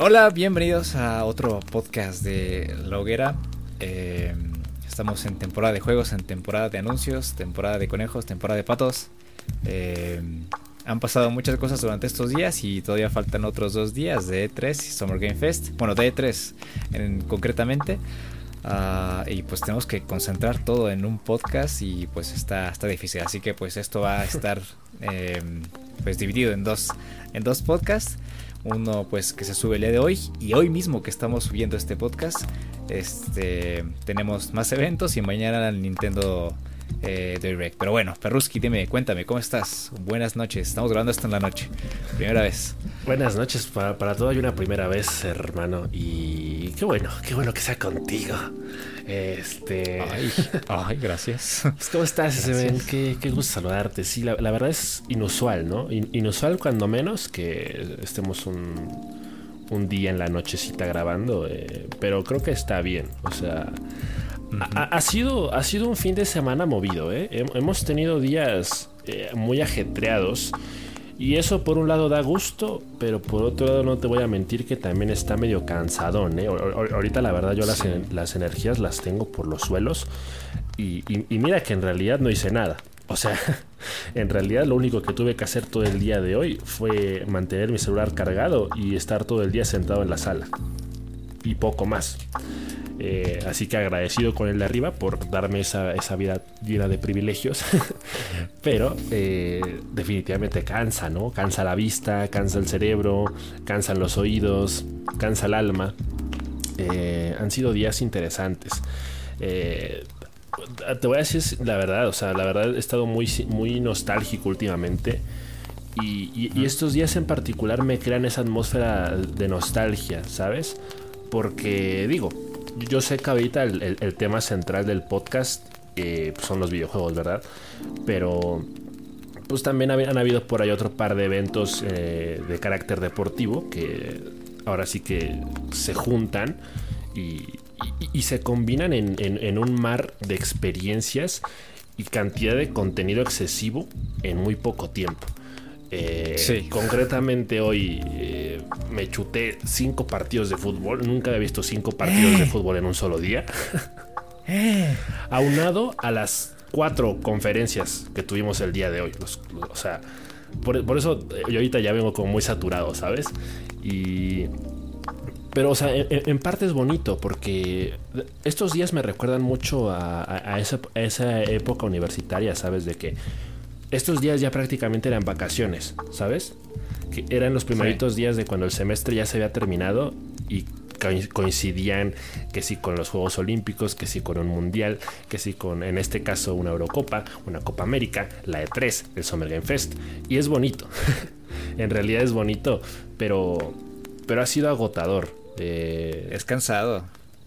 Hola, bienvenidos a otro podcast de La Hoguera. Eh, estamos en temporada de juegos, en temporada de anuncios, temporada de conejos, temporada de patos. Eh, han pasado muchas cosas durante estos días y todavía faltan otros dos días de E3 y Summer Game Fest. Bueno, de E3 en, concretamente. Ah, y pues tenemos que concentrar todo en un podcast y pues está, está difícil. Así que pues esto va a estar eh, pues dividido en dos, en dos podcasts. Uno pues que se sube el día de hoy y hoy mismo que estamos subiendo este podcast este tenemos más eventos y mañana el Nintendo eh, Direct. Pero bueno, Perruski, dime, cuéntame, ¿cómo estás? Buenas noches, estamos grabando esto en la noche, primera vez. Buenas noches, para, para todo hay una primera vez, hermano, y qué bueno, qué bueno que sea contigo. Este. Ay, ay gracias. Pues, ¿Cómo estás, Seven? Qué, qué, gusto saludarte. Sí, la, la, verdad es inusual, ¿no? inusual cuando menos que estemos un, un día en la nochecita grabando, eh, pero creo que está bien. O sea, ha, ha, sido, ha sido un fin de semana movido, ¿eh? Hemos tenido días eh, muy ajetreados. Y eso por un lado da gusto, pero por otro lado no te voy a mentir que también está medio cansadón. ¿eh? Ahorita la verdad yo las, sí. las, energías las tengo por los suelos y, y, y, mira que en realidad no hice nada. O sea, en realidad lo único que tuve que hacer todo el día de hoy fue mantener mi celular cargado y estar todo el día sentado en la sala. Y poco más. Eh, así que agradecido con el de arriba por darme esa, esa vida llena de privilegios. Pero eh, definitivamente cansa, ¿no? Cansa la vista, cansa el cerebro, cansan los oídos, cansa el alma. Eh, han sido días interesantes. Te voy a decir la verdad, o sea, la verdad he estado muy, muy nostálgico últimamente. Y, y, y estos días en particular me crean esa atmósfera de nostalgia, ¿sabes? Porque digo, yo sé que ahorita el, tema central del podcast eh, son los videojuegos, ¿verdad? Pero pues también han habido por ahí otro par de eventos eh, de carácter deportivo que ahora sí que se juntan y, se combinan en, un mar de experiencias y cantidad de contenido excesivo en muy poco tiempo. Eh, sí. Concretamente hoy eh, me chuté cinco partidos de fútbol. Nunca había visto cinco partidos eh. de fútbol en un solo día. Aunado a las cuatro conferencias que tuvimos el día de hoy. Los, los, o sea, por, por, eso yo ahorita ya vengo como muy saturado, ¿sabes? Y... Pero, o sea, en, en, parte es bonito porque estos días me recuerdan mucho a, a, a, esa, a esa época universitaria, ¿sabes? De que estos días ya prácticamente eran vacaciones, ¿sabes? Que eran los primeritos sí. días de cuando el semestre ya se había terminado y coincidían que sí con los Juegos Olímpicos, que sí con un Mundial, que sí con, en este caso, una Eurocopa, una Copa América, la E3, el Summer Game Fest. Y es bonito. en realidad es bonito, pero, pero ha sido agotador. Eh, es cansado.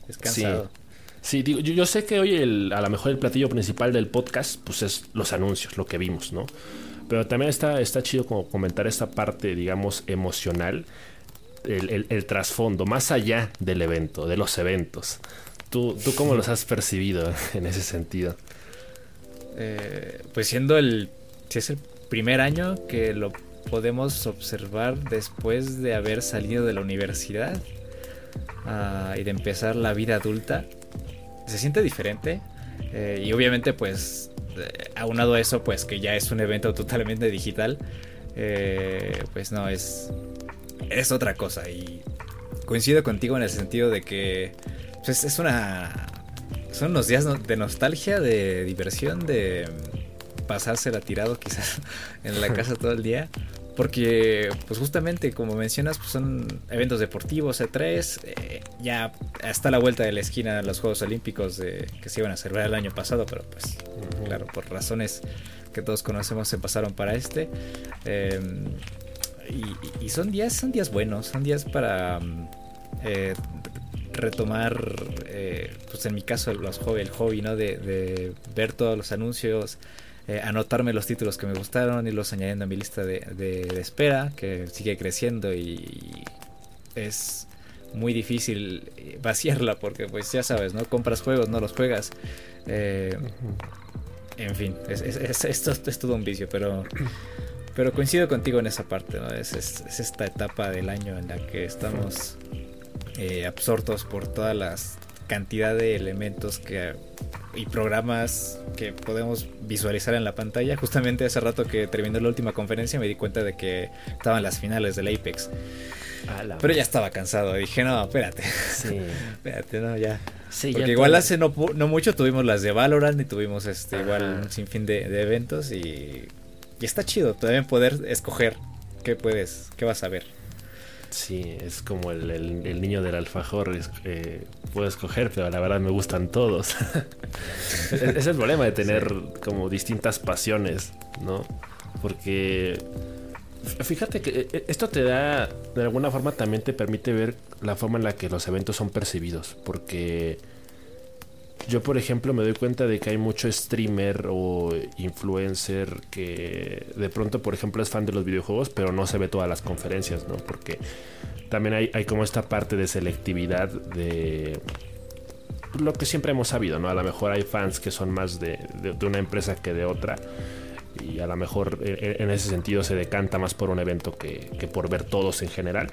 Es cansado. Sí. Sí, digo, yo, sé que hoy el, a lo mejor el platillo principal del podcast pues es los anuncios, lo que vimos, ¿no? Pero también está, está chido como comentar esta parte, digamos, emocional, el, trasfondo, más allá del evento, de los eventos. ¿Tú, tú cómo los has percibido en ese sentido? Eh, pues siendo el, si es el primer año que lo podemos observar después de haber salido de la universidad uh, y de empezar la vida adulta, se siente diferente. Eh, y obviamente, pues, eh, aunado a eso, pues que ya es un evento totalmente digital, eh, pues no, es, es otra cosa. Y coincido contigo en el sentido de que pues, es una... Son unos días de nostalgia, de diversión, de pasársela tirado quizás en la casa todo el día. Porque, pues justamente, como mencionas, pues son eventos deportivos, E3, eh, ya hasta la vuelta de la esquina los Juegos Olímpicos de, que se iban a celebrar el año pasado, pero pues, uh -huh. claro, por razones que todos conocemos se pasaron para este. Eh, y, y, son días, son días buenos, son días para eh, retomar, eh, pues en mi caso, los hobby, el hobby, ¿no? De, de ver todos los anuncios eh, anotarme los títulos que me gustaron, irlos añadiendo a mi lista de, de, de, espera, que sigue creciendo y es muy difícil vaciarla porque pues ya sabes, ¿no? Compras juegos, no los juegas. Eh, en fin, es, es, es, esto es todo un vicio, pero pero coincido contigo en esa parte, ¿no? Es, esta etapa del año en la que estamos eh, absortos por toda la cantidad de elementos que y programas que podemos visualizar en la pantalla. Justamente hace rato que terminó la última conferencia me di cuenta de que estaban las finales del Apex. Pero ya estaba cansado. Dije, no, espérate. Sí. espérate, no, ya. Porque igual hace no, mucho tuvimos las de Valorant y tuvimos este igual un sinfín de, de eventos y, y, está chido también poder escoger qué puedes, qué vas a ver. Sí, es como el, niño del alfajor. Eh, puedo escoger, pero la verdad me gustan todos. es, el problema de tener como distintas pasiones, ¿no? Porque fíjate que eh, esto te da, de alguna forma también te permite ver la forma en la que los eventos son percibidos. Porque yo, por ejemplo, me doy cuenta de que hay mucho streamer o influencer que de pronto, por ejemplo, es fan de los videojuegos, pero no se ve todas las conferencias, ¿no? Porque también hay, como esta parte de selectividad de lo que siempre hemos sabido, ¿no? A lo mejor hay fans que son más de, una empresa que de otra. Y a lo mejor en ese sentido se decanta más por un evento que, por ver todos en general.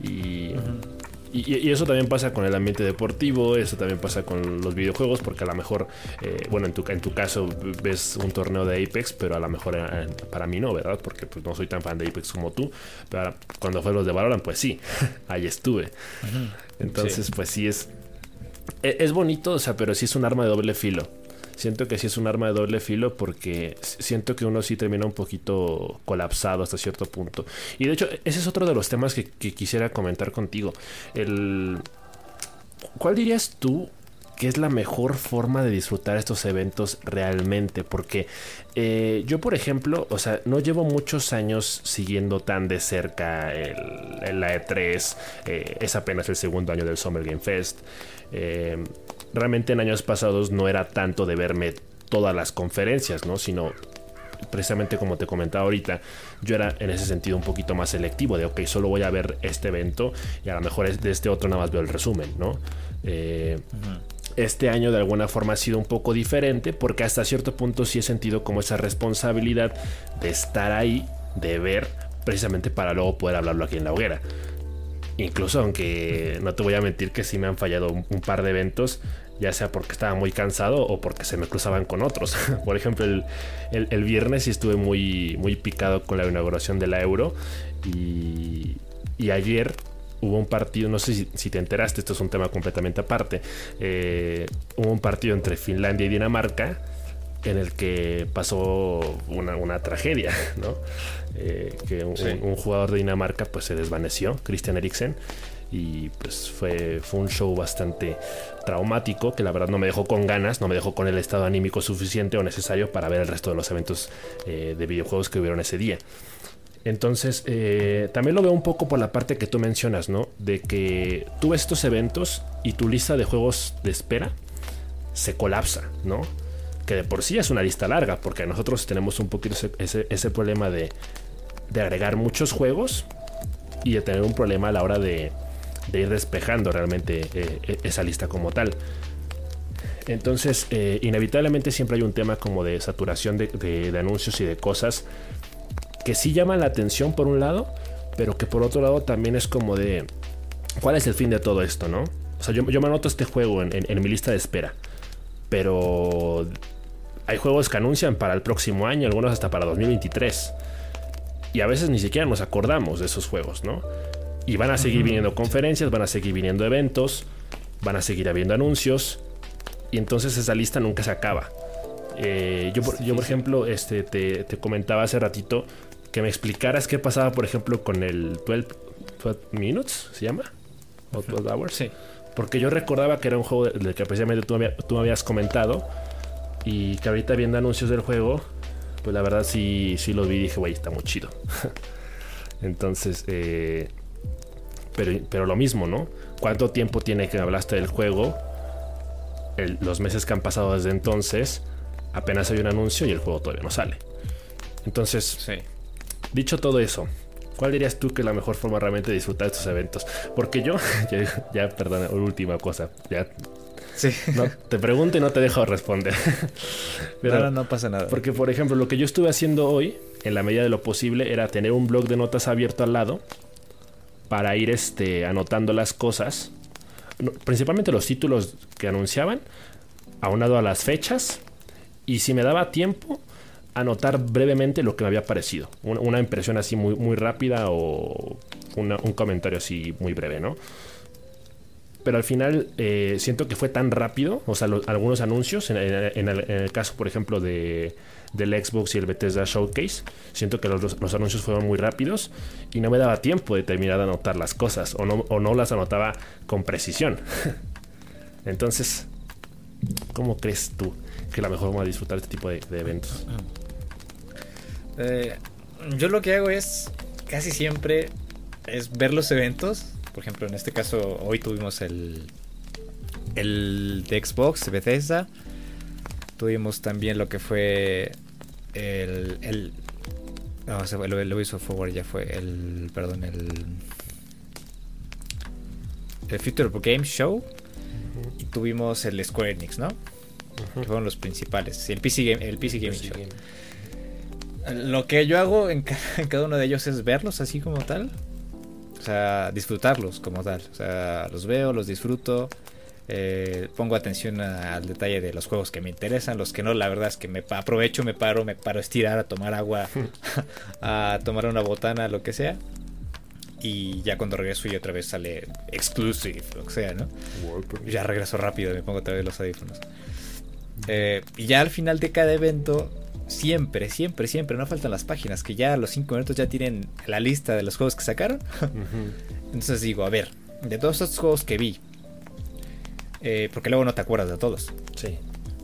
Y, y, eso también pasa con el ambiente deportivo, eso también pasa con los videojuegos, porque a lo mejor, eh, bueno, en tu, en tu caso ves un torneo de Apex, pero a lo mejor eh, para mí no, ¿verdad? Porque pues, no soy tan fan de Apex como tú, pero cuando fue los de Valorant, pues sí, ahí estuve. Entonces, pues sí es, e, es bonito, o sea, pero sí es un arma de doble filo siento que sí es un arma de doble filo porque siento que uno sí termina un poquito colapsado hasta cierto punto. Y de hecho, ese es otro de los temas que, quisiera comentar contigo. El, ¿Cuál dirías tú que es la mejor forma de disfrutar estos eventos realmente. Porque eh, yo, por ejemplo, o sea, no llevo muchos años siguiendo tan de cerca el, la E3. Eh, es apenas el segundo año del Summer Game Fest. Eh, realmente en años pasados no era tanto de verme todas las conferencias, ¿no? Sino precisamente como te comentaba ahorita, yo era en ese sentido un poquito más selectivo, de ok, solo voy a ver este evento y a lo mejor de este otro nada más veo el resumen, ¿no? Eh, este año de alguna forma ha sido un poco diferente porque hasta cierto punto sí he sentido como esa responsabilidad de estar ahí, de ver, precisamente para luego poder hablarlo aquí en la hoguera. Incluso aunque no te voy a mentir que sí me han fallado un, par de eventos, ya sea porque estaba muy cansado o porque se me cruzaban con otros. Por ejemplo, el, viernes sí estuve muy, muy picado con la inauguración de la Euro y, ayer hubo un partido, no sé si, te enteraste, esto es un tema completamente aparte, eh, hubo un partido entre Finlandia y Dinamarca en el que pasó una, tragedia, ¿no? Eh, que un, jugador de Dinamarca pues se desvaneció, Christian Eriksen, y pues fue, fue un show bastante traumático que la verdad no me dejó con ganas, no me dejó con el estado anímico suficiente o necesario para ver el resto de los eventos eh, de videojuegos que hubieron ese día. Entonces, eh, también lo veo un poco por la parte que tú mencionas, ¿no? De que tú ves estos eventos y tu lista de juegos de espera se colapsa, ¿no? que de por sí es una lista larga, porque nosotros tenemos un poquito ese, problema de, agregar muchos juegos y de tener un problema a la hora de, ir despejando realmente eh, e, esa lista como tal. Entonces, eh, inevitablemente siempre hay un tema como de saturación de, anuncios y de cosas que sí llaman la atención por un lado, pero que por otro lado también es como de, ¿cuál es el fin de todo esto, no? O sea, yo, me anoto este juego en mi lista de espera, pero hay juegos que anuncian para el próximo año, algunos hasta para 2023. Y a veces ni siquiera nos acordamos de esos juegos, ¿no? Y van a seguir viniendo conferencias, van a seguir viniendo eventos, van a seguir habiendo anuncios. Y entonces esa lista nunca se acaba. Eh, yo, yo, por ejemplo, este, te, comentaba hace ratito que me explicaras qué pasaba, por ejemplo, con el 12, Minutes, ¿se llama? ¿O 12 Hours? Sí. Porque yo recordaba que era un juego del que precisamente tú, tú me habías comentado y que ahorita viendo anuncios del juego, pues la verdad sí, sí lo vi y dije, güey, está muy chido. Entonces, eh, pero, pero lo mismo, ¿no? ¿Cuánto tiempo tiene que hablaste del juego? los meses que han pasado desde entonces, apenas hay un anuncio y el juego todavía no sale. Entonces, dicho todo eso, ¿cuál dirías tú que es la mejor forma realmente de disfrutar estos eventos? Porque yo, ya, ya perdona, última cosa, ya Sí. No, te pregunto y no te dejo responder. Pero, no, no pasa nada. Porque, por ejemplo, lo que yo estuve haciendo hoy, en la medida de lo posible, era tener un blog de notas abierto al lado para ir este, anotando las cosas. Principalmente los títulos que anunciaban, aunado a las fechas. Y si me daba tiempo, anotar brevemente lo que me había parecido. Una, impresión así muy, muy rápida o un comentario así muy breve, ¿no? Pero al final eh, siento que fue tan rápido, o sea, algunos anuncios, en, el, caso, por ejemplo, de, del Xbox y el Bethesda Showcase, siento que los, los, anuncios fueron muy rápidos y no me daba tiempo de terminar de anotar las cosas, o no, o no las anotaba con precisión. Entonces, ¿cómo crees tú que la mejor forma de disfrutar este tipo de, eventos? Eh, yo lo que hago es casi siempre es ver los eventos por ejemplo, en este caso, hoy tuvimos el, el de Xbox, Bethesda. Tuvimos también lo que fue el. el no, se fue, lo, lo, hizo Forward, ya fue el. Perdón, el. El Future Game Show. Y tuvimos el Square Enix, ¿no? Que fueron los principales. el PC, Game, el PC Gaming Show. Lo que yo hago en, en cada uno de ellos es verlos así como tal o sea, disfrutarlos como tal. O sea, los veo, los disfruto. Eh, pongo atención al detalle de los juegos que me interesan, los que no, la verdad es que me aprovecho, me paro, me paro a estirar, a tomar agua, a tomar una botana, lo que sea. Y ya cuando regreso y otra vez sale exclusive, lo que sea, ¿no? Ya regreso rápido me pongo otra vez los audífonos. Eh, y ya al final de cada evento siempre, siempre, siempre, no faltan las páginas que ya a los 5 minutos ya tienen la lista de los juegos que sacaron. Entonces digo, a ver, de todos estos juegos que vi, eh, porque luego no te acuerdas de todos. Sí.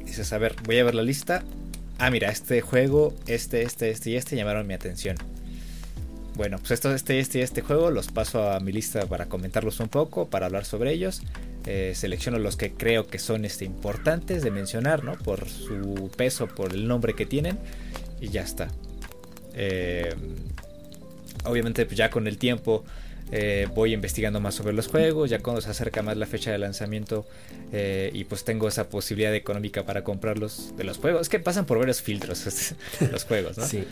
Dices, a ver, voy a ver la lista. Ah, mira, este juego, este, este, este y este llamaron mi atención. Bueno, pues esto, este, este y este juego los paso a mi lista para comentarlos un poco, para hablar sobre ellos. Eh, selecciono los que creo que son este, importantes de mencionar, ¿no? Por su peso, por el nombre que tienen. Y ya está. Eh, obviamente, pues ya con el tiempo eh, voy investigando más sobre los juegos. Ya cuando se acerca más la fecha de lanzamiento y pues tengo esa posibilidad económica para comprarlos de los juegos. Es que pasan por varios filtros los juegos, ¿no? Sí.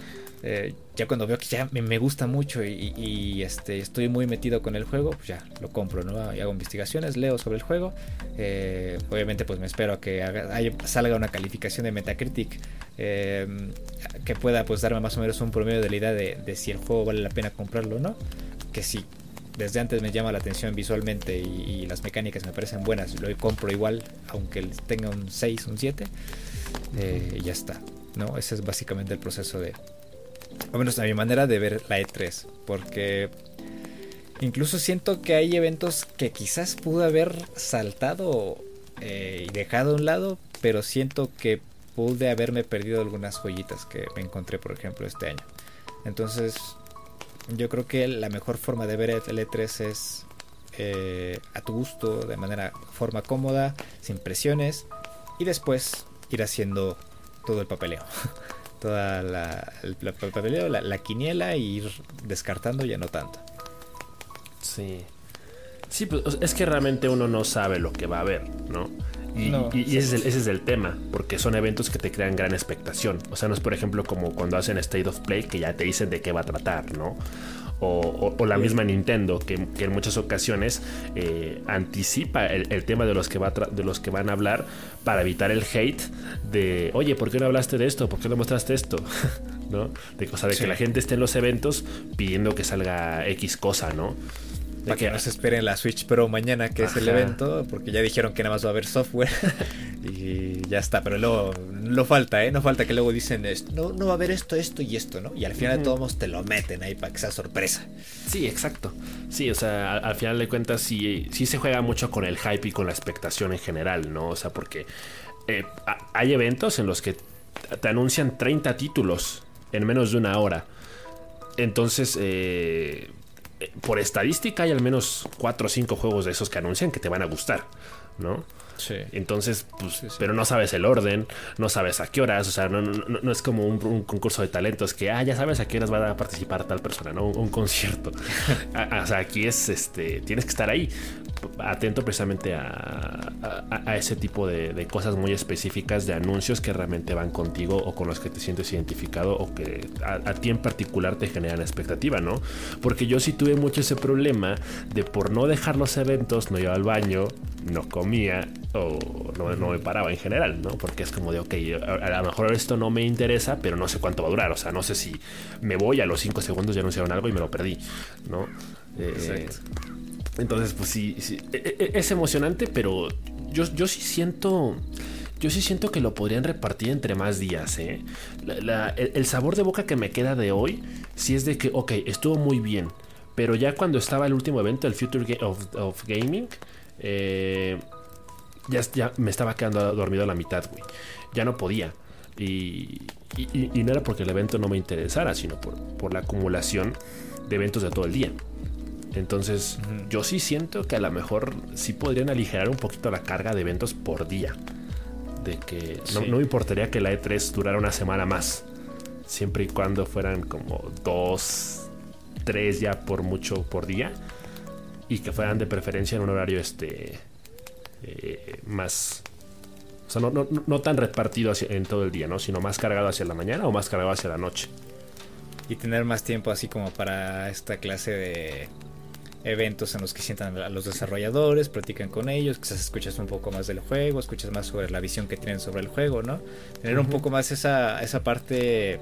Eh, ya cuando veo que ya me, gusta mucho y, este, estoy muy metido con el juego, pues ya lo compro, ¿no? Hago investigaciones, leo sobre el juego. Eh, obviamente pues me espero a que salga una calificación de Metacritic em, que pueda pues darme más o menos un promedio de la idea de, si el juego vale la pena comprarlo o no. Que si desde antes me llama la atención visualmente y, las mecánicas me parecen buenas, lo compro igual, aunque tenga un 6, un 7, eh, y ya está. ¿no? Ese es básicamente el proceso de, o menos a mi manera de ver la E3, porque incluso siento que hay eventos que quizás pude haber saltado eh, y dejado a un lado, pero siento que pude haberme perdido algunas joyitas que me encontré, por ejemplo, este año. Entonces, yo creo que la mejor forma de ver el E3 es eh, a tu gusto, de manera forma cómoda, sin presiones, y después ir haciendo todo el papeleo. toda la, la, la, quiniela e ir descartando y anotando. Sí. Sí, pues es que realmente uno no sabe lo que va a ver, ¿no? Y, ese, es el, ese, es el, tema, porque son eventos que te crean gran expectación. O sea, no es por ejemplo como cuando hacen State of Play que ya te dicen de qué va a tratar, ¿no? O, la misma Nintendo, que, en muchas ocasiones eh, anticipa el, tema de los, que va de los que van a hablar para evitar el hate de, oye, ¿por qué no hablaste de esto? ¿Por qué no mostraste esto? ¿No? De, cosa de que la gente esté en los eventos pidiendo que salga X cosa, ¿no? Para que no se esperen la Switch Pro mañana, que es el evento, porque ya dijeron que nada más va a haber software y ya está. Pero luego no falta, ¿eh? No falta que luego dicen, no, no va a haber esto, esto y esto, ¿no? Y al final de todos te lo meten ahí para que sea sorpresa. Sí, exacto. Sí, o sea, al, final de cuentas sí, sí se juega mucho con el hype y con la expectación en general, ¿no? O sea, porque eh, hay eventos en los que te anuncian 30 títulos en menos de una hora. Entonces, eh, por estadística hay al menos 4 o 5 juegos de esos que anuncian que te van a gustar, ¿no? Entonces, pues, pero no sabes el orden, no sabes a qué horas, o sea, no, no, no es como un, concurso de talentos que, ah, ya sabes a qué horas va a participar tal persona, ¿no? Un, concierto. o sea, aquí es, este, tienes que estar ahí, atento precisamente a, a, ese tipo de, cosas muy específicas, de anuncios que realmente van contigo o con los que te sientes identificado o que a, ti en particular te generan expectativa, ¿no? Porque yo sí tuve mucho ese problema de por no dejar los eventos, no iba al baño, no comía o no, me paraba en general, ¿no? Porque es como de, ok, a, lo mejor esto no me interesa, pero no sé cuánto va a durar, o sea, no sé si me voy a los 5 segundos ya anunciaron algo y me lo perdí, ¿no? Eh, entonces, pues sí, e, e, e, es emocionante, pero yo, yo sí siento... Yo sí siento que lo podrían repartir entre más días. ¿eh? el, sabor de boca que me queda de hoy, sí es de que, ok, estuvo muy bien. Pero ya cuando estaba el último evento, el Future of, Gaming, eh, ya, ya, me estaba quedando dormido a la mitad, güey. Ya no podía. Y, y, no era porque el evento no me interesara, sino por, por la acumulación de eventos de todo el día. Entonces, yo sí siento que a lo mejor sí podrían aligerar un poquito la carga de eventos por día. De que no, me importaría que la E3 durara una semana más. Siempre y cuando fueran como dos, tres ya por mucho por día. Y que fueran de preferencia en un horario este eh, más. O sea, no, tan repartido en todo el día, ¿no? Sino más cargado hacia la mañana o más cargado hacia la noche. Y tener más tiempo así como para esta clase de eventos en los que sientan a los desarrolladores, platican con ellos, quizás escuchas un poco más del juego, escuchas más sobre la visión que tienen sobre el juego, ¿no? Tener un poco más esa, esa parte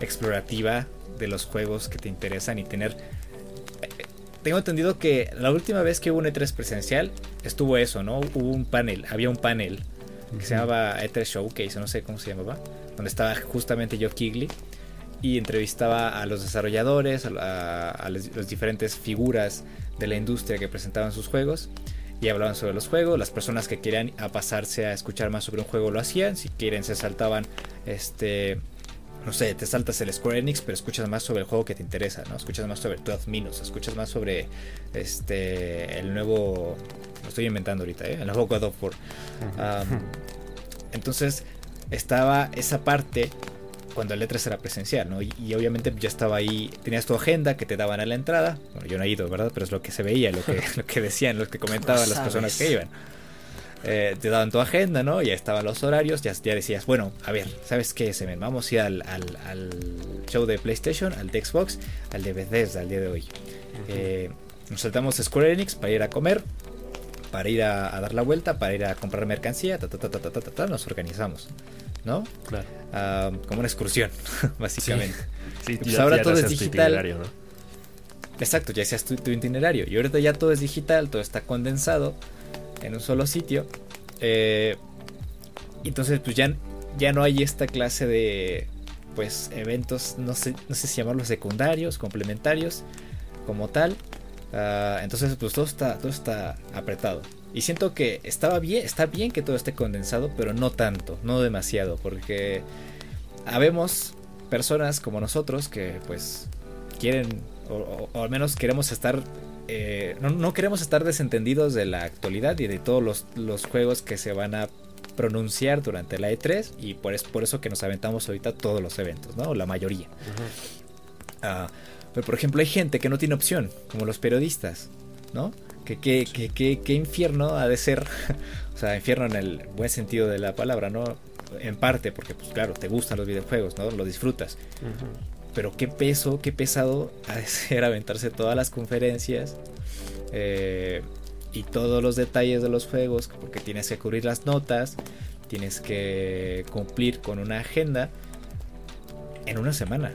explorativa de los juegos que te interesan y tener... Tengo entendido que la última vez que hubo un E3 presencial estuvo eso, ¿no? Hubo un panel, había un panel que se llamaba E3 Showcase, no sé cómo se llamaba, donde estaba justamente Joe Kigley y entrevistaba a los desarrolladores, a, las, diferentes figuras de la industria que presentaban sus juegos y hablaban sobre los juegos. Las personas que querían pasarse a escuchar más sobre un juego lo hacían. Si quieren se saltaban, este, no sé, te saltas el Square Enix, pero escuchas más sobre el juego que te interesa, ¿no? Escuchas más sobre 12 Minutes, escuchas más sobre este, el nuevo, lo estoy inventando ahorita, ¿eh? el nuevo God of War. entonces estaba esa parte cuando el E3 era presencial, ¿no? Y, obviamente ya estaba ahí, tenías tu agenda que te daban a la entrada. Bueno, yo no he ido, ¿verdad? Pero es lo que se veía, lo que, lo que decían, lo que comentaban las personas que iban. Eh, te daban tu agenda, ¿no? Ya estaban los horarios, ya, ya decías, bueno, a ver, ¿sabes qué? Se me vamos a ir al, al, show de PlayStation, al de Xbox, al de Bethesda al día de hoy. Eh, nos saltamos a Square Enix para ir a comer, para ir a, dar la vuelta, para ir a comprar mercancía, ta, ta, ta, ta, ta, ta, nos organizamos. ¿no? Claro. Ah, como una excursión, básicamente. Sí, pues ahora todo es digital. Exacto, ya seas tu, itinerario. Y ahorita ya todo es digital, todo está condensado en un solo sitio. Eh, entonces, pues ya, ya no hay esta clase de pues eventos, no sé, no sé si llamarlos secundarios, complementarios, como tal. Ah, entonces, pues todo está, todo está apretado. Y siento que estaba bien, está bien que todo esté condensado, pero no tanto, no demasiado, porque habemos personas como nosotros que pues quieren, o, al menos queremos estar, eh, no, queremos estar desentendidos de la actualidad y de todos los, juegos que se van a pronunciar durante la E3 y por, es, por eso que nos aventamos ahorita todos los eventos, ¿no? La mayoría. Ah, pero por ejemplo hay gente que no tiene opción, como los periodistas, ¿no? Que qué infierno ha de ser, o sea, infierno en el buen sentido de la palabra, ¿no? En parte, porque pues claro, te gustan los videojuegos, ¿no? Lo disfrutas. Pero qué peso, qué pesado ha de ser aventarse todas las conferencias eh, y todos los detalles de los juegos, porque tienes que cubrir las notas, tienes que cumplir con una agenda en una semana.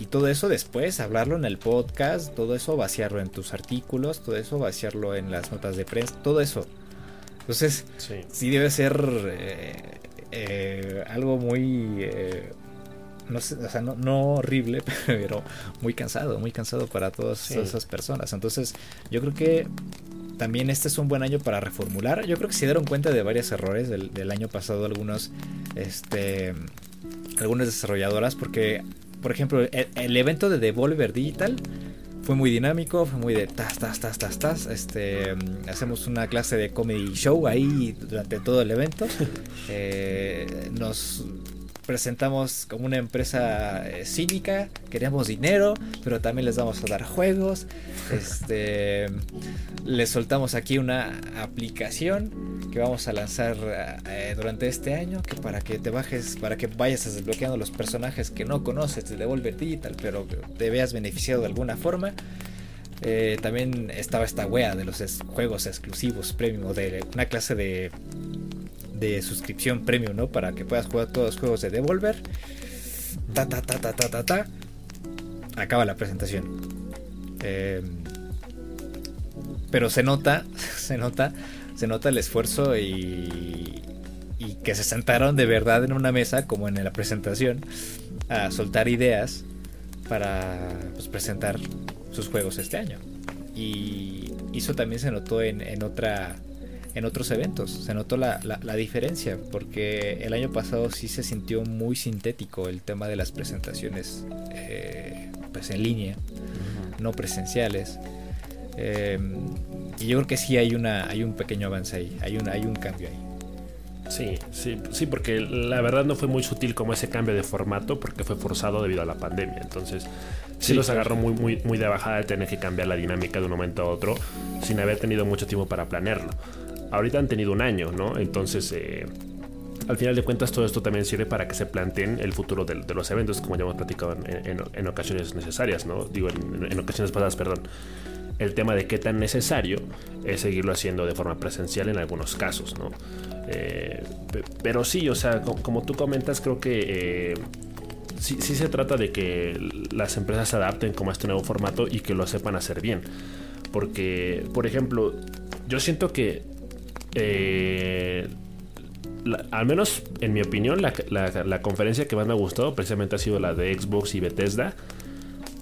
Y todo eso después, hablarlo en el podcast, todo eso vaciarlo en tus artículos, todo eso vaciarlo en las notas de prensa, todo eso. Entonces, sí, debe ser eh, eh, algo muy... No, sé, o sea, no, horrible, pero muy cansado, muy cansado para todas esas personas. Entonces, yo creo que también este es un buen año para reformular. Yo creo que se dieron cuenta de varios errores del, del año pasado algunos, este, algunas desarrolladoras, porque por ejemplo, el, evento de Devolver Digital fue muy dinámico, fue muy de tas, tas, tas, tas, tas. Este, hacemos una clase de comedy show ahí durante todo el evento. Eh, nos presentamos como una empresa eh, cínica, queremos dinero, pero también les vamos a dar juegos. Este, les soltamos aquí una aplicación que vamos a lanzar eh, durante este año, que para que te bajes, para que vayas desbloqueando los personajes que no conoces de Devolver Digital, pero te veas beneficiado de alguna forma. Eh, también estaba esta wea de los juegos exclusivos premium, de una clase de de suscripción premium, ¿no? Para que puedas jugar todos los juegos de Devolver. Ta ta ta ta ta ta ta. Acaba la presentación. Em, pero se nota, se nota, se nota el esfuerzo y, y que se sentaron de verdad en una mesa, como en la presentación, a soltar ideas para pues, presentar sus juegos este año. Y eso también se notó en, en otra en otros eventos. Se notó la, la, diferencia porque el año pasado sí se sintió muy sintético el tema de las presentaciones eh, pues en línea, no presenciales. Em, y yo creo que sí hay, una, hay un pequeño avance ahí, hay un, hay un cambio ahí. Sí, sí, sí, porque la verdad no fue muy sutil como ese cambio de formato porque fue forzado debido a la pandemia. Entonces, sí, los agarró muy, muy, muy de bajada de tener que cambiar la dinámica de un momento a otro sin haber tenido mucho tiempo para planearlo ahorita han tenido un año, ¿no? Entonces, eh, al final de cuentas, todo esto también sirve para que se planteen el futuro de, los eventos, como ya hemos platicado en, ocasiones necesarias, ¿no? Digo, en, ocasiones pasadas, perdón. El tema de qué tan necesario es seguirlo haciendo de forma presencial en algunos casos, ¿no? Eh, pero sí, o sea, como, tú comentas, creo que eh, sí, se trata de que las empresas se adapten como a este nuevo formato y que lo sepan hacer bien. Porque, por ejemplo, yo siento que eh, al menos en mi opinión, la, conferencia que más me ha gustado precisamente ha sido la de Xbox y Bethesda,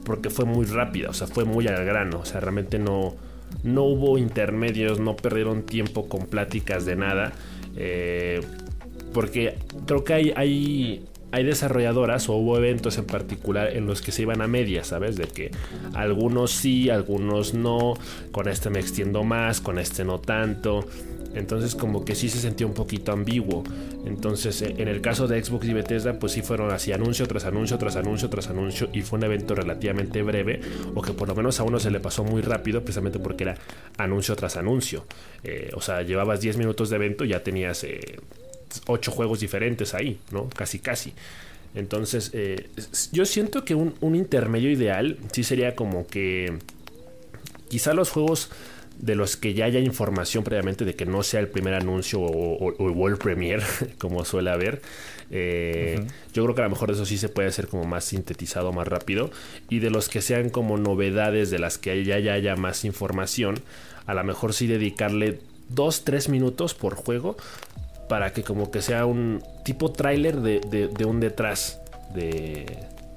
porque fue muy rápida, o sea, fue muy al grano, o sea, realmente no, no hubo intermedios, no perdieron tiempo con pláticas de nada, eh, porque creo que hay, hay, hay desarrolladoras o hubo eventos en particular en los que se iban a medias, ¿sabes? De que algunos sí, algunos no, con este me extiendo más, con este no tanto. Entonces como que sí se sentía un poquito ambiguo. Entonces eh, en el caso de Xbox y Bethesda pues sí fueron así anuncio tras anuncio tras anuncio tras anuncio y fue un evento relativamente breve o que por lo menos a uno se le pasó muy rápido precisamente porque era anuncio tras anuncio. Eh, o sea, llevabas 10 minutos de evento y ya tenías 8 eh, juegos diferentes ahí, ¿no? Casi casi. Entonces yo siento que un, un intermedio ideal sí sería como que quizá los juegos de los que ya haya información previamente de que no sea el primer anuncio o, el World Premiere, como suele haber. Eh, yo creo que a lo mejor eso sí se puede hacer como más sintetizado, más rápido. Y de los que sean como novedades de las que ya, ya haya más información, a lo mejor sí dedicarle dos, tres minutos por juego para que como que sea un tipo tráiler de, un detrás de,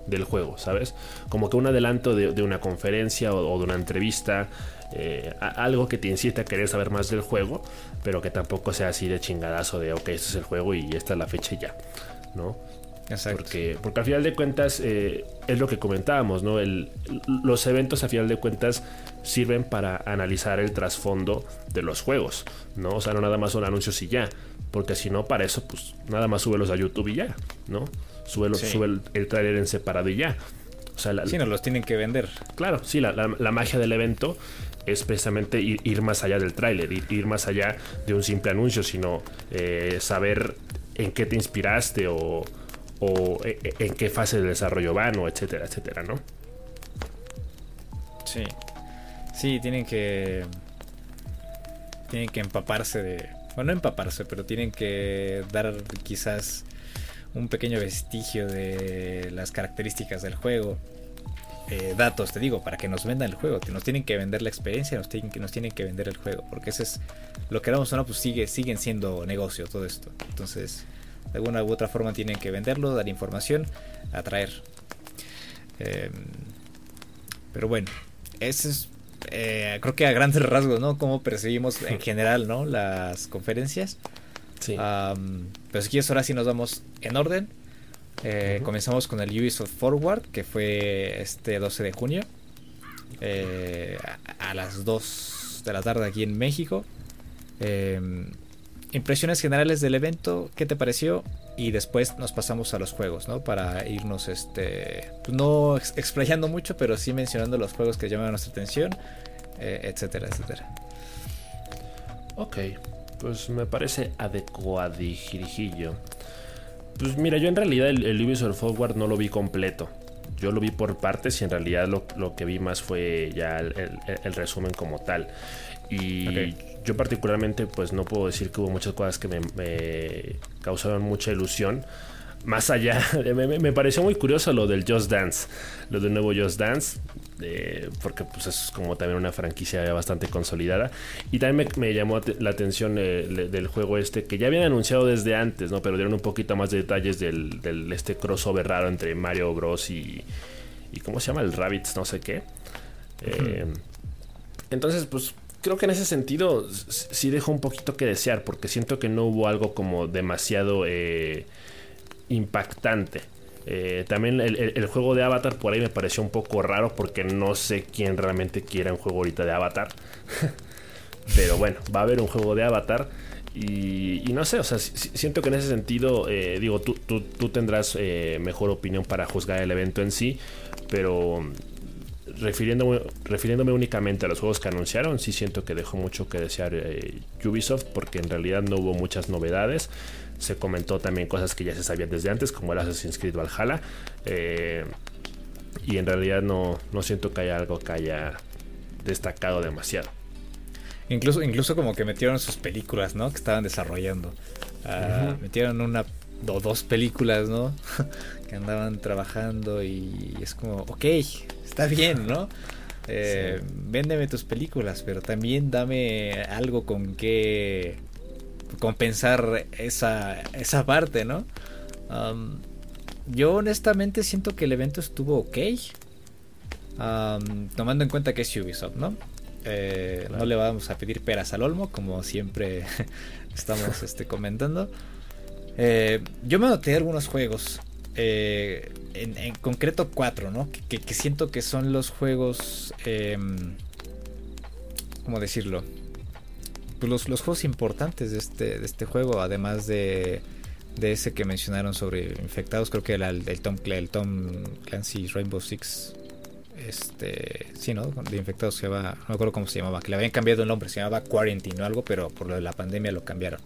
del juego, ¿sabes? Como que un adelanto de, una conferencia o, de una entrevista eh, algo que te incite a querer saber más del juego, pero que tampoco sea así de chingadazo de, ok, este es el juego y esta es la fecha y ya, ¿no? Porque, porque al final de cuentas eh, es lo que comentábamos, ¿no? los eventos a final de cuentas sirven para analizar el trasfondo de los juegos, ¿no? O sea, no nada más son anuncios y ya, porque si no, para eso, pues nada más súbelos a YouTube y ya, ¿no? Sube, sube el, el trailer en separado y ya. O sea, sí, nos los tienen que vender. Claro, sí, la, la magia del evento es precisamente ir, más allá del tráiler, ir, más allá de un simple anuncio, sino eh, saber en qué te inspiraste o, e, e, en qué fase de desarrollo van o etcétera, etcétera, ¿no? Sí. Sí, tienen que. Tienen que empaparse de. Bueno, no empaparse, pero tienen que dar quizás un pequeño vestigio de las características del juego eh, datos, te digo, para que nos vendan el juego, que nos tienen que vender la experiencia, nos tienen que, nos tienen que vender el juego, porque eso es lo que damos o no, pues sigue, siguen siendo negocio todo esto. Entonces, de alguna u otra forma tienen que venderlo, dar información, atraer. Em, pero bueno, ese es eh, creo que a grandes rasgos, ¿no? Cómo percibimos en general, ¿no? Las conferencias. Sí. pero si quieres, ahora sí nos vamos en orden. Eh, comenzamos con el Ubisoft Forward, que fue este 12 de junio. eh, a, las 2 de la tarde aquí en México. Em, impresiones generales del evento, ¿qué te pareció? Y después nos pasamos a los juegos, ¿no? Para irnos, este, pues no explayando mucho, pero sí mencionando los juegos que llaman nuestra atención, eh, etcétera, etcétera. Ok, pues me parece adecuadijillo. Pues mira, yo en realidad el, el Ubisoft Forward no lo vi completo. Yo lo vi por partes y en realidad lo, que vi más fue ya el, resumen como tal. Y yo particularmente pues no puedo decir que hubo muchas cosas que me, causaron mucha ilusión más allá, me, pareció muy curioso lo del Just Dance, lo del nuevo Just Dance, porque pues es como también una franquicia bastante consolidada. Y también me, llamó la atención eh, del juego este, que ya habían anunciado desde antes, ¿no? Pero dieron un poquito más de detalles del, este crossover raro entre Mario Bros. y, y ¿cómo se llama? El Rabbits, no sé qué. Eh, entonces, pues creo que en ese sentido sí dejó un poquito que desear, porque siento que no hubo algo como demasiado... Eh, impactante. Eh, también el, juego de Avatar por ahí me pareció un poco raro porque no sé quién realmente quiera un juego ahorita de Avatar. Pero bueno, va a haber un juego de Avatar. Y, no sé, o sea, siento que en ese sentido, eh, digo, tú, tú, tendrás eh, mejor opinión para juzgar el evento en sí, pero refiriéndome, refiriéndome únicamente a los juegos que anunciaron, sí siento que dejó mucho que desear Ubisoft porque en realidad no hubo muchas novedades. Se comentó también cosas que ya se sabían desde antes, como el Assassin's Creed Valhalla. Eh, y en realidad no, no siento que haya algo que haya destacado demasiado. Incluso, incluso como que metieron sus películas, ¿no? Que estaban desarrollando. Ah, metieron una o dos películas, ¿no? que andaban trabajando y es como, ok, está bien, ¿no? Eh, Véndeme tus películas, pero también dame algo con que compensar esa, esa parte, ¿no? yo honestamente siento que el evento estuvo ok. tomando en cuenta que es Ubisoft, ¿no? Eh, no le vamos a pedir peras al olmo, como siempre estamos este, comentando. Eh, yo me noté algunos juegos, eh, en, concreto cuatro, ¿no? Que, que, siento que son los juegos, em, ¿cómo decirlo? Pues, los, los, juegos importantes de este, de este juego, además de, de ese que mencionaron sobre infectados, creo que era el, Tom, el Tom Clancy Rainbow Six. Este, sí, ¿no? De infectados se llama, no me acuerdo cómo se llamaba, que le habían cambiado el nombre, se llamaba Quarantine o algo, pero por lo de la pandemia lo cambiaron.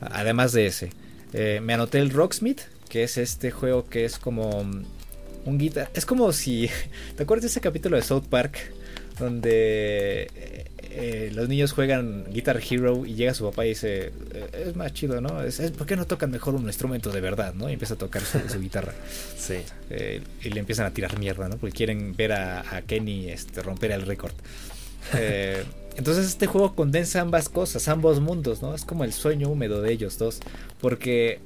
Además de ese, eh, me anoté el Rocksmith, que es este juego que es como un guitar. Es como si. ¿Te acuerdas de ese capítulo de South Park? Donde eh, los niños juegan Guitar Hero y llega su papá y dice, eh, es más chido, ¿no? Es, ¿Por qué no tocan mejor un instrumento de verdad, ¿no? Y empieza a tocar su, guitarra. Sí. Eh, y le empiezan a tirar mierda, ¿no? Porque quieren ver a, Kenny este, romper el récord. entonces este juego condensa ambas cosas, ambos mundos, ¿no? Es como el sueño húmedo de ellos dos. Porque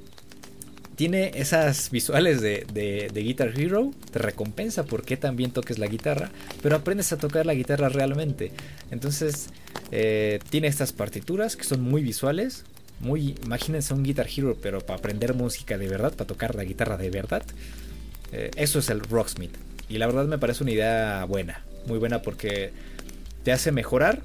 tiene esas visuales de, de, Guitar Hero, te recompensa porque también toques la guitarra, pero aprendes a tocar la guitarra realmente. Entonces, eh, tiene estas partituras que son muy visuales, muy, imagínense un Guitar Hero, pero para aprender música de verdad, para tocar la guitarra de verdad. Eh, eso es el Rocksmith. Y la verdad me parece una idea buena, muy buena porque te hace mejorar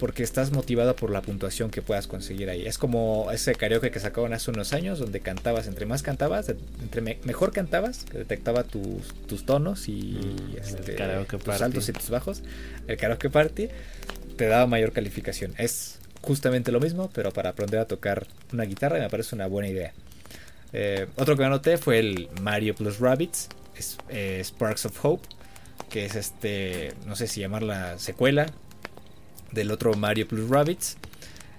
porque estás motivado por la puntuación que puedas conseguir ahí. Es como ese karaoke que sacaron hace unos años, donde cantabas, entre más cantabas, entre mejor cantabas, que detectaba tus, tus tonos y mm, este, tus altos y tus bajos. El karaoke party te daba mayor calificación. Es justamente lo mismo, pero para aprender a tocar una guitarra me parece una buena idea. Eh, otro que anoté fue el Mario Plus Rabbits, es, eh, Sparks of Hope, que es este, no sé si llamarla secuela del otro Mario Plus Rabbits.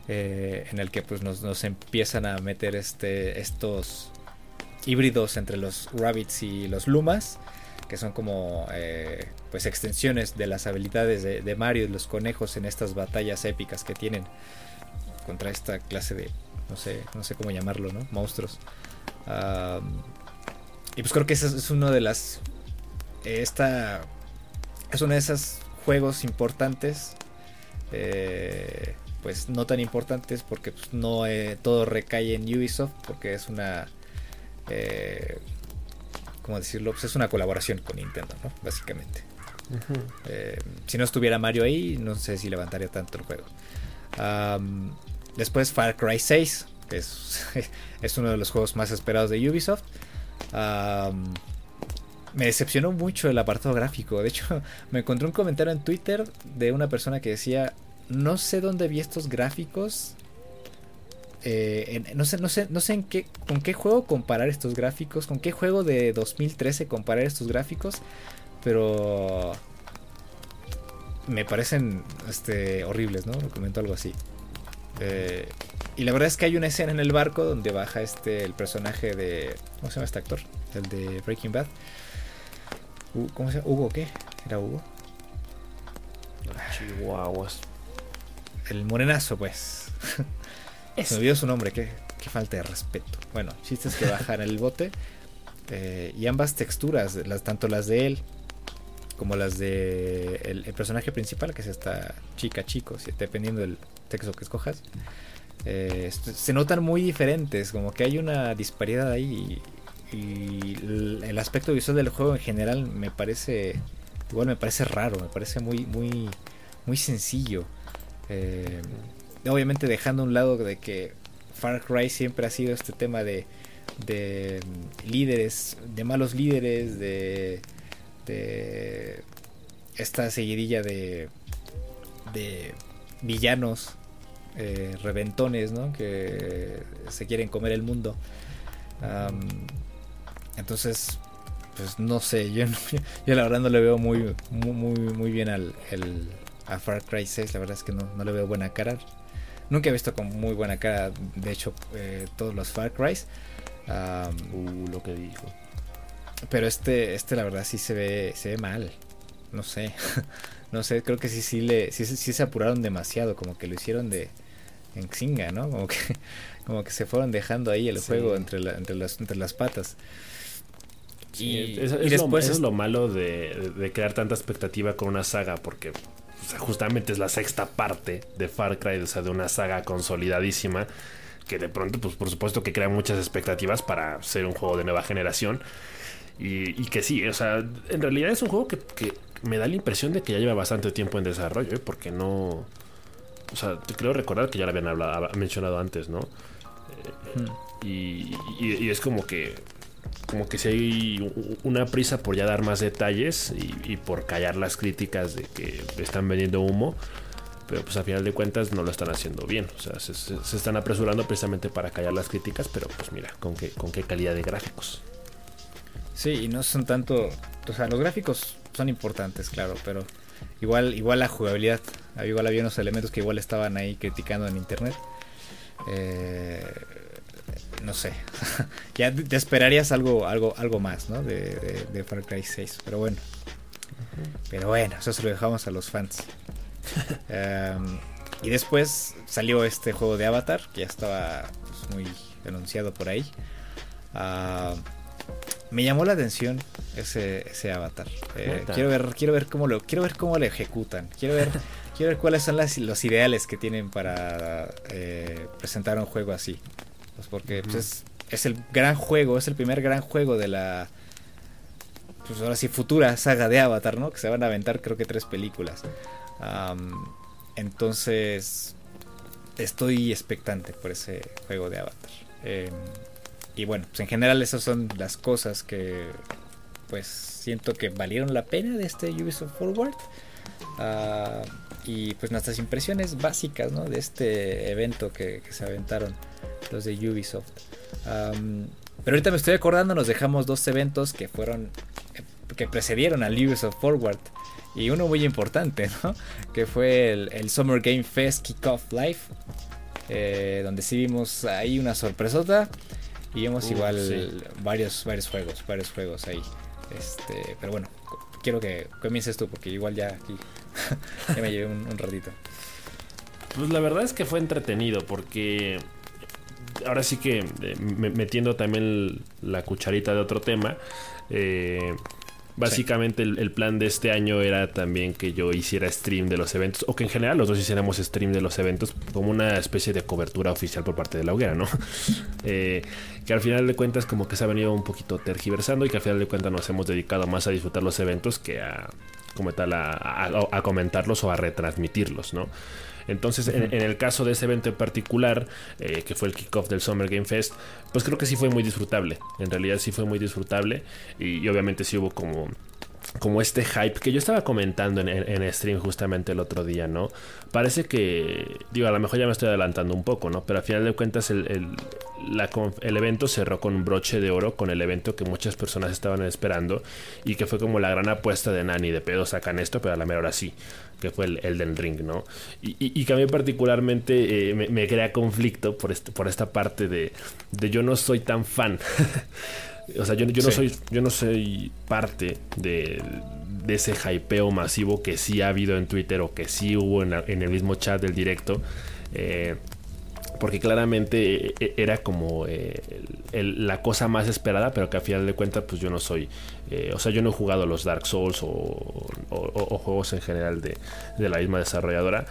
Eh, en el que pues nos, empiezan a meter este, estos híbridos entre los rabbits y los lumas que son como eh, pues extensiones de las habilidades de, Mario y los conejos en estas batallas épicas que tienen contra esta clase de no sé no sé cómo llamarlo no monstruos y pues creo que ese es uno de las esta es uno de esos juegos importantes eh, pues no tan importantes porque pues, no eh, todo recae en Ubisoft porque es una eh, ¿cómo decirlo? Pues es una colaboración con Nintendo, ¿no? Básicamente. Eh, si no estuviera Mario ahí, no sé si levantaría tanto el juego. después Far Cry 6, que es, es, uno de los juegos más esperados de Ubisoft. Me decepcionó mucho el apartado gráfico. De hecho, me encontré un comentario en Twitter de una persona que decía, no sé dónde vi estos gráficos eh, no sé, no sé, no sé en qué, con qué juego comparar estos gráficos, con qué juego de 2013 comparar estos gráficos, pero me parecen este, horribles, ¿no? Comentó algo así. Eh, y la verdad es que hay una escena en el barco donde baja este el personaje de ¿cómo se llama este actor? El de Breaking Bad. ¿Cómo se llama? Hugo qué? ¿Era Hugo? Chihuahuas. El morenazo, pues. Se me olvidó su nombre, qué, falta de respeto. Bueno, chistes que bajan el bote. Eh, y ambas texturas, las, tanto las de él como las de el, personaje principal, que es esta chica, chico, dependiendo del texto que escojas, eh, se notan muy diferentes, como que hay una disparidad ahí. Y, el, aspecto visual del juego en general me parece, igual me parece raro, me parece muy, muy, muy sencillo. Eh, obviamente dejando a un lado de que Far Cry siempre ha sido este tema de, de mm, líderes, de malos líderes, de, de esta seguidilla de, de villanos eh, reventones, ¿no? Que se quieren comer el mundo. Entonces, pues no sé, yo, yo la verdad no le veo muy, muy, muy, bien al, a Far Cry 6, la verdad es que no, no le veo buena cara. Nunca he visto con muy buena cara, de hecho, eh, todos los Far Cry. uh, lo que dijo. Pero este, este la verdad sí se ve, se ve mal. No sé. no sé, creo que sí, sí, le, sí, sí se apuraron demasiado, como que lo hicieron de en xinga, ¿no? Como que, como que se fueron dejando ahí el juego entre, entre, las, entre las patas. Y, después es lo malo de, de, crear tanta expectativa con una saga, porque justamente es la sexta parte de Far Cry, o sea, de una saga consolidadísima que de pronto, pues por supuesto que crea muchas expectativas para ser un juego de nueva generación. Y, que sí, o sea, en realidad es un juego que, me da la impresión de que ya lleva bastante tiempo en desarrollo, ¿eh? porque no... O sea, creo recordar que ya lo habían hablado, mencionado antes, ¿no? y, es como que como que si hay una prisa por ya dar más detalles y, por callar las críticas de que están vendiendo humo, pero pues a final de cuentas no lo están haciendo bien, o sea, se, están apresurando precisamente para callar las críticas, pero pues mira, con qué, con qué calidad de gráficos. Sí, y no son tanto, o sea, los gráficos son importantes, claro, pero igual, igual la jugabilidad, igual había unos elementos que igual estaban ahí criticando en internet. Eh, no sé. ya te esperarías algo, algo, algo más, ¿no? De, de, Far Cry 6. Pero bueno. Pero bueno, eso se lo dejamos a los fans. Em, y después salió este juego de Avatar, que ya estaba pues, muy anunciado por ahí. Ah, me llamó la atención ese, ese Avatar. Eh, quiero ver, quiero ver cómo lo, quiero ver cómo lo ejecutan. Quiero ver, quiero ver cuáles son las, los ideales que tienen para eh, presentar un juego así. Pues porque pues, es, el gran juego, es el primer gran juego de la. Pues ahora sí, futura saga de Avatar, ¿no? Que se van a aventar, creo que tres películas. entonces, estoy expectante por ese juego de Avatar. Em, y bueno, pues en general, esas son las cosas que. Pues siento que valieron la pena de este Ubisoft Forward. Ah, y pues nuestras impresiones básicas ¿no? de este evento que se aventaron los de Ubisoft. pero ahorita me estoy acordando, nos dejamos dos eventos que fueron, que precedieron al Ubisoft Forward. Y uno muy importante, ¿no? Que fue el, Summer Game Fest Kickoff Live. Eh, donde sí vimos ahí una sorpresota. Y vimos igual varios, varios juegos, varios juegos ahí. Este, pero bueno, quiero que comiences tú porque igual ya aquí ya me llevé un ratito. Pues la verdad es que fue entretenido porque ahora sí que eh, metiendo también la cucharita de otro tema, eh, Básicamente el, plan de este año era también que yo hiciera stream de los eventos, o que en general los dos hiciéramos stream de los eventos como una especie de cobertura oficial por parte de la hoguera, ¿no? Eh, que al final de cuentas como que se ha venido un poquito tergiversando y que al final de cuentas nos hemos dedicado más a disfrutar los eventos que a, comentarlos o a retransmitirlos, ¿no? Entonces, en, el caso de ese evento en particular, eh, que fue el kickoff del Summer Game Fest, pues creo que sí fue muy disfrutable. En realidad sí fue muy disfrutable. Y, obviamente sí hubo como como este hype que yo estaba comentando en, en, stream justamente el otro día, ¿no? Parece que, digo, a lo mejor ya me estoy adelantando un poco, ¿no? Pero al final de cuentas el, el, evento cerró con un broche de oro, con el evento que muchas personas estaban esperando y que fue como la gran apuesta de Nani, de pedo sacan esto, pero a la mera hora sí que fue el Elden Ring, ¿no? Y, que a mí particularmente eh, me, crea conflicto por, este, por esta parte de, de yo no soy tan fan. o sea, yo, yo no soy, yo no soy parte de, de, ese hypeo masivo que sí ha habido en Twitter o que sí hubo en, en el mismo chat del directo. Eh, porque claramente eh, eh, era como eh, la cosa más esperada, pero que a final de cuentas pues yo no soy, o sea, yo no he jugado los Dark Souls o, juegos en general de, la misma desarrolladora.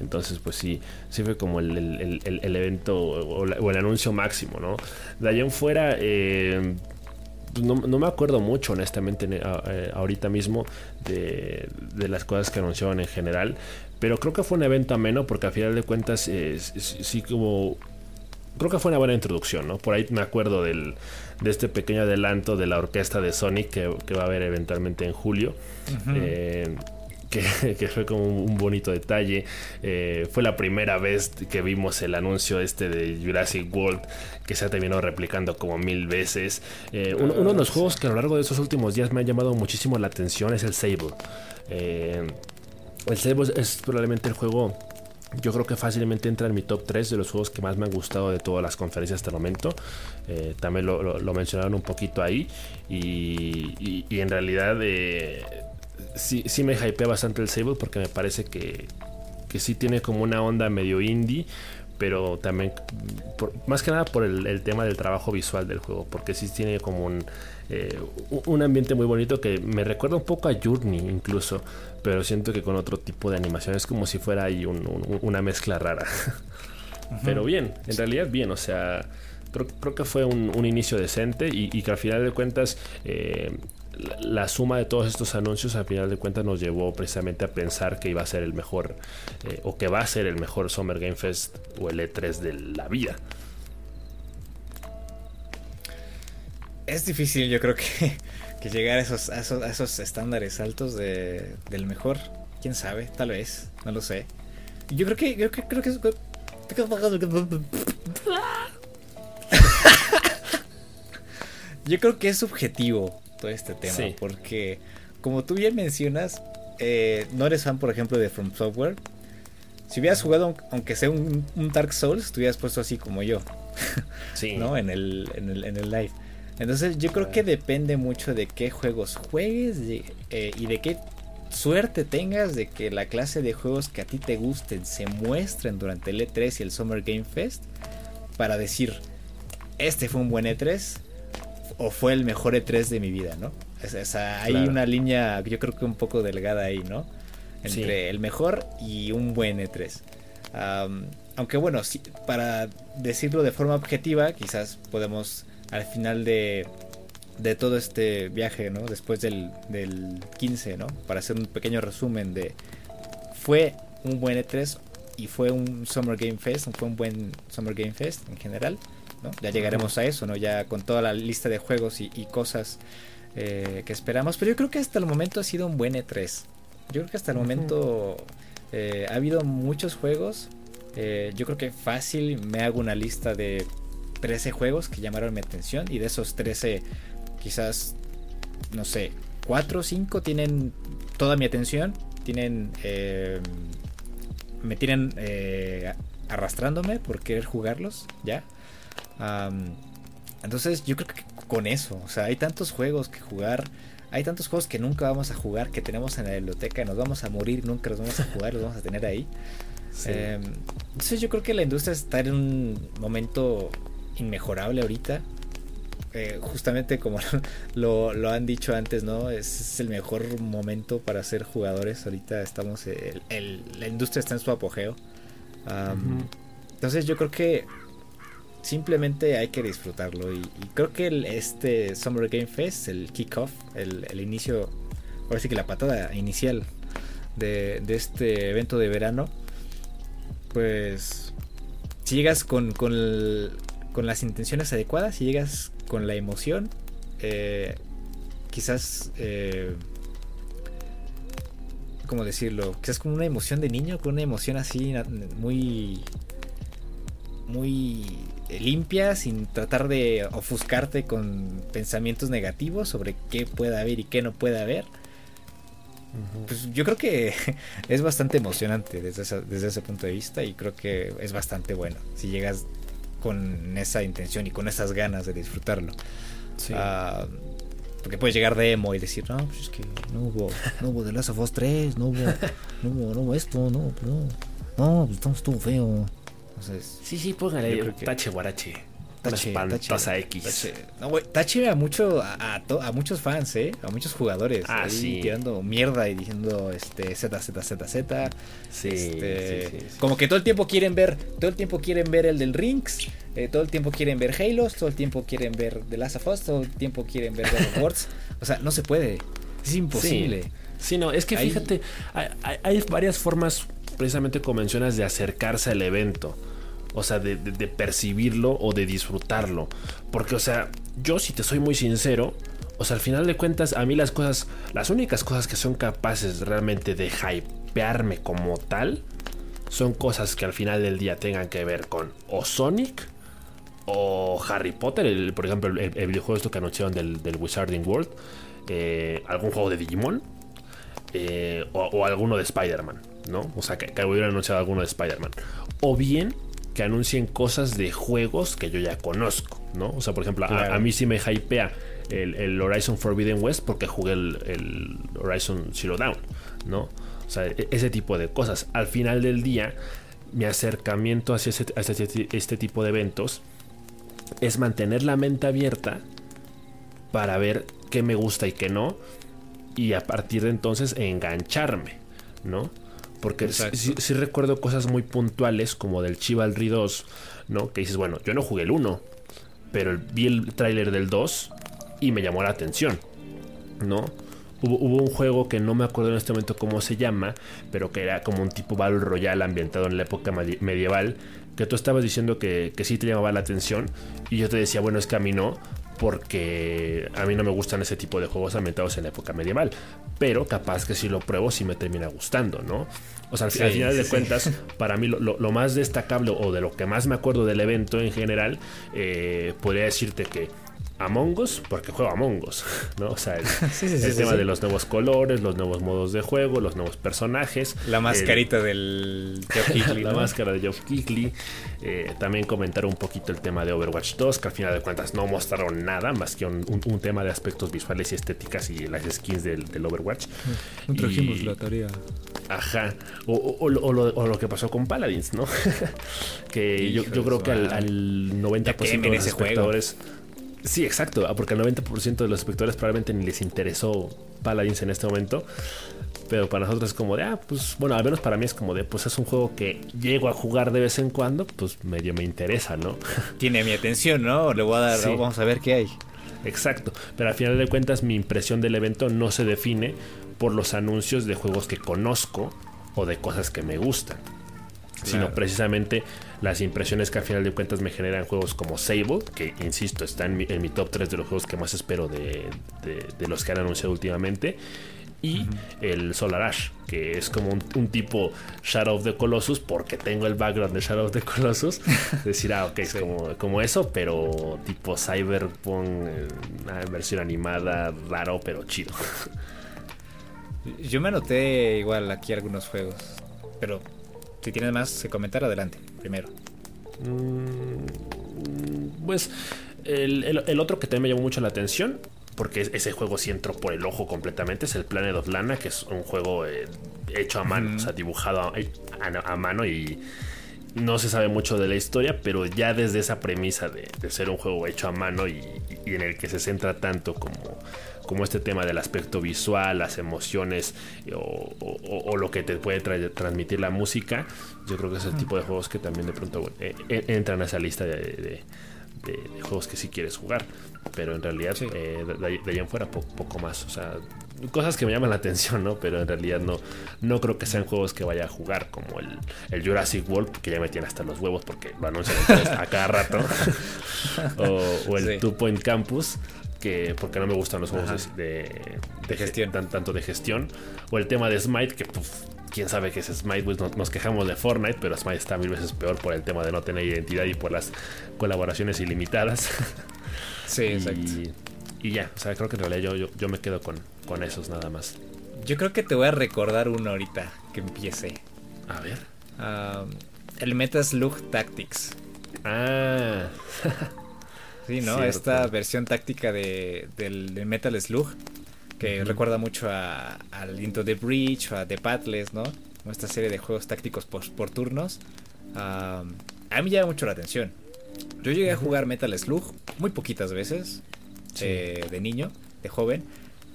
Entonces, pues sí, sí fue como el, evento o, el anuncio máximo, ¿no? De allá en fuera, no, me acuerdo mucho, honestamente, ahorita mismo de, de, las cosas que anunciaban en general. Pero creo que fue un evento ameno porque a final de cuentas eh, sí como... Creo que fue una buena introducción, ¿no? Por ahí me acuerdo del, de este pequeño adelanto de la orquesta de Sonic que, va a haber eventualmente en julio. Eh, que, fue como un bonito detalle. Eh, fue la primera vez que vimos el anuncio este de Jurassic World que se ha terminado replicando como mil veces. uno, de los juegos que a lo largo de esos últimos días me ha llamado muchísimo la atención es el Sable. El Sebo es, probablemente el juego yo creo que fácilmente entra en mi top 3 de los juegos que más me han gustado de todas las conferencias hasta el momento. Eh, también lo, mencionaron un poquito ahí. Y, en realidad eh, sí, sí, me hypea bastante el Sable porque me parece que, que sí tiene como una onda medio indie pero también más que nada por el, tema del trabajo visual del juego, porque sí tiene como un, eh, un ambiente muy bonito que me recuerda un poco a Journey incluso, pero siento que con otro tipo de animación es como si fuera ahí una mezcla rara. Pero bien, en realidad bien, o sea, creo, que fue un, inicio decente y, que al final de cuentas eh, la, suma de todos estos anuncios al final de cuentas nos llevó precisamente a pensar que iba a ser el mejor eh, o que va a ser el mejor Summer Game Fest o el E3 de la vida. Es difícil, yo creo que, que llegar a esos, a esos, estándares altos de, del mejor. Quién sabe, tal vez, no lo sé. Yo creo que, creo que, creo que Yo creo que es subjetivo todo este tema. Porque, como tú bien mencionas, eh, no eres fan, por ejemplo, de From Software. Si hubieras jugado, aunque sea un, Dark Souls, estuvieras puesto así como yo. Sí. ¿No? En el, en el, en el live. Entonces, yo creo que depende mucho de qué juegos juegues eh, y de qué suerte tengas de que la clase de juegos que a ti te gusten se muestren durante el E3 y el Summer Game Fest para decir, este fue un buen E3 o fue el mejor E3 de mi vida, ¿no? hay una línea, yo creo que un poco delgada ahí, ¿no? Entre el mejor y un buen E3. aunque bueno, para decirlo de forma objetiva, quizás podemos al final de, de todo este viaje, ¿no? Después del, del 15, ¿no? Para hacer un pequeño resumen de... Fue un buen E3 y fue un Summer Game Fest, fue un buen Summer Game Fest en general. Ya llegaremos a eso, ¿no? Ya con toda la lista de juegos y, cosas eh, que esperamos. Pero yo creo que hasta el momento ha sido un buen E3. Yo creo que hasta el momento eh, ha habido muchos juegos. Eh, yo creo que fácil me hago una lista de 13 juegos que llamaron mi atención. Y de esos 13, quizás, no sé, 4 o 5 tienen toda mi atención. Tienen... me tienen arrastrándome por querer jugarlos, ¿ya? Entonces yo creo que con eso, o sea, hay tantos juegos que jugar, hay tantos juegos que nunca vamos a jugar, que tenemos en la biblioteca, nos vamos a morir, nunca los vamos a jugar, los vamos a tener ahí. Em, entonces yo creo que la industria está en un momento inmejorable ahorita. eh, justamente como lo, lo, han dicho antes, ¿no? Es, el mejor momento para ser jugadores. Ahorita estamos, el, la industria está en su apogeo. Entonces yo creo que simplemente hay que disfrutarlo. Y, creo que este Summer Game Fest, el kickoff, el, el inicio, ahora sí que la patada inicial de, de este evento de verano, pues si llegas con, con, con las intenciones adecuadas, si llegas con la emoción, eh, quizás, eh, ¿cómo decirlo? Quizás con una emoción de niño, con una emoción así muy, muy limpia, sin tratar de ofuscarte con pensamientos negativos sobre qué puede haber y qué no puede haber. Pues yo creo que es bastante emocionante desde, desde ese punto de vista y creo que es bastante bueno si llegas con esa intención y con esas ganas de disfrutarlo. Ah, porque puedes llegar de emo y decir, no, pues es que no hubo, no hubo The Last of Us 3, no hubo, no hubo, no hubo esto, no, no, no, pues estuvo feo. Entonces, sí, sí, póngale tache guarache. Tache, tache, X. Tache, no, tache a, mucho, a, a, muchos fans, ¿eh? A muchos jugadores. Ah, sí. Tirando mierda y diciendo este, Z, Z, Z, Z. Sí, este, sí, Como que todo el tiempo quieren ver, todo el tiempo quieren ver el del Rings. Eh, todo el tiempo quieren ver Halo, todo el tiempo quieren ver The Last of Us, todo el tiempo quieren ver The Wars. O sea, no se puede. Es imposible. Sí, no, es que fíjate, hay, hay, varias formas, precisamente como mencionas, de acercarse al evento. O sea, de, percibirlo o de disfrutarlo. Porque, o sea, yo si te soy muy sincero, o sea, al final de cuentas, a mí las cosas, las únicas cosas que son capaces realmente de hypearme como tal, son cosas que al final del día tengan que ver con o Sonic o Harry Potter, por ejemplo, el, videojuego esto que anunciaron del, del Wizarding World, eh, algún juego de Digimon eh, o, alguno de Spider-Man, ¿no? O sea, que, que hubieran anunciado alguno de Spider-Man. O bien que anuncien cosas de juegos que yo ya conozco, ¿no? O sea, por ejemplo, a, mí sí me hypea el, Horizon Forbidden West porque jugué el, Horizon Zero Dawn, ¿no? O sea, e, ese tipo de cosas. Al final del día, mi acercamiento hacia, este tipo de eventos es mantener la mente abierta para ver qué me gusta y qué no, y a partir de entonces engancharme, ¿no? Porque sí, recuerdo cosas muy puntuales como del Chivalry 2, ¿no? Que dices, bueno, yo no jugué el 1, pero vi el tráiler del 2 y me llamó la atención, ¿no? Hubo, un juego que no me acuerdo en este momento cómo se llama, pero que era como un tipo Battle Royale ambientado en la época medieval, que tú estabas diciendo que, que sí te llamaba la atención y yo te decía, bueno, es que a mí no, porque a mí no me gustan ese tipo de juegos ambientados en la época medieval, pero capaz que si lo pruebo sí me termina gustando, ¿no? O sea, al, final de cuentas, para mí lo, más destacable o de lo que más me acuerdo del evento en general, eh, podría decirte que Among Us porque juego Among Us, ¿no? O sea, el, tema de los nuevos colores, los nuevos modos de juego, los nuevos personajes. La mascarita del La máscara de Geoff Keighley. Eh, también comentar un poquito el tema de Overwatch 2, que al final de cuentas no mostraron nada más que un, tema de aspectos visuales y estéticas y las skins del, Overwatch. No trajimos la tarea. Ajá. O, lo, que pasó con Paladins, ¿no? que yo, creo que al, al 90% de los espectadores... Sí, exacto, ah, porque al 90% de los espectadores probablemente ni les interesó Paladins en este momento. Pero para nosotros es como de, ah, pues bueno, al menos para mí es como de, pues es un juego que llego a jugar de vez en cuando, pues medio me interesa, ¿no? Tiene mi atención, ¿no? Le voy a dar, vamos a ver qué hay. Exacto, pero al final de cuentas mi impresión del evento no se define por los anuncios de juegos que conozco o de cosas que me gustan, sino precisamente las impresiones que al final de cuentas me generan juegos como Sable, que insisto, está en mi, top 3 de los juegos que más espero de, los que han anunciado últimamente. Y el Solar Ash, que es como un, tipo Shadow of the Colossus, porque tengo el background de Shadow of the Colossus. decir, ah, ok, es como, como eso, pero tipo Cyberpunk, eh, una versión animada, raro, pero chido. Yo me anoté igual aquí algunos juegos, pero si tienes más que comentar, adelante, primero. Mm, pues el, otro que también me llamó mucho la atención, porque ese juego sí entró por el ojo completamente, es el Planet of Lana, que es un juego eh, hecho a mano, o sea, dibujado a, mano y, no se sabe mucho de la historia, pero ya desde esa premisa de, ser un juego hecho a mano y, en el que se centra tanto como, como este tema del aspecto visual, las emociones o, lo que te puede transmitir la música, yo creo que es el tipo de juegos que también de pronto eh, eh, entran a esa lista de, juegos que sí quieres jugar. Pero en realidad, eh, de, ahí en fuera, poco más. O sea, cosas que me llaman la atención, ¿no? Pero en realidad no, no creo que sean juegos que vaya a jugar, como el, el Jurassic World, que ya me tiene hasta los huevos porque lo anuncian a cada rato. o, el Two Point Campus, que porque no me gustan los juegos de, de, gestión, tanto de gestión. O el tema de Smite, que quién sabe qué es Smite, pues nos, quejamos de Fortnite, pero Smite está mil veces peor por el tema de no tener identidad y por las colaboraciones ilimitadas. Sí, exacto. Y ya, o sea, creo que en realidad yo, yo, me quedo con, con esos nada más. Yo creo que te voy a recordar uno ahorita que empiece. A ver. el Metal Slug Tactics. Ah. sí, ¿no? Esta versión táctica de, del, Metal Slug. Que recuerda mucho a, al Into the Breach o a The Pathless, ¿no? Esta serie de juegos tácticos por, por turnos. a mí me llama mucho la atención. Yo llegué a jugar Metal Slug muy poquitas veces. Eh, de niño, de joven,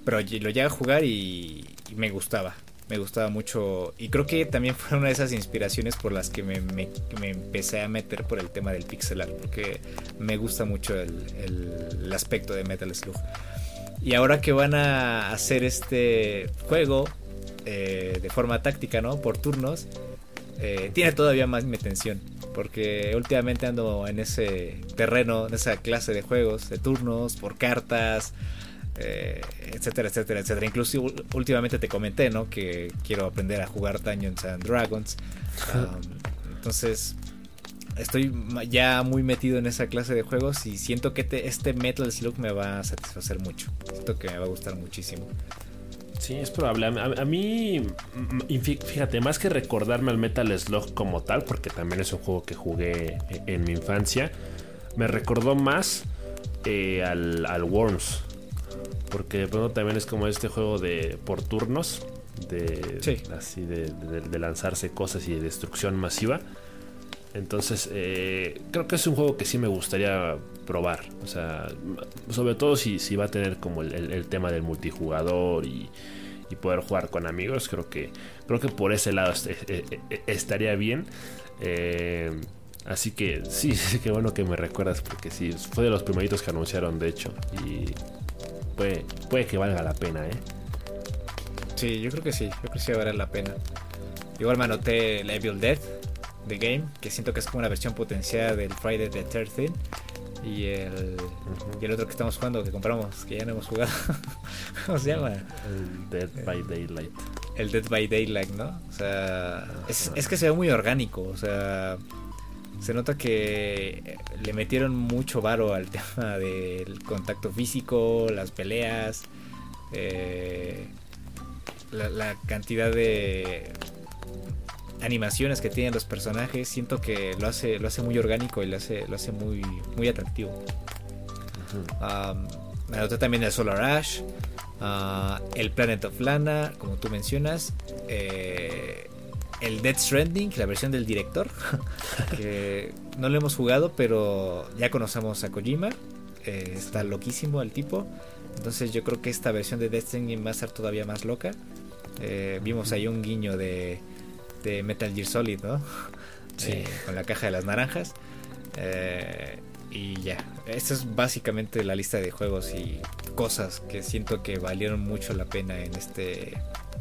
pero lo llegué a jugar y, me gustaba. Me gustaba mucho y creo que también fue una de esas inspiraciones por las que me, empecé a meter por el tema del pixel art, porque me gusta mucho el, aspecto de Metal Slug. Y ahora que van a hacer este juego eh, de forma táctica, ¿no? Por turnos, eh, tiene todavía más mi atención. Porque últimamente ando en ese terreno, en esa clase de juegos, de turnos, por cartas, eh, etcétera, etcétera, etcétera. Incluso últimamente te comenté, ¿no? Que quiero aprender a jugar Dungeons and Dragons. entonces, estoy ya muy metido en esa clase de juegos y siento que este Metal Slug me va a satisfacer mucho. Siento que me va a gustar muchísimo. Sí, es probable. A, mí, fíjate, más que recordarme al Metal Slug como tal, porque también es un juego que jugué e, en mi infancia, me recordó más eh, al, Worms. Porque de pronto también es como este juego de por turnos, de, así de, de lanzarse cosas y de destrucción masiva. Entonces, eh, creo que es un juego que sí me gustaría probar. O sea, sobre todo si, si va a tener como el, tema del multijugador y, poder jugar con amigos. Creo que, creo que por ese lado eh, eh, estaría bien. así que sí, sí, qué bueno que me recuerdas porque sí, fue de los primeritos que anunciaron, de hecho. Y puede, puede que valga la pena, ¿eh? Sí, yo creo que sí, yo creo que sí vale la pena. Igual me anoté el Evil Dead The Game, que siento que es como una versión potenciada del Friday the 13 y el, y el otro que estamos jugando, que compramos, que ya no hemos jugado. ¿Cómo se llama? El Dead by Daylight. El Dead by Daylight, ¿no? O sea, es, es que se ve muy orgánico, o sea, se nota que le metieron mucho varo al tema del contacto físico, las peleas, eh, la, cantidad de animaciones que tienen los personajes, siento que lo hace, lo hace muy orgánico y lo hace, lo hace muy, muy atractivo. me anoté también el Solar Ash, ah, el Planet of Lana, como tú mencionas, eh, el Dead Stranding, la versión del director, que no lo hemos jugado, pero ya conocemos a Kojima, eh, está loquísimo el tipo, entonces yo creo que esta versión de Dead Stranding va a ser todavía más loca. Eh, vimos ahí un guiño de de Metal Gear Solid, ¿no? Sí. Eh, con la caja de las naranjas. Y ya, esta es básicamente la lista de juegos y cosas que siento que valieron mucho la pena en este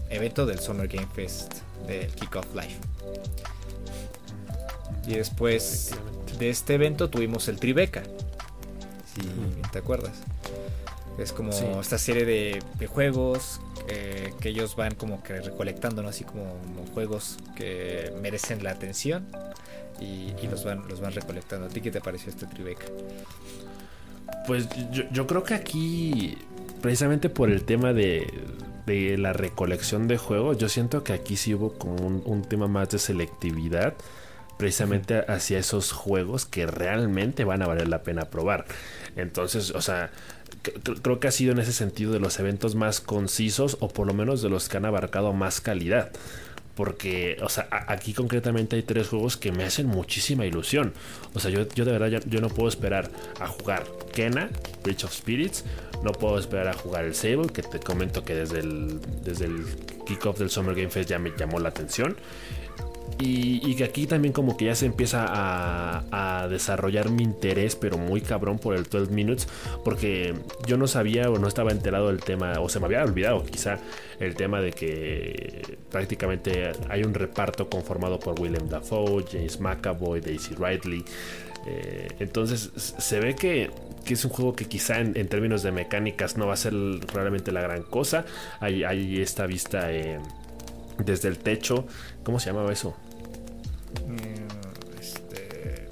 evento del Summer Game Fest del Kick Off Live. Y después de este evento tuvimos el Tribeca, si te acuerdas. Es como esta serie de, de juegos eh, que ellos van como que recolectando, ¿no? Así como, juegos que merecen la atención y, los, van, los van recolectando. ¿A ti qué te pareció este Tribeca? Pues yo, creo que aquí, precisamente por el tema de, la recolección de juegos, yo siento que aquí sí hubo como un, tema más de selectividad precisamente hacia esos juegos que realmente van a valer la pena probar. Entonces, o sea, creo que ha sido en ese sentido de los eventos más concisos o por lo menos de los que han abarcado más calidad. porque, o sea, aquí concretamente hay tres juegos que me hacen muchísima ilusión. O sea, yo, yo de verdad yo, no puedo esperar a jugar Kena, Bridge of Spirits, no puedo esperar a jugar el Sable, que te comento que desde el, desde el kickoff del Summer Game Fest ya me llamó la atención. Y, que aquí también como que ya se empieza a, desarrollar mi interés, pero muy cabrón por el 12 Minutes, porque yo no sabía o no estaba enterado del tema, o se me había olvidado quizá el tema de que prácticamente hay un reparto conformado por William Dafoe, James McAvoy, Daisy Ridley. Eh, entonces se ve que, es un juego que quizá en, términos de mecánicas no va a ser realmente la gran cosa. Hay, hay esta vista eh, desde el techo. ¿Cómo se llamaba eso? Mm, este.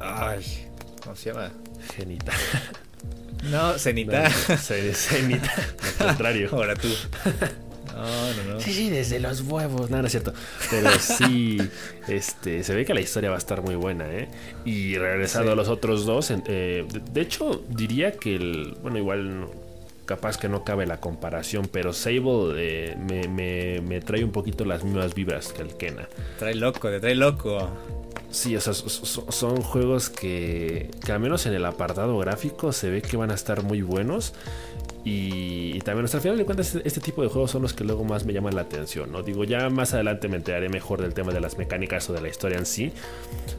Ay, ¿cómo se llama? Genita. No, cenita. cenita, al contrario. Ahora tú. No, no, no. Sí, sí, desde los huevos. No, no es cierto. Pero sí, este, se ve que la historia va a estar muy buena, ¿eh? Y regresando a los otros dos, eh, de, hecho, diría que el. Bueno, igual capaz que no cabe la comparación, pero Sable eh, me, trae un poquito las mismas vibras que el Kena. Trae loco, te trae loco. Sí, o sea, son juegos que, que al menos en el apartado gráfico se ve que van a estar muy buenos. Y, también, hasta al final de cuentas, este, tipo de juegos son los que luego más me llaman la atención, ¿no? Digo, ya más adelante me enteraré mejor del tema de las mecánicas o de la historia en sí.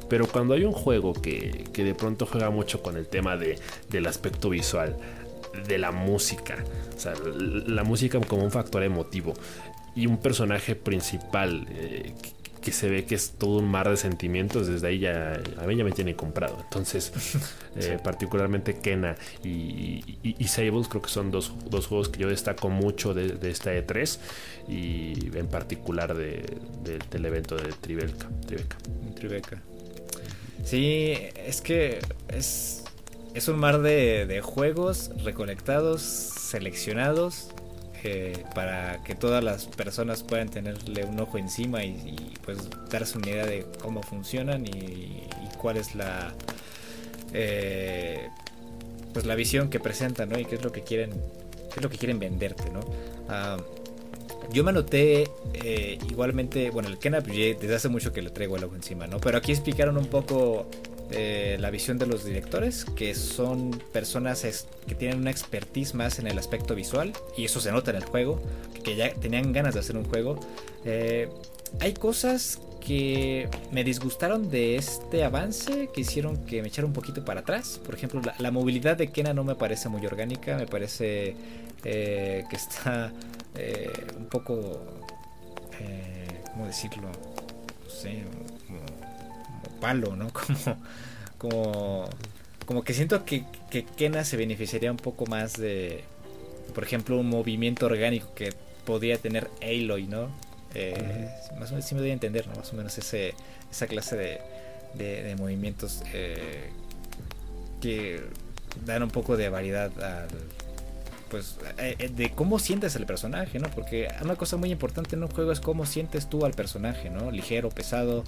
Pero cuando hay un juego que, que de pronto juega mucho con el tema de, del aspecto visual, de la música. O sea, la música como un factor emotivo. Y un personaje principal eh, que, se ve que es todo un mar de sentimientos, desde ahí ya a mí ya me tiene comprado. Entonces, eh, particularmente Kena y, y, Sables creo que son dos, juegos que yo destaco mucho de, esta E3 y en particular del evento de Tribeca. Tribeca. Sí, es que es es un mar de, juegos recolectados, seleccionados, para que todas las personas puedan tenerle un ojo encima y, pues darse una idea de cómo funcionan y, cuál es la eh, pues la visión que presentan ¿no? y qué es lo que quieren qué es lo que quieren venderte ¿no? Ah, yo me anoté eh, igualmente, bueno, el Kenap desde hace mucho que le traigo el ojo encima, ¿no? Pero aquí explicaron un poco eh, la visión de los directores, que son personas que tienen una expertise más en el aspecto visual, y eso se nota en el juego, que ya tenían ganas de hacer un juego. Eh, hay cosas que me disgustaron de este avance, que hicieron que me echara un poquito para atrás. Por ejemplo, la, movilidad de Kena no me parece muy orgánica, me parece eh, que está un poco, ¿cómo decirlo? No sé, palo, ¿no? Como, como, como que siento que, que Kena se beneficiaría un poco más de, por ejemplo, un movimiento orgánico que podría tener Aloy, ¿no? Eh, más o menos sí me doy a entender, ¿no? Más o menos ese, esa clase de, de, movimientos eh, que dan un poco de variedad al, pues eh, de cómo sientes el personaje, ¿no? Porque una cosa muy importante en un juego es cómo sientes tú al personaje, ¿no? Ligero, pesado,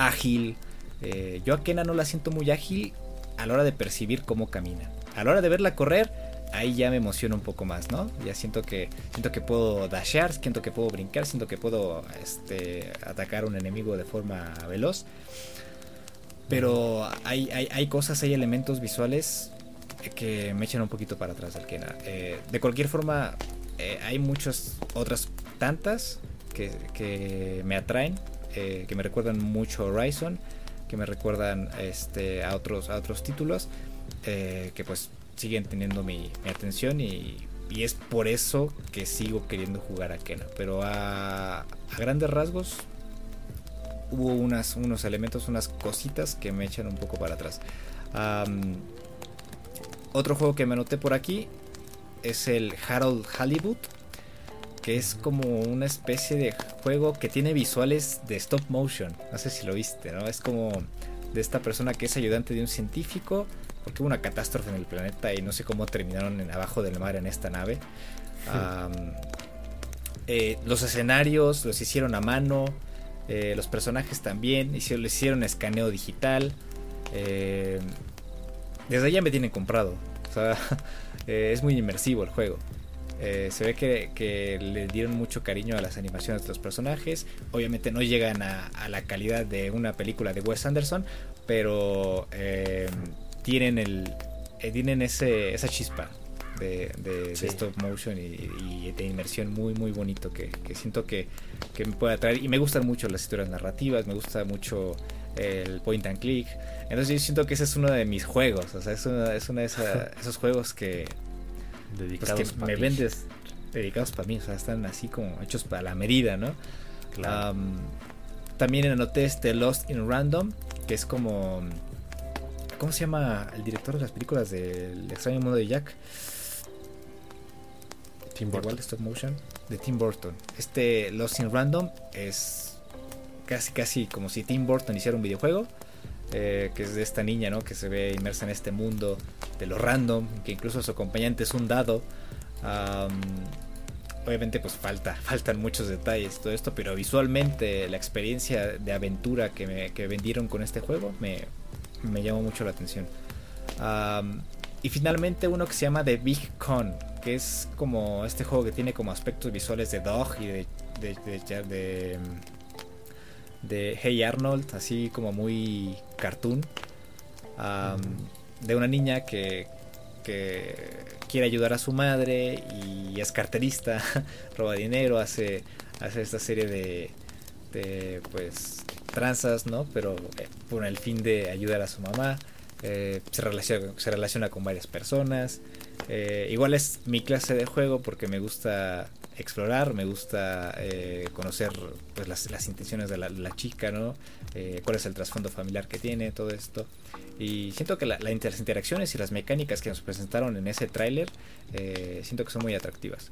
ágil. Eh, yo a Kena no la siento muy ágil a la hora de percibir cómo camina. A la hora de verla correr, ahí ya me emociona un poco más, ¿no? Ya siento que siento que puedo dashear, siento que puedo brincar, siento que puedo este, atacar a un enemigo de forma veloz. Pero hay, hay, cosas, hay elementos visuales que me echan un poquito para atrás del Kena. Eh, de cualquier forma, eh, hay muchas otras tantas que, que me atraen. Eh, que me recuerdan mucho Horizon, que me recuerdan este, a, otros, otros títulos, eh, que pues siguen teniendo mi, atención y, es por eso que sigo queriendo jugar a Kena. Pero a, grandes rasgos hubo unas, unos elementos, unas cositas que me echan un poco para atrás. otro juego que me anoté por aquí es el Harold Hollywood que es como una especie de juego que tiene visuales de stop motion. No sé si lo viste, ¿no? Es como de esta persona que es ayudante de un científico, porque hubo una catástrofe en el planeta y no sé cómo terminaron en, abajo del mar en esta nave. Eh, los escenarios los hicieron a mano, eh, los personajes también, hicieron, hicieron escaneo digital. Eh, desde allá me tienen comprado. O sea, es muy inmersivo el juego. Eh, se ve que, le dieron mucho cariño a las animaciones de los personajes. Obviamente no llegan a, la calidad de una película de Wes Anderson, pero eh, tienen el tienen ese, esa chispa de, de, stop motion y, de inmersión muy muy bonito que, siento que, que, me puede atraer. Y me gustan mucho las historias narrativas me gusta mucho el point and click. Entonces yo siento que ese es uno de mis juegos o sea es uno, es uno de esos juegos que pues, dedicados me vendes dedicados para mí o sea están así como hechos para la medida no también anoté este Lost in Random que es como ¿cómo se llama el director de las películas del extraño mundo de Jack Tim Burton. de stop motion de Tim Burton. Este Lost in Random es casi casi como si Tim Burton hiciera un videojuego. Eh, que es de esta niña, ¿no? Que se ve inmersa en este mundo de lo random, que incluso su acompañante es un dado. obviamente pues falta, faltan muchos detalles todo esto, pero visualmente la experiencia de aventura que, me, que vendieron con este juego me, me llamó mucho la atención. y finalmente uno que se llama The Big Con, que es como este juego que tiene como aspectos visuales de Dog y de, de, de, Hey Arnold, así como muy cartoon, de una niña que, que quiere ayudar a su madre y es carterista, roba dinero, hace, hace esta serie de, de pues tranzas, ¿no? Pero eh, por el fin de ayudar a su mamá. Eh, se, relaciona, se relaciona con varias personas. Eh, igual es mi clase de juego porque me gusta explorar, me gusta eh, conocer pues, las, intenciones de la, chica, ¿no? cuál es el trasfondo familiar que tiene, todo esto. Y siento que las interacciones y las mecánicas que nos presentaron en ese tráiler, siento que son muy atractivas.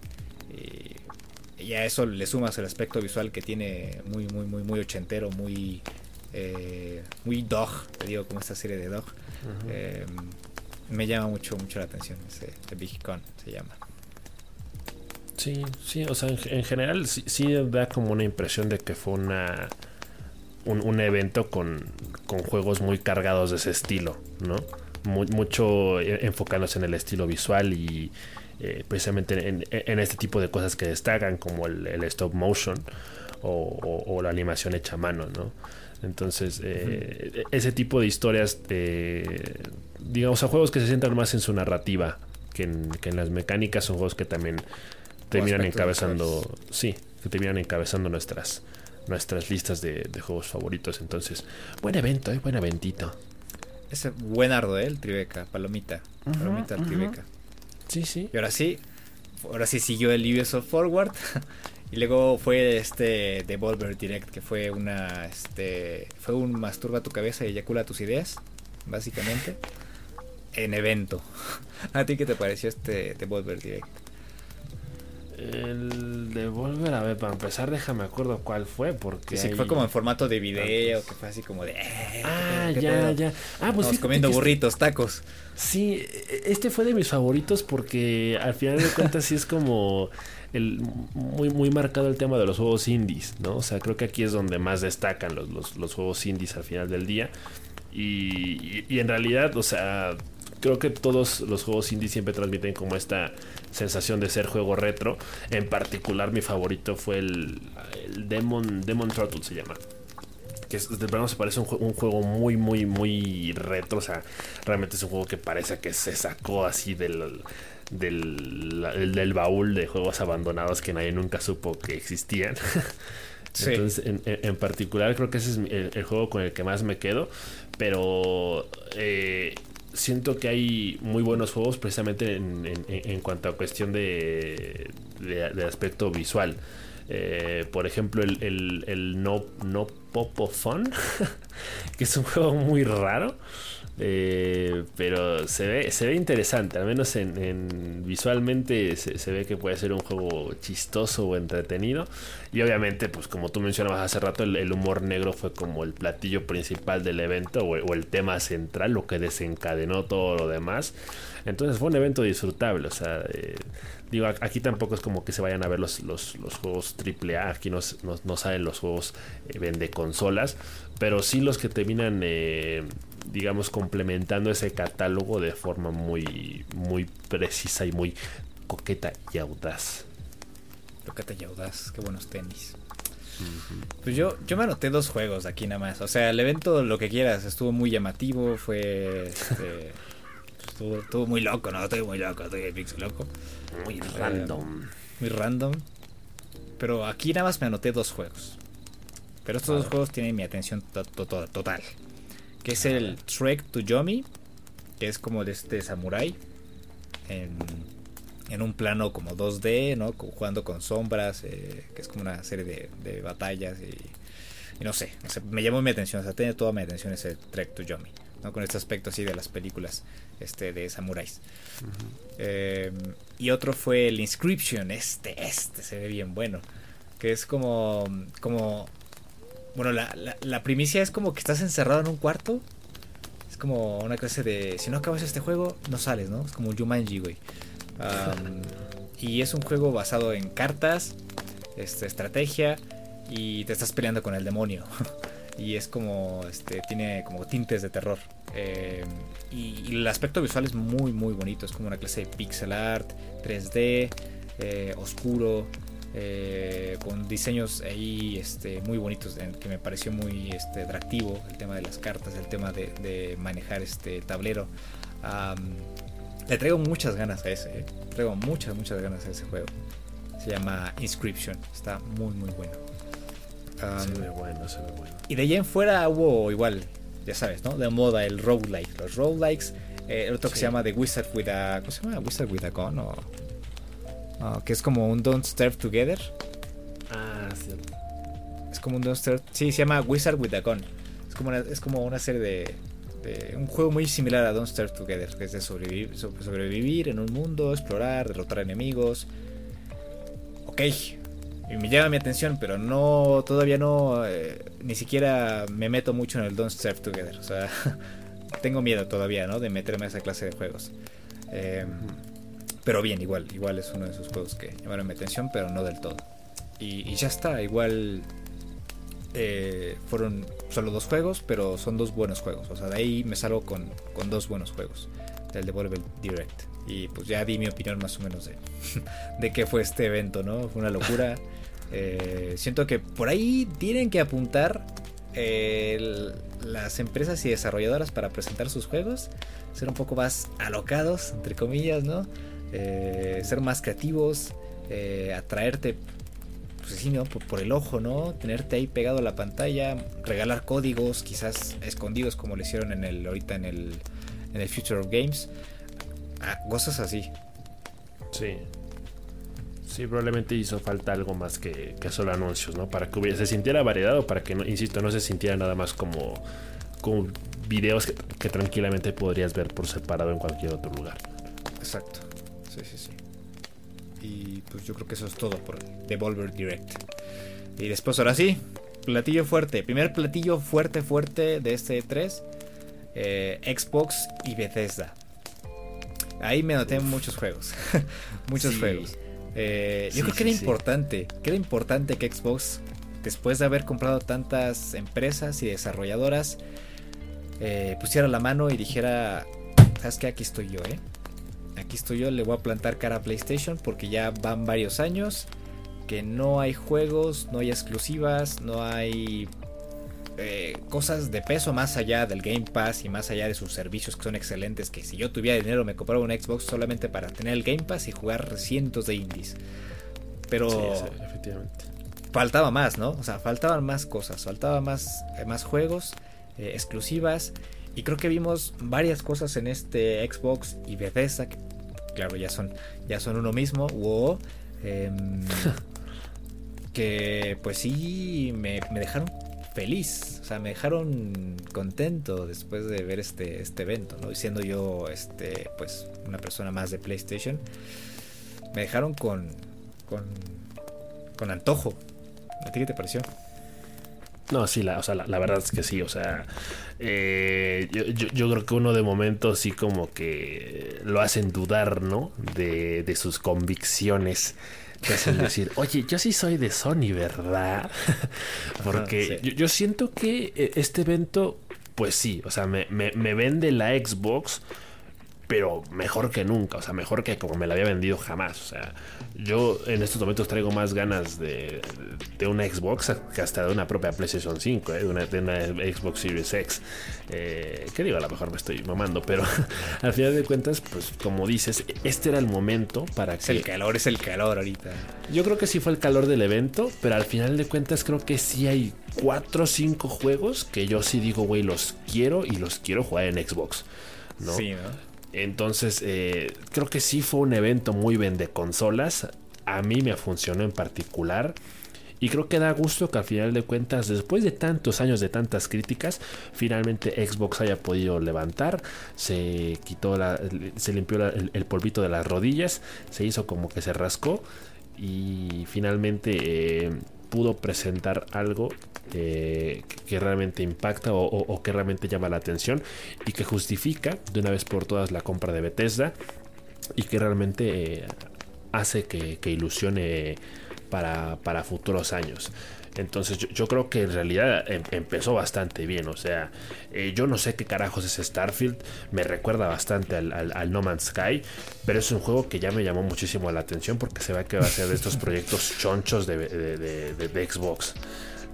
Y, a eso le sumas el aspecto visual que tiene muy, muy, muy, muy ochentero, muy, muy dog, te digo, como esta serie de dog me llama mucho, mucho la atención ese, Big Con se llama. Sí, sí, o sea, en, general sí, da como una impresión de que fue una un, evento con, con, juegos muy cargados de ese estilo, ¿no? mucho e, enfocándose en el estilo visual y eh, precisamente en, este tipo de cosas que destacan como el, stop motion o, la animación hecha a mano, ¿no? Entonces, eh, ese tipo de historias de, digamos, a juegos que se centran más en su narrativa que en, las mecánicas, son juegos que también terminan encabezando, sí, que terminan encabezando nuestras nuestras listas de, juegos favoritos. Entonces, buen evento, ¿eh? buen eventito. Ese buen ardo, ¿eh? El Tribeca, Palomita. Palomita Tribeca. Sí, sí. Y ahora sí, ahora sí siguió el Ubisoft Forward. y luego fue este Devolver Direct, que fue una, este, fue un masturba tu cabeza y eyacula tus ideas, básicamente en evento. ¿A ti qué te pareció este Devolver Direct? El Devolver, a ver, para empezar, déjame acuerdo cuál fue, porque. Sí, fue como en formato de video, que fue así como de. Eh, ah, ya, ya. Ah, pues. Estamos comiendo burritos, tacos. Sí, este fue de mis favoritos porque al final de cuentas sí es como. El, muy, muy marcado el tema de los juegos indies, ¿no? O sea, creo que aquí es donde más destacan los, los, los juegos indies al final del día. y, y, en realidad, o sea, creo que todos los juegos indie siempre transmiten como esta sensación de ser juego retro. En particular, mi favorito fue el, Demon, Demon Turtle, se llama. Que es, de verdad se parece un, juego muy, muy, muy retro. O sea, realmente es un juego que parece que se sacó así del, del, del baúl de juegos abandonados que nadie nunca supo que existían. Entonces, en, particular, creo que ese es el, juego con el que más me quedo. Pero eh, siento que hay muy buenos juegos precisamente en, cuanto a cuestión de, de, aspecto visual. Eh, por ejemplo, el, el, No, no Popo Fun, que es un juego muy raro. Eh, pero se ve, se ve interesante, al menos en, visualmente se, ve que puede ser un juego chistoso o entretenido. Y obviamente, pues como tú mencionabas hace rato, el, humor negro fue como el platillo principal del evento o, el tema central, lo que desencadenó todo lo demás. Entonces fue un evento disfrutable, o sea, eh, digo, aquí tampoco es como que se vayan a ver los, los, los juegos AAA, aquí no, no, salen los juegos eh, vende consolas, pero sí los que terminan digamos, complementando ese catálogo de forma muy, muy precisa y muy coqueta y audaz. Coqueta y audaz, qué buenos tenis. Pues yo, yo me anoté dos juegos aquí nada más. O sea, el evento, lo que quieras, estuvo muy llamativo, fue. Este, estuvo, muy loco, ¿no? Estoy muy loco, estoy pixel loco. Muy random. Muy random. Pero aquí nada más me anoté dos juegos. Pero estos dos juegos tienen mi atención total. Que es el Trek to Yomi, que es como de este samurai. En en un plano como 2D, ¿no? Jugando con sombras, eh, que es como una serie de, batallas y, no sé, me llamó mi atención, o sea, tiene toda mi atención ese Trek to Yomi, ¿no? Con este aspecto así de las películas este, de samuráis. Eh, y otro fue el Inscription, este, este se ve bien bueno, que es como, como, bueno, la, la primicia es como que estás encerrado en un cuarto. Es como una clase de, si no acabas este juego, no sales, ¿no? Es como un Jumanji, güey y es un juego basado en cartas, este, estrategia y te estás peleando con el demonio. y es como, este, tiene como tintes de terror. Eh, y, el aspecto visual es muy, muy bonito. Es como una clase de pixel art, 3D, eh, oscuro. Eh, con diseños ahí este, muy bonitos que me pareció muy este, atractivo el tema de las cartas el tema de, manejar este tablero le traigo muchas ganas a ese. Eh. Traigo muchas, muchas ganas a ese juego. Se llama Inscription. Está muy, muy bueno. se ve bueno, se ve bueno. Y de allá en fuera hubo igual, ya sabes, ¿no? De moda el roguelike. Los roguelikes. Eh, el otro que se llama The Wizard with a. ¿Cómo se llama? Wizard with a Gun o. que es como un Don't Starve Together. Ah, cierto. Es como un Don't Starve. Sí, se llama Wizard with a Gun. Es como es como una serie de, un juego muy similar a Don't Starve Together, que es de sobrevivir, sobrevivir en un mundo, explorar, derrotar enemigos. Ok, y me llama mi atención, pero no, todavía no, eh, ni siquiera me meto mucho en el Don't Starve Together. O sea, tengo miedo todavía, ¿no? De meterme a esa clase de juegos. Em, pero bien, igual, igual es uno de esos juegos que llamaron mi atención, pero no del todo. y ya está, igual eh, fueron solo dos juegos, pero son dos buenos juegos. O sea, de ahí me salgo con, dos buenos juegos del Devolver Direct. Y pues ya di mi opinión más o menos de, de qué fue este evento, ¿no? Fue una locura. Eh, siento que por ahí tienen que apuntar eh, las empresas y desarrolladoras para presentar sus juegos. Ser un poco más alocados, entre comillas, ¿no? Ser más creativos, atraerte pues sí, ¿no? Por, el ojo, ¿no? Tenerte ahí pegado a la pantalla, regalar códigos, quizás escondidos como lo hicieron en el, ahorita en el, en el Future of Games. Ah, cosas así. Sí. Sí, probablemente hizo falta algo más que, que solo anuncios, ¿no? Para que se sintiera variedad o para que, no, insisto, no se sintiera nada más como, como videos que, que tranquilamente podrías ver por separado en cualquier otro lugar. Exacto. Sí, sí, sí. Y pues yo creo que eso es todo por Devolver Direct. Y después, ahora sí, platillo fuerte. Primer platillo fuerte, fuerte de este 3. Eh, Xbox y Bethesda. Ahí me noté muchos juegos. muchos juegos. Eh, yo creo que era importante. Que era importante que Xbox, después de haber comprado tantas empresas y desarrolladoras, eh, pusiera la mano y dijera: ¿Sabes qué? Aquí estoy yo, ¿eh? Aquí estoy yo, le voy a plantar cara a PlayStation porque ya van varios años que no hay juegos, no hay exclusivas, no hay eh, cosas de peso más allá del Game Pass y más allá de sus servicios que son excelentes. Que si yo tuviera dinero me compraba un Xbox solamente para tener el Game Pass y jugar cientos de indies. Pero efectivamente. faltaba más, ¿no? O sea, faltaban más cosas, faltaba más, eh, más juegos eh, exclusivas. Y creo que vimos varias cosas en este Xbox y Bethesda que claro, ya son, ya son uno mismo. Wow. Em, que pues sí, me, dejaron feliz. O sea, me dejaron contento después de ver este, este evento, ¿no? Y siendo yo, este, pues, una persona más de PlayStation, me dejaron con, con, con antojo. ¿A ti qué te pareció? No, sí, la, o sea, la, verdad es que sí, o sea, eh, yo, creo que uno de momento sí como que lo hacen dudar, ¿no? De, de sus convicciones. Te hacen decir, oye, yo sí soy de Sony, ¿verdad? Porque yo, siento que eh, este evento, pues sí, o sea, me, me, me vende la Xbox, pero mejor que nunca, o sea, mejor que como me la había vendido jamás. O sea, yo en estos momentos traigo más ganas de, de una Xbox que hasta de una propia PlayStation 5, ¿eh? de, una, de, una, Xbox Series X. Eh, que digo, a lo mejor me estoy mamando, pero al final de cuentas, pues como dices, este era el momento para es que... el calor, es el calor ahorita. Yo creo que sí fue el calor del evento, pero al final de cuentas creo que sí hay cuatro o cinco juegos que yo sí digo, güey, los quiero y los quiero jugar en Xbox. ¿no? Sí, ¿no? Entonces, eh, creo que sí fue un evento muy vende consolas. A mí me funcionó en particular. Y creo que da gusto que al final de cuentas, después de tantos años de tantas críticas, finalmente Xbox haya podido levantar, se quitó la, se limpió el, el, polvito de las rodillas, se hizo como que se rascó y finalmente eh, pudo presentar algo eh, que realmente impacta o, que realmente llama la atención y que justifica de una vez por todas la compra de Bethesda y que realmente eh, hace que, que ilusione para, para, futuros años. Entonces yo, yo, creo que en realidad em, empezó bastante bien. O sea, eh, yo no sé qué carajos es Starfield. Me recuerda bastante al, No Man's Sky. Pero es un juego que ya me llamó muchísimo la atención porque se ve que va a ser de estos proyectos chonchos de Xbox.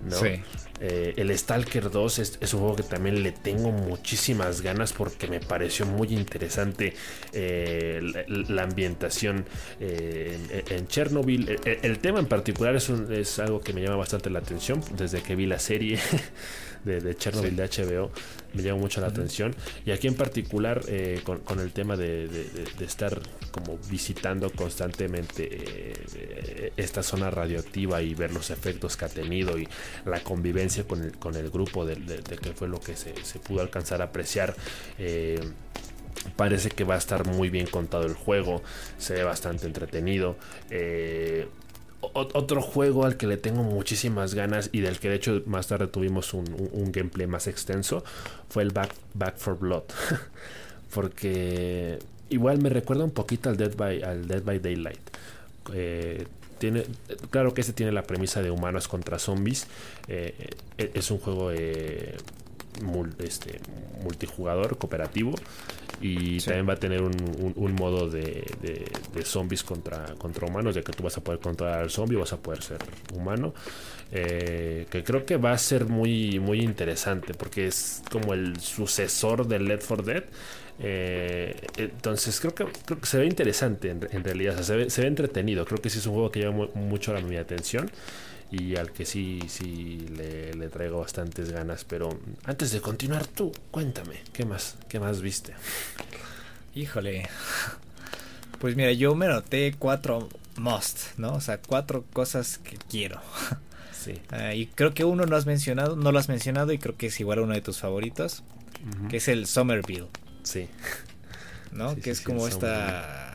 ¿no? Sí. Eh, el Stalker 2 es, un juego que también le tengo muchísimas ganas porque me pareció muy interesante eh, la, ambientación eh, en, Chernobyl. El, el, tema en particular es algo que me llama bastante la atención desde que vi la serie. De, de, Chernobyl sí. de HBO me llama mucho la uh -huh. atención y aquí en particular eh, con, con, el tema de, de, de, estar como visitando constantemente eh, esta zona radioactiva y ver los efectos que ha tenido y la convivencia con el, con el grupo de, que fue lo que se, se, pudo alcanzar a apreciar eh, parece que va a estar muy bien contado el juego se ve bastante entretenido eh, otro juego al que le tengo muchísimas ganas y del que de hecho más tarde tuvimos un, gameplay más extenso fue el Back, Back for Blood. Porque igual me recuerda un poquito al Dead by, al Dead by Daylight. Eh, tiene, claro que este tiene la premisa de humanos contra zombies. Eh, es un juego eh, este, multijugador, cooperativo. Y sí. también va a tener un, un, un modo de, de, de, zombies contra, contra humanos, de que tú vas a poder controlar al zombie, vas a poder ser humano. Eh, que creo que va a ser muy, muy interesante, porque es como el sucesor de Left 4 Dead. Eh, entonces creo que, creo que se ve interesante en, en realidad, o sea, se, ve, se, ve, entretenido. Creo que sí es un juego que llama mucho la mi atención y al que sí, sí le, le, traigo bastantes ganas. Pero antes de continuar, tú cuéntame, ¿qué más, qué más viste? Híjole, pues mira, yo me noté cuatro must, ¿no? O sea, cuatro cosas que quiero. Sí. Uh, y creo que uno no has mencionado, no lo has mencionado y creo que es igual uno de tus favoritos, uh -huh. que es el Somerville. Sí. ¿No? Sí, que sí, es como esta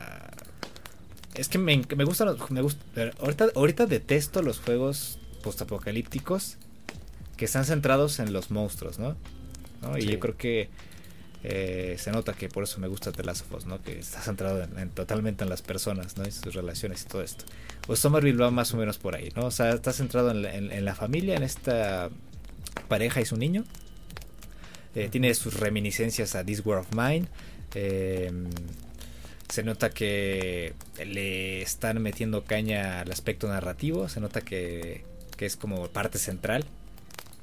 es que me, me gustan me gusta ahorita ahorita detesto los juegos postapocalípticos que están centrados en los monstruos, ¿no? ¿No? Y yo creo que eh, se nota que por eso me gusta The Last of Us, ¿no? Que está centrado en, en, totalmente en las personas, ¿no? Y sus relaciones y todo esto. O Somerville va más o menos por ahí, ¿no? O sea, está centrado en, en, en la familia, en esta pareja y su niño. Eh, tiene sus reminiscencias a This World of Mine. Eh, se nota que le están metiendo caña al aspecto narrativo, se nota que, que es como parte central.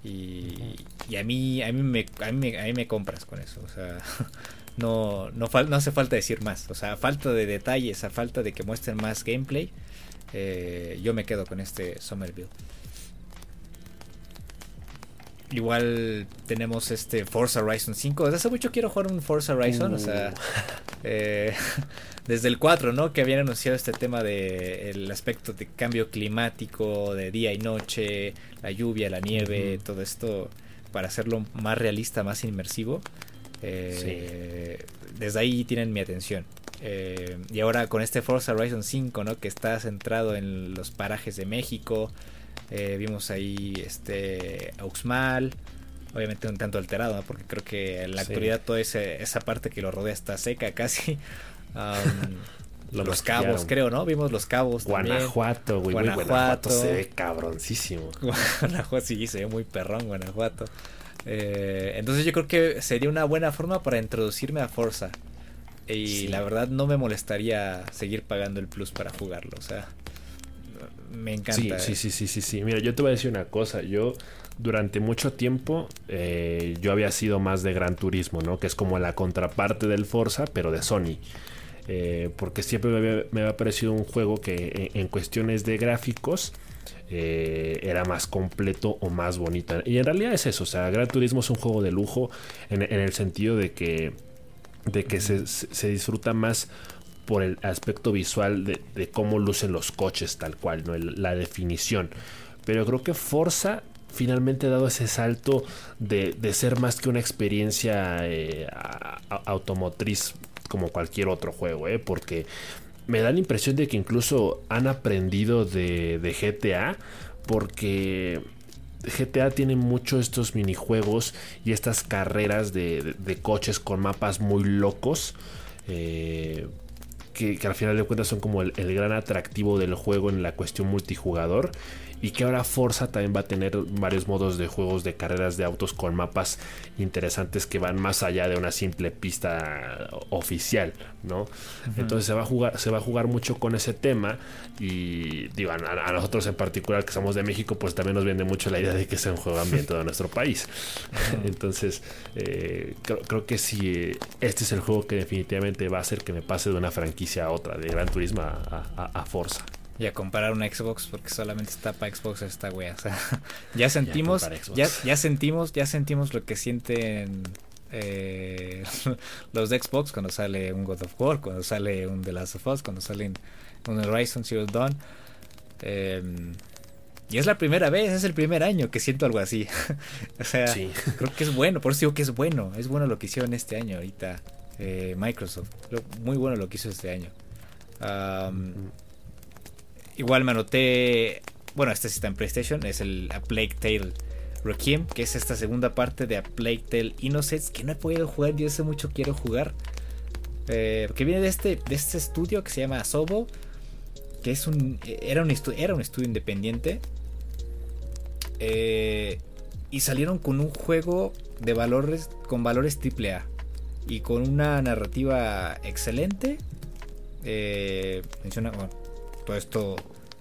Y, y, a mí a mí me a mí a mí me compras con eso, o sea, no no, no hace falta decir más, o sea, a falta de detalles, a falta de que muestren más gameplay, eh, yo me quedo con este Somerville. Igual tenemos este Forza Horizon 5. Desde hace mucho quiero jugar un Forza Horizon. Uh. O sea, eh, desde el 4, ¿no? Que habían anunciado este tema de el aspecto de cambio climático, de día y noche, la lluvia, la nieve, uh todo esto para hacerlo más realista, más inmersivo. Eh, sí. Desde ahí tienen mi atención. Eh, y ahora con este Forza Horizon 5, ¿no? Que está centrado en los parajes de México. Eh, vimos ahí este Auxmal, obviamente un tanto alterado, ¿no? porque creo que en la sí. actualidad toda ese, esa parte que lo rodea está seca casi. Um, los cabos, creo, ¿no? Vimos los cabos. Guanajuato, güey. Guanajuato. Guanajuato se ve cabroncísimo. Guanajuato sí, se ve muy perrón, Guanajuato. Eh, entonces yo creo que sería una buena forma para introducirme a Forza. Y la verdad no me molestaría seguir pagando el plus para jugarlo. O sea, me encanta. Sí, sí, sí, sí, sí. Mira, yo te voy a decir una cosa. Yo durante mucho tiempo eh, yo había sido más de Gran Turismo, ¿no? Que es como la contraparte del Forza, pero de Sony. Eh, porque siempre me había, parecido un juego que en, cuestiones de gráficos eh, era más completo o más bonito. Y en realidad es eso, o sea, Gran Turismo es un juego de lujo en, el sentido de que, de que se, disfruta más por el aspecto visual de, cómo lucen los coches tal cual, ¿no? la definición. Pero creo que Forza finalmente ha dado ese salto de, ser más que una experiencia eh, automotriz como cualquier otro juego, ¿eh? porque me da la impresión de que incluso han aprendido de, GTA, porque GTA tiene mucho estos minijuegos y estas carreras de, coches con mapas muy locos. Eh, que, al final de cuentas son como el, gran atractivo del juego en la cuestión multijugador y que ahora Forza también va a tener varios modos de juegos de carreras de autos con mapas interesantes que van más allá de una simple pista oficial, ¿no? Entonces se va a jugar se va a jugar mucho con ese tema y digo a, nosotros en particular que somos de México pues también nos viene mucho la idea de que sea un juego ambientado en nuestro país. Entonces eh, creo, que si este es el juego que definitivamente va a hacer que me pase de una franquicia a otra, de Gran Turismo a, a Forza. Y a comparar una Xbox porque solamente está para Xbox esta wea. O sea, ya sentimos, ya, ya, sentimos, ya sentimos lo que sienten eh, los de Xbox cuando sale un God of War, cuando sale un The Last of Us, cuando sale un Horizon Zero Dawn. Em, y es la primera vez, es el primer año que siento algo así. o sea, creo que es bueno, por eso digo que es bueno. Es bueno lo que hicieron este año ahorita eh, Microsoft. Muy bueno lo que hizo este año. Igual me anoté. Bueno, este sí está en PlayStation. Es el A Plague Tale Requiem. Que es esta segunda parte de A Plague Tale Innocence. Que no he podido jugar. Yo hace mucho quiero jugar. Eh, que viene de este, de este estudio que se llama Sobo. Que es un. Era un, era un estudio independiente. Eh, y salieron con un juego de valores. Con valores AAA. Y con una narrativa excelente. Eh, menciona. Bueno, todo esto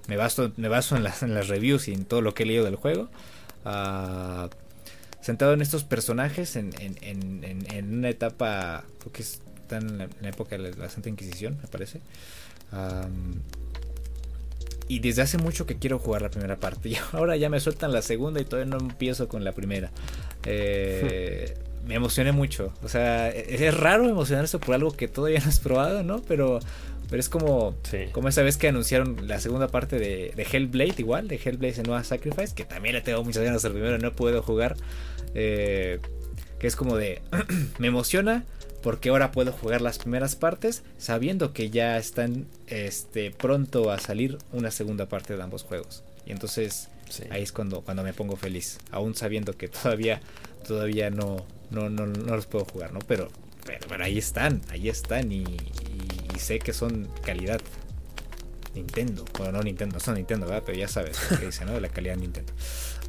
me baso, me baso en, las, en las reviews y en todo lo que he leído del juego. Sentado en estos personajes en, en, una etapa, creo que están en la, época de la, Santa Inquisición, me parece. y desde hace mucho que quiero jugar la primera parte. Y ahora ya me sueltan la segunda y todavía no empiezo con la primera. Eh, me emocioné mucho. O sea, es, es raro emocionarse por algo que todavía no has probado, ¿no? Pero pero es como, como esa vez que anunciaron la segunda parte de, Hellblade, igual, de Hellblade Senua Sacrifice, que también le tengo muchas ganas de primero, no puedo jugar. Eh, que es como de, me emociona porque ahora puedo jugar las primeras partes sabiendo que ya están este, pronto a salir una segunda parte de ambos juegos. Y entonces ahí es cuando, cuando me pongo feliz, aún sabiendo que todavía, todavía no, no, no, no los puedo jugar, ¿no? Pero, pero, ahí están, ahí están y y sé que son calidad Nintendo. Bueno, no Nintendo, son Nintendo, ¿verdad? Pero ya sabes lo que dice, ¿no? De la calidad Nintendo.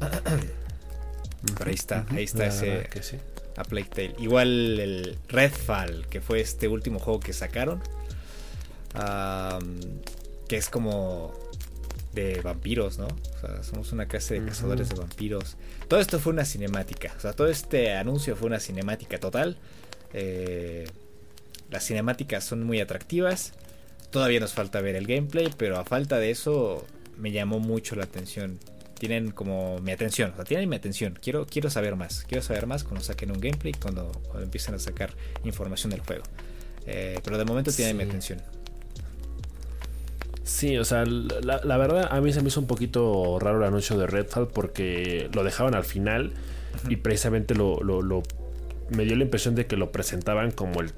Pero ahí está, ahí está ese que sí. A Plague Tale. Igual el Redfall, que fue este último juego que sacaron. que es como de vampiros, ¿no? O sea, somos una clase de cazadores de vampiros. Todo esto fue una cinemática. O sea, todo este anuncio fue una cinemática total. Eh, las cinemáticas son muy atractivas. Todavía nos falta ver el gameplay, pero a falta de eso me llamó mucho la atención. Tienen como mi atención, o sea, tienen mi atención. Quiero, quiero saber más. Quiero saber más cuando saquen un gameplay, cuando, cuando empiecen a sacar información del juego. Eh, pero de momento tienen mi atención. Sí, o sea, la, verdad a mí se me hizo un poquito raro el anuncio de Redfall porque lo dejaban al final y precisamente lo, lo, me dio la impresión de que lo presentaban como el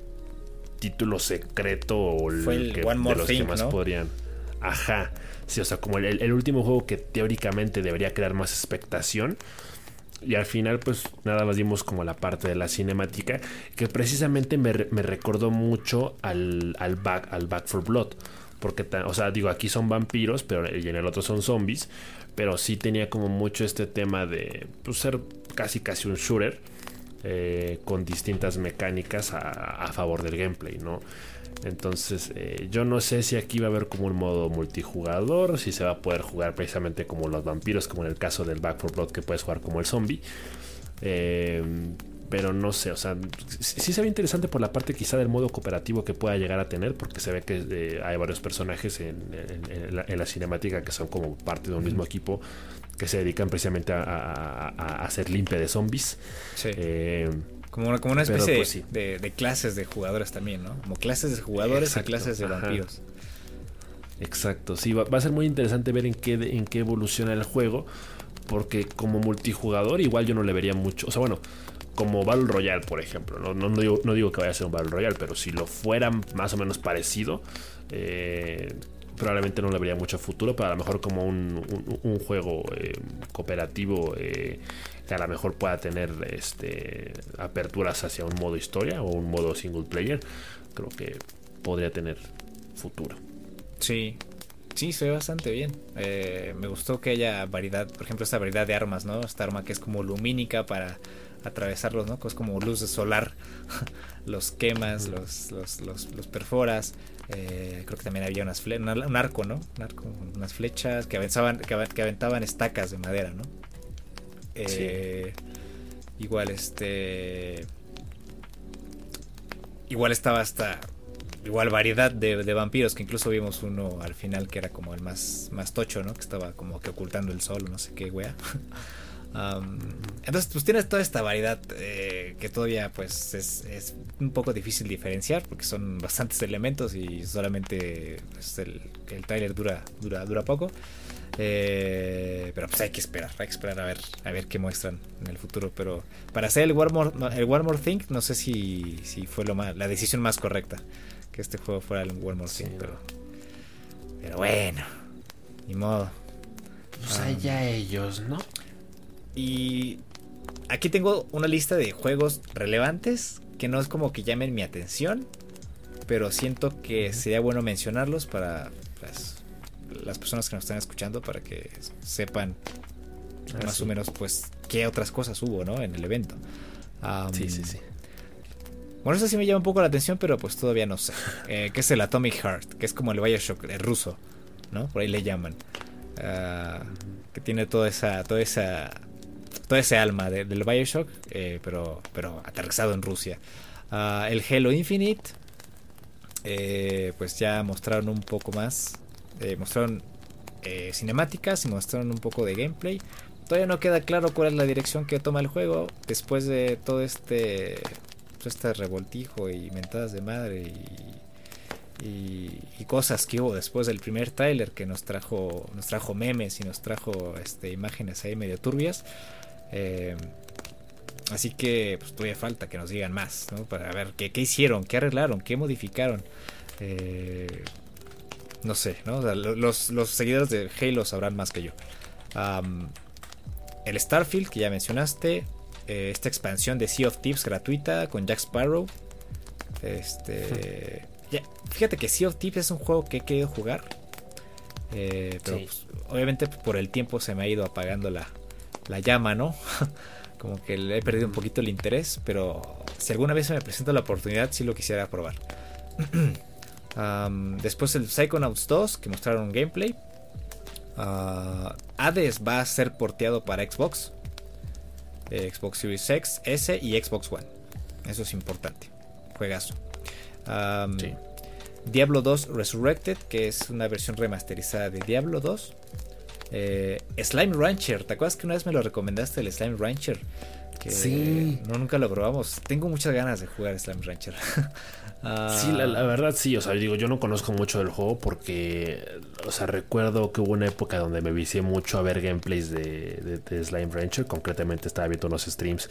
título secreto o el, que, de los que más podrían. Ajá. Sí, o sea, como el, último juego que teóricamente debería crear más expectación. Y al final, pues nada más dimos como la parte de la cinemática. Que precisamente me, recordó mucho al, al, back, al Back for Blood. Porque, o sea, digo, aquí son vampiros, pero en el otro son zombies. Pero sí tenía como mucho este tema de pues, ser casi casi un shooter eh, con distintas mecánicas a, favor del gameplay, ¿no? Entonces, eh, yo no sé si aquí va a haber como un modo multijugador, si se va a poder jugar precisamente como los vampiros, como en el caso del Back 4 Blood que puedes jugar como el zombie. Eh, pero no sé, o sea, sí se ve interesante por la parte quizá del modo cooperativo que pueda llegar a tener, porque se ve que hay varios personajes en, la, cinemática que son como parte de un mismo equipo que se dedican precisamente a, hacer limpia de zombies. Sí. Eh, como una, como una especie pues de, clases de jugadores también, ¿no? Como clases de jugadores a clases de vampiros. Exacto, sí, va, a ser muy interesante ver en qué, en qué evoluciona el juego, porque como multijugador igual yo no le vería mucho, o sea, bueno, como Battle Royale, por ejemplo. No, no, digo, que vaya a ser un Battle Royale, pero si lo fuera más o menos parecido, eh, probablemente no le vería mucho futuro, pero a lo mejor como un, juego eh, cooperativo eh, que a lo mejor pueda tener este, aperturas hacia un modo historia o un modo single player, creo que podría tener futuro. Sí, Sí, se ve bastante bien. me gustó que haya variedad, por ejemplo, esta variedad de armas, ¿no? Esta arma que es como lumínica para atravesarlos, ¿no? Es como luz solar, los quemas, los, los, los, perforas. Eh, creo que también había unas un arco, ¿no? Un arco, unas flechas que aventaban, que, aventaban estacas de madera, ¿no? Eh, igual este. Igual estaba hasta. Igual variedad de, de, vampiros, que incluso vimos uno al final que era como el más, más tocho, ¿no? Que estaba como que ocultando el sol, no sé qué, wea. entonces, pues tienes toda esta variedad eh, que todavía pues es, un poco difícil diferenciar porque son bastantes elementos y solamente pues, el, el trailer dura, dura, dura poco. Eh, pero pues hay que esperar, hay que esperar a ver, a ver qué muestran en el futuro. Pero para hacer el One More, el One More Thing, no sé si, si fue lo más, la decisión más correcta. Que este juego fuera el One More Thing, pero, pero bueno, ni modo. Pues allá ellos, ¿no? Y aquí tengo una lista de juegos relevantes que no es como que llamen mi atención, pero siento que sería bueno mencionarlos para pues, las personas que nos están escuchando para que sepan ah, más o menos pues qué otras cosas hubo, ¿no? En el evento. sí, sí, sí. Bueno, eso sí me llama un poco la atención, pero pues todavía no sé. Eh, que es el Atomic Heart, que es como el Bioshock, el ruso, ¿no? Por ahí le llaman. Ah, que tiene toda esa, toda esa todo ese alma del Bioshock, eh, pero, pero aterrizado en Rusia. Ah, el Halo Infinite, eh, pues ya mostraron un poco más, eh, mostraron cinemáticas y mostraron un poco de gameplay. Todavía no queda claro cuál es la dirección que toma el juego después de todo este, todo este revoltijo y mentadas de madre y, y, cosas que hubo después del primer tráiler que nos trajo nos trajo memes y nos trajo este imágenes ahí medio turbias eh, así que pues, todavía falta que nos digan más, ¿no? Para ver qué, hicieron, qué arreglaron, qué modificaron. Eh, no sé, ¿no? los, seguidores de Halo sabrán más que yo. el Starfield, que ya mencionaste. Eh, esta expansión de Sea of Thieves gratuita con Jack Sparrow. Este. fíjate que Sea of Thieves es un juego que he querido jugar. pero pues, obviamente por el tiempo se me ha ido apagando la, la llama, ¿no? Como que le he perdido un poquito el interés, pero si alguna vez se me presenta la oportunidad, sí lo quisiera probar. después el Psychonauts 2, que mostraron gameplay. Uh, Hades va a ser porteado para Xbox, Xbox Series X, S y Xbox One. Eso es importante. Juegazo. Diablo 2 Resurrected, que es una versión remasterizada de Diablo 2. Eh, Slime Rancher, ¿te acuerdas que una vez me lo recomendaste el Slime Rancher? Que sí. No, nunca lo probamos. Tengo muchas ganas de jugar Slime Rancher. sí, la, verdad sí. O sea, digo, yo no conozco mucho del juego porque, o sea, recuerdo que hubo una época donde me vicié mucho a ver gameplays de, Slime Rancher. Concretamente estaba viendo unos streams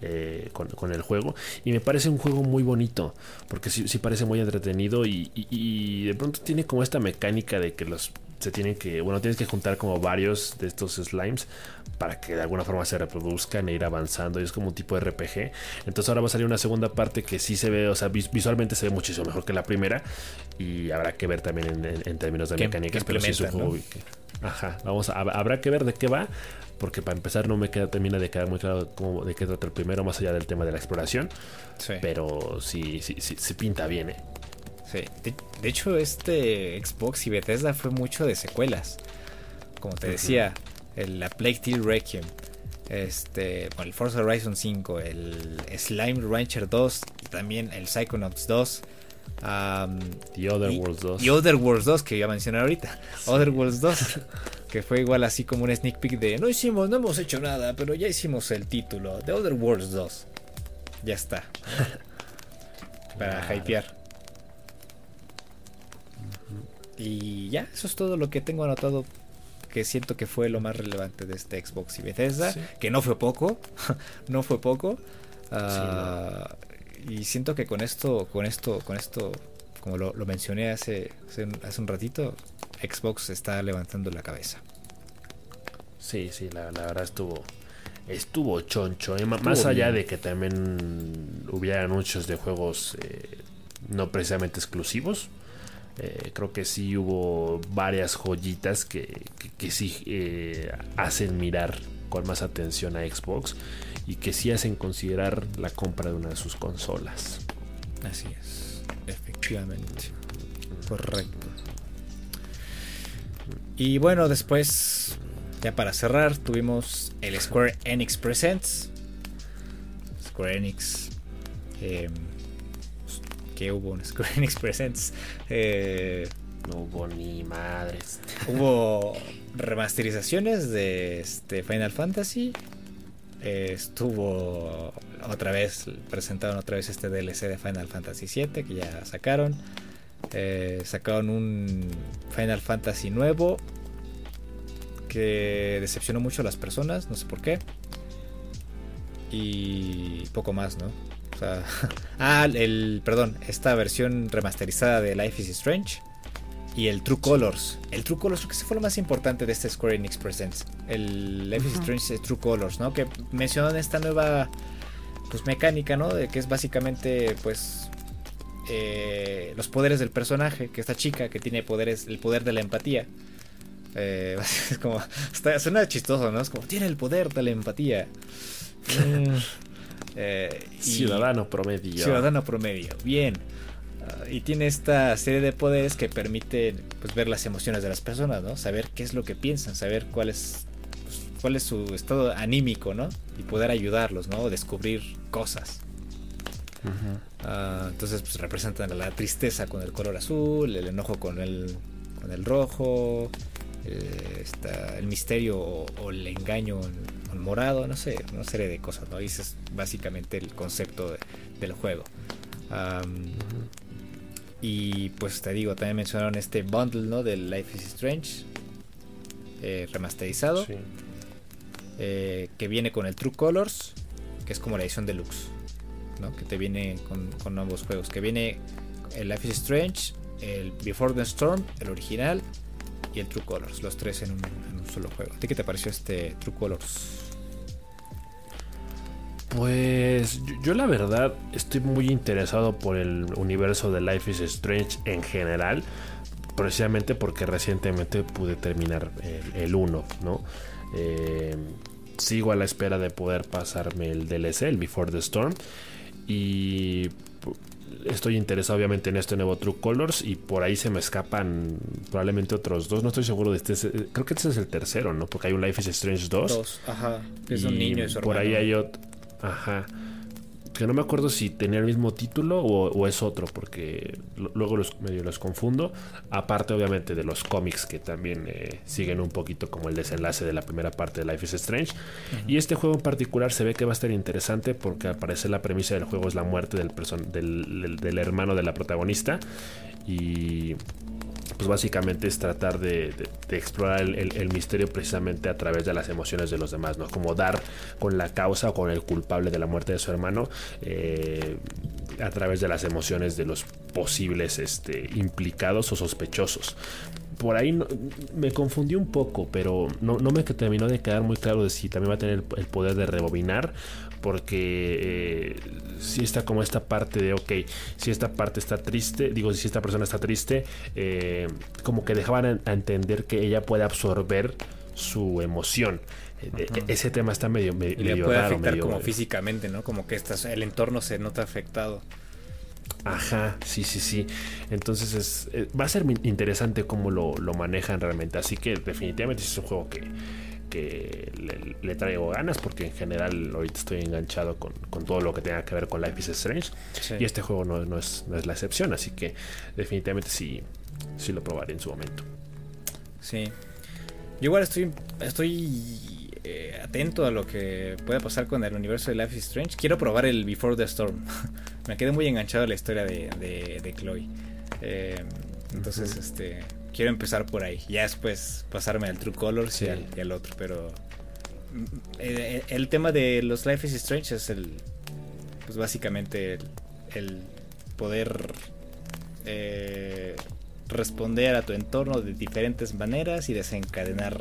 eh, con, el juego. Y me parece un juego muy bonito porque sí, sí parece muy entretenido y, y de pronto tiene como esta mecánica de que los se tienen que, bueno, tienes que juntar como varios de estos slimes para que de alguna forma se reproduzcan e ir avanzando. Y es como un tipo de RPG. Entonces ahora va a salir una segunda parte que sí se ve, o sea, visualmente se ve muchísimo mejor que la primera. Y habrá que ver también en, términos de mecánicas, pero sí es un juego Ajá, vamos a, habrá que ver de qué va, porque para empezar no me queda, termina de quedar muy claro cómo, de qué trata el primero, más allá del tema de la exploración. Sí. Pero sí, sí, sí, se pinta bien, ¿eh? Sí. De, hecho, este Xbox y Bethesda fue mucho de secuelas. Como te decía, el, la Plague Tale Requiem, este, el Forza Horizon 5, el Slime Rancher 2 y también el Psychonauts 2. The Other Worlds 2. Y Other Worlds 2 que iba a mencionar ahorita. Other Worlds 2. que fue igual así como un sneak peek de no hicimos, no hemos hecho nada, pero ya hicimos el título. The Other Worlds 2. Ya está. Para hypear. Y ya, eso es todo lo que tengo anotado que siento que fue lo más relevante de este Xbox y Bethesda, que no fue poco, no fue poco. Ah, y siento que con esto, con esto, con esto, como lo, mencioné hace, hace, un ratito, Xbox está levantando la cabeza. Sí, sí, la, verdad estuvo estuvo choncho. ¿eh? más allá de que también hubiera anuncios de juegos eh, no precisamente exclusivos. Eh, creo que sí hubo varias joyitas que, que, sí eh, hacen mirar con más atención a Xbox y que sí hacen considerar la compra de una de sus consolas. Así es, efectivamente. Correcto. Y bueno, después, ya para cerrar, tuvimos el Square Enix Presents. Square Enix. Eh, que hubo un Square Enix Presents. Eh, no hubo ni madres. Hubo remasterizaciones de este Final Fantasy. Eh, estuvo otra vez, presentaron otra vez este DLC de Final Fantasy VII que ya sacaron. Eh, sacaron un Final Fantasy nuevo que decepcionó mucho a las personas, no sé por qué. Y poco más, ¿no? ah, el, perdón, esta versión remasterizada de Life is Strange y el True Colors. El True Colors creo que ese fue lo más importante de este Square Enix Presents. El Life is Strange True Colors, ¿no? Que mencionan esta nueva pues mecánica, ¿no? De que es básicamente pues eh, los poderes del personaje, que esta chica que tiene poderes, el poder de la empatía. Eh, es como, suena chistoso, ¿no? Es como, tiene el poder de la empatía. Mm. Eh, ciudadano promedio. Ciudadano promedio, bien. Ah, y tiene esta serie de poderes que permiten pues, ver las emociones de las personas, ¿no? Saber qué es lo que piensan, saber cuál es, pues, cuál es su estado anímico, ¿no? Y poder ayudarlos, ¿no? descubrir cosas. Ah, entonces, pues representan la tristeza con el color azul, el enojo con el, con el rojo, eh, el misterio o, el engaño morado, no sé, una serie de cosas, ¿no? Y ese es básicamente el concepto del juego. y pues te digo, también mencionaron este bundle, ¿no? Del Life is Strange eh, remasterizado. Eh, que viene con el True Colors, que es como la edición deluxe, ¿no? Que te viene con, con ambos juegos. Que viene el Life is Strange, el Before the Storm, el original, y el True Colors, los tres en un, solo juego. ¿A qué te pareció este True Colors? Pues yo, la verdad estoy muy interesado por el universo de Life is Strange en general, precisamente porque recientemente pude terminar el 1, ¿no? Eh, sigo a la espera de poder pasarme el DLC, el Before the Storm, y estoy interesado obviamente en este nuevo True Colors y por ahí se me escapan probablemente otros dos. No estoy seguro de este. Creo que este es el tercero, ¿no? Porque hay un Life is Strange 2. Dos, ajá. Es un niño y Por ahí hay otro. Ajá que no me acuerdo si tenía el mismo título o, es otro, porque luego los, medio los confundo. Aparte, obviamente, de los cómics que también eh, siguen un poquito como el desenlace de la primera parte de Life is Strange. Y este juego en particular se ve que va a estar interesante porque al parecer la premisa del juego es la muerte del, del, del hermano de la protagonista. Y pues básicamente es tratar de, explorar el, misterio precisamente a través de las emociones de los demás, ¿no? Como dar con la causa o con el culpable de la muerte de su hermano eh, a través de las emociones de los posibles este, implicados o sospechosos. por ahí me confundí un poco, pero no, me terminó de quedar muy claro de si también va a tener el, poder de rebobinar, porque eh, si está como esta parte de, ok, si esta parte está triste, digo, si esta persona está triste, eh, como que dejaban a, entender que ella puede absorber su emoción. E, ese tema está medio, medio, le puede afectar como físicamente, ¿no? Como que estás, el entorno se nota afectado. Ajá, sí, sí, sí. Entonces es, eh, va a ser interesante cómo lo, manejan realmente. Así que definitivamente es un juego que, que le, traigo ganas porque en general ahorita estoy enganchado con, todo lo que tenga que ver con Life is Strange. Y este juego no, es, la excepción. Así que definitivamente sí, sí lo probaré en su momento. Sí. Yo igual estoy, estoy eh, atento a lo que pueda pasar con el universo de Life is Strange. Quiero probar el Before the Storm. Me quedé muy enganchado a la historia de, de, Chloe. Eh, entonces, este quiero empezar por ahí. Ya después pasarme al True Colors y, al, otro. Pero mm, eh, el, tema de los Life is Strange es el. Pues básicamente el, poder responder a tu entorno de diferentes maneras y desencadenar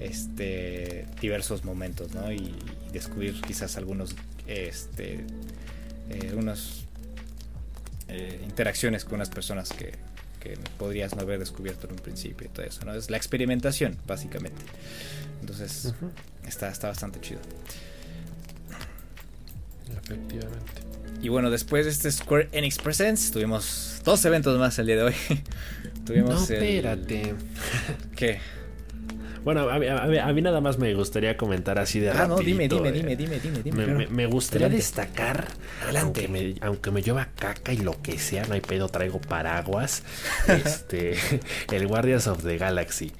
este, diversos momentos, ¿no? Y, descubrir quizás algunos, este, eh, unas eh, interacciones con unas personas que, que, podrías no haber descubierto en un principio y todo eso, ¿no? Es la experimentación, básicamente. Entonces, está, está bastante chido. Efectivamente. Y bueno, después de este Square Enix Presents, tuvimos dos eventos más el día de hoy. tuvimos no, espérate. ¿Qué? Bueno, a mí, nada más me gustaría comentar así de Ah, no, dime, dime, dime, dime, dime, dime. Me, gustaría destacar, Adelante. Aunque, me, aunque me llueva caca y lo que sea, no hay pedo, traigo paraguas. este, el Guardians of the Galaxy.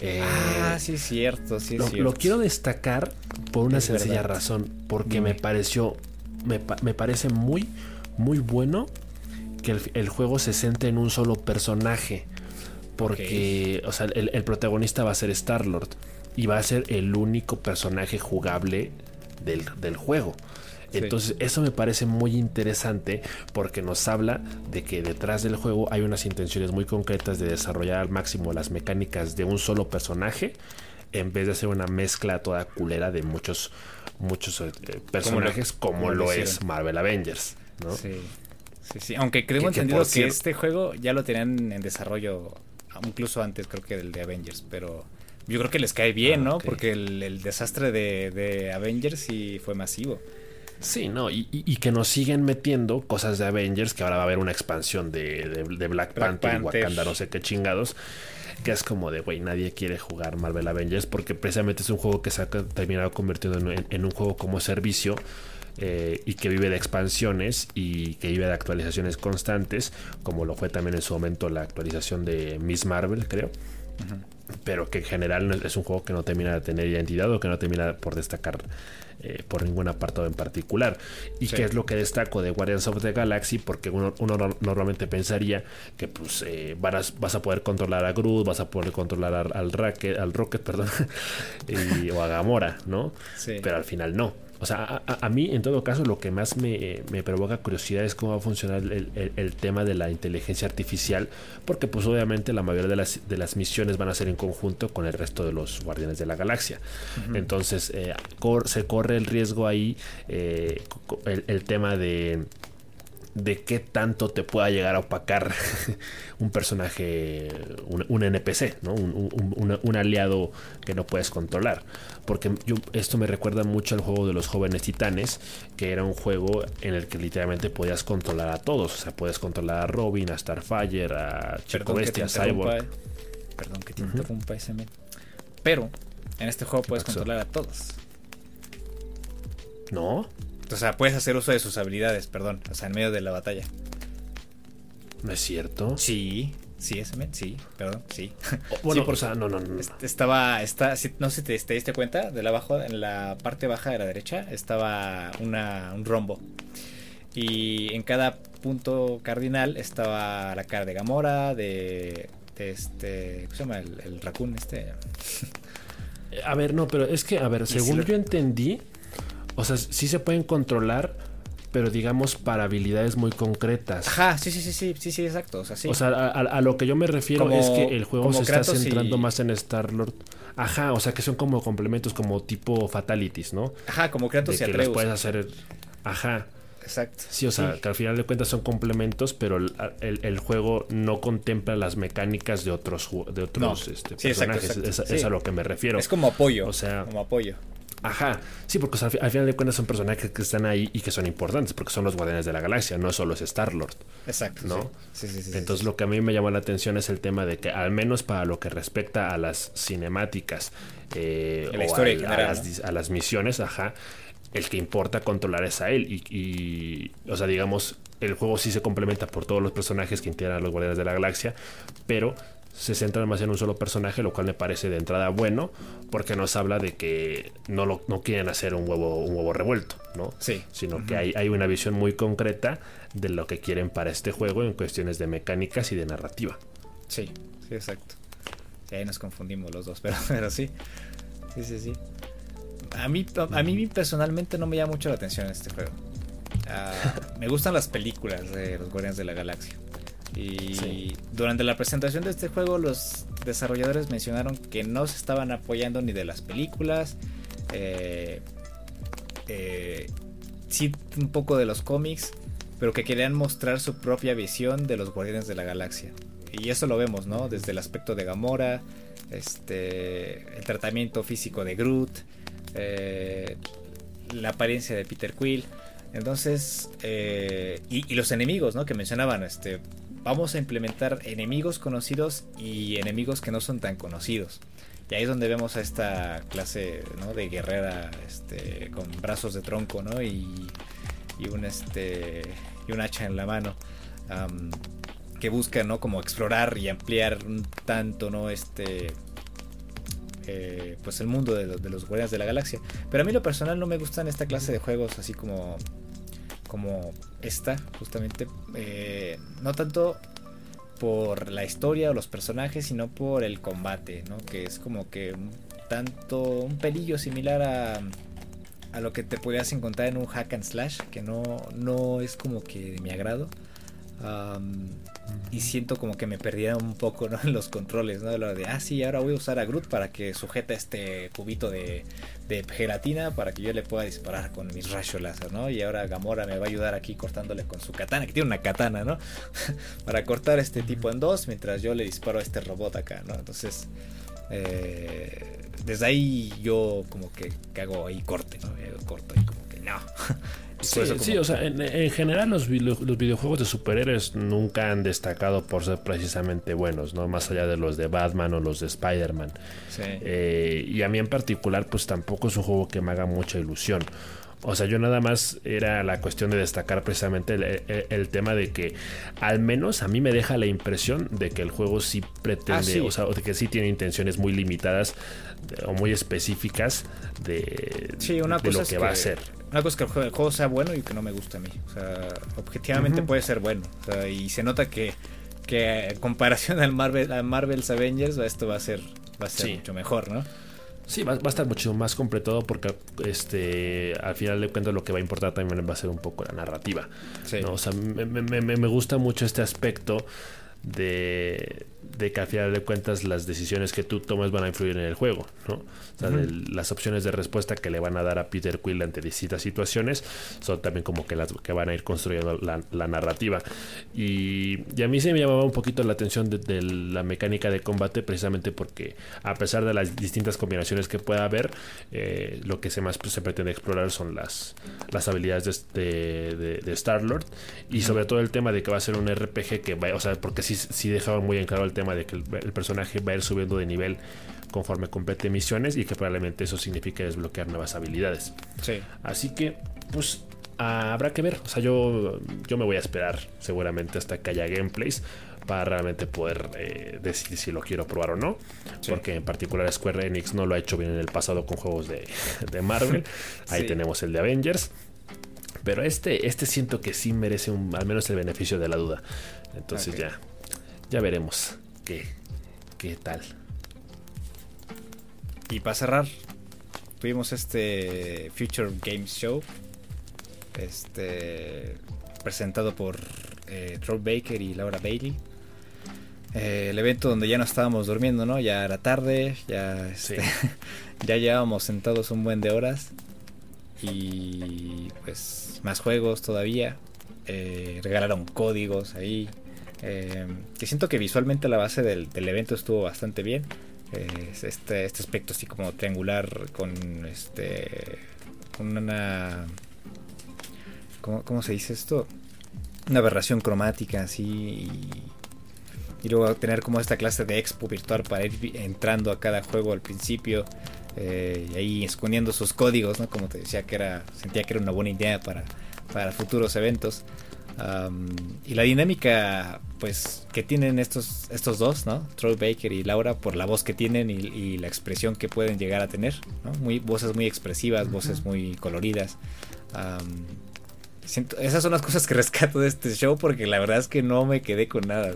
Eh, ah, sí, es cierto, sí, es lo, cierto. Lo quiero destacar por una sencilla razón, porque me pareció, me, me, parece muy, muy bueno que el, el juego se centre en un solo personaje. Porque, o sea, el, protagonista va a ser Star-Lord y va a ser el único personaje jugable del, juego. Entonces eso me parece muy interesante porque nos habla de que detrás del juego hay unas intenciones muy concretas de desarrollar al máximo las mecánicas de un solo personaje en vez de hacer una mezcla toda culera de muchos muchos eh, personajes como, lo, es Marvel Avengers, ¿no? Sí. Sí, sí, aunque creo entendido que este juego ya lo tenían en desarrollo incluso antes creo que del de Avengers, pero yo creo que les cae bien, ¿no? Porque el, desastre de, Avengers sí fue masivo. Sí, ¿no? Y, que nos siguen metiendo cosas de Avengers, que ahora va a haber una expansión de, Black, Panther, y Wakanda, no sé qué chingados. Que es como de, güey, nadie quiere jugar Marvel Avengers porque precisamente es un juego que se ha terminado convirtiendo en un juego como servicio eh, y que vive de expansiones y que vive de actualizaciones constantes, como lo fue también en su momento la actualización de Miss Marvel, creo. Pero que en general es un juego que no termina de tener identidad o que no termina por destacar eh, por ningún apartado en particular. Y que es lo que destaco de Guardians of the Galaxy, porque uno, normalmente pensaría que pues eh, vas, a poder controlar a Groot, vas a poder controlar al, Rocket, al Rocket, perdón, o a Gamora, ¿no? Pero al final no. O sea, a, mí en todo caso lo que más me, provoca curiosidad es cómo va a funcionar el, tema de la inteligencia artificial, porque pues obviamente la mayoría de las, de las misiones van a ser en conjunto con el resto de los guardianes de la galaxia. Entonces eh, se corre el riesgo ahí, eh, el tema de de qué tanto te pueda llegar a opacar un personaje, un, NPC, ¿no? Un, aliado que no puedes controlar. Porque yo, esto me recuerda mucho al juego de los jóvenes titanes, que era un juego en el que literalmente podías controlar a todos. O sea, puedes controlar a Robin, a Starfire, a Chico Bestia, a Cyborg. Perdón que te interrumpa ese Pero en este juego puedes controlar a todos. ¿No? O sea, puedes hacer uso de sus habilidades, perdón, o sea, en medio de la batalla. ¿No es cierto? Sí, sí, ese men, sí, perdón, sí. bueno, por o no, no, no. Estaba, está, no sé si te, diste cuenta, de la abajo, en la parte baja de la derecha, estaba una, un rombo. Y en cada punto cardinal estaba la cara de Gamora, de, este, ¿cómo se llama? El, el raccoon este. A ver, no, pero es que, a ver, según yo entendí, o sea, sí se pueden controlar, pero digamos para habilidades muy concretas. Ajá, sí, sí, sí, sí, sí, sí, exacto. O sea, sí. O sea, a, lo que yo me refiero es que el juego se está centrando más en Star-Lord. Ajá, o sea, que son como complementos como tipo fatalities, ¿no? Ajá, como Kratos de que los puedes hacer. Ajá. Exacto. Sí, o sea, que al final de cuentas son complementos, pero el, juego no contempla las mecánicas de otros, de otros este, personajes. Es, a lo que me refiero. Es como apoyo. O sea, como apoyo. Ajá, sí, porque al, final de cuentas son personajes que están ahí y que son importantes, porque son los guardianes de la galaxia, no solo es Star-Lord. Exacto. ¿no? Sí, sí, sí, Entonces lo que a mí me llamó la atención es el tema de que, al menos para lo que respecta a las cinemáticas eh, la historia a, a las misiones, ajá, el que importa controlar es a él. Y, o sea, digamos, el juego sí se complementa por todos los personajes que integran a los Guardianes de la Galaxia, pero se centra más en un solo personaje, lo cual me parece de entrada bueno, porque nos habla de que no, lo, no quieren hacer un huevo, un huevo revuelto, ¿no? Sí. Sino que hay, hay una visión muy concreta de lo que quieren para este juego en cuestiones de mecánicas y de narrativa. Sí, sí, exacto. ahí nos confundimos los dos, pero, pero sí. Sí, sí, sí a mí, a mí personalmente no me llama mucho la atención este juego. Ah, me gustan las películas de los Guardianes de la Galaxia. Y durante la presentación de este juego los desarrolladores mencionaron que no se estaban apoyando ni de las películas, eh, eh, sí un poco de los cómics, pero que querían mostrar su propia visión de los Guardianes de la Galaxia. Y eso lo vemos, ¿no? Desde el aspecto de Gamora, este, el tratamiento físico de Groot, eh, la apariencia de Peter Quill. Entonces, eh, y, los enemigos, ¿no? Que mencionaban, este, vamos a implementar enemigos conocidos y enemigos que no son tan conocidos. Y ahí es donde vemos a esta clase ¿no? de guerrera este, con brazos de tronco ¿no? y, y, un, este, y un hacha en la mano. que busca ¿no? como explorar y ampliar un tanto ¿no? este, eh, pues el mundo de, los Guardianes de la Galaxia. Pero a mí lo personal no me gustan esta clase de juegos así como como esta justamente eh, no tanto por la historia o los personajes sino por el combate no que es como que un tanto un pelillo similar a a lo que te podrías encontrar en un hack and slash que no no es como que de mi agrado y siento como que me perdía un poco en los controles, ¿no? De lo de, ah, sí, ahora voy a usar a Groot para que sujete este cubito de, gelatina para que yo le pueda disparar con mis rayos láser, ¿no? Y ahora Gamora me va a ayudar aquí cortándole con su katana, que tiene una katana, ¿no? para cortar este tipo en dos mientras yo le disparo a este robot acá, ¿no? Entonces, eh, desde ahí yo como que, hago ahí corte, corto y como que no. Sí, o sea, en, general los, los, videojuegos de superhéroes nunca han destacado por ser precisamente buenos, ¿no? Más allá de los de Batman o los de Spider-Man. Eh, y a mí en particular, pues tampoco es un juego que me haga mucha ilusión. O sea, yo nada más era la cuestión de destacar precisamente el, tema de que al menos a mí me deja la impresión de que el juego sí pretende, ah, o sea, de que sí tiene intenciones muy limitadas o muy específicas de, una lo que, va a ser. Una cosa es que el juego, sea bueno y que no me gusta a mí. O sea, objetivamente puede ser bueno. O sea, y se nota que, que en comparación al Marvel, a Marvel's Avengers, esto va a ser, va a ser mucho mejor, ¿no? Sí, va, a estar mucho más completado porque este al final de cuentas lo que va a importar también va a ser un poco la narrativa. O sea, me, me, me, gusta mucho este aspecto de, de que al final de cuentas las decisiones que tú tomas van a influir en el juego, ¿no? Las opciones de respuesta que le van a dar a Peter Quill ante distintas situaciones son también como que las que van a ir construyendo la, narrativa. Y, a mí se me llamaba un poquito la atención de, la mecánica de combate precisamente porque a pesar de las distintas combinaciones que pueda haber, eh, lo que se más se pretende explorar son las, las habilidades de, de, Star-Lord y sobre todo el tema de que va a ser un RPG que va, o sea, porque sí, sí dejaban muy en claro el tema de que el, personaje va a ir subiendo de nivel conforme complete misiones y que probablemente eso signifique desbloquear nuevas habilidades. Sí. Así que, pues habrá que ver. O sea, yo, yo me voy a esperar seguramente hasta que haya gameplays para realmente poder eh, decidir si lo quiero probar o no. Porque en particular Square Enix no lo ha hecho bien en el pasado con juegos de, Marvel. Ahí tenemos el de Avengers. Pero este, este siento que sí merece un, al menos el beneficio de la duda. Entonces ya, ya veremos qué, qué tal. Y para cerrar, tuvimos este Future Games Show. este, presentado por eh, Troy Baker y Laura Bailey. Eh, el evento donde ya no estábamos durmiendo, ¿no? Ya era tarde, ya, este, ya llevábamos sentados un buen de horas y pues más juegos todavía. Eh, regalaron códigos ahí. Eh, que siento que visualmente la base del, evento estuvo bastante bien. Este, este aspecto así como triangular con este una ¿cómo, ¿cómo, se dice esto? Una aberración cromática así y luego tener como esta clase de expo virtual para ir entrando a cada juego al principio eh, y ahí escondiendo sus códigos, ¿no? Como te decía que era, sentía que era una buena idea para, para futuros eventos. Y la dinámica pues que tienen estos, estos dos, ¿no? Troy Baker y Laura por la voz que tienen y, la expresión que pueden llegar a tener, ¿no? Muy, voces muy expresivas, voces muy coloridas. esas son las cosas que rescato de este show porque la verdad es que no me quedé con nada.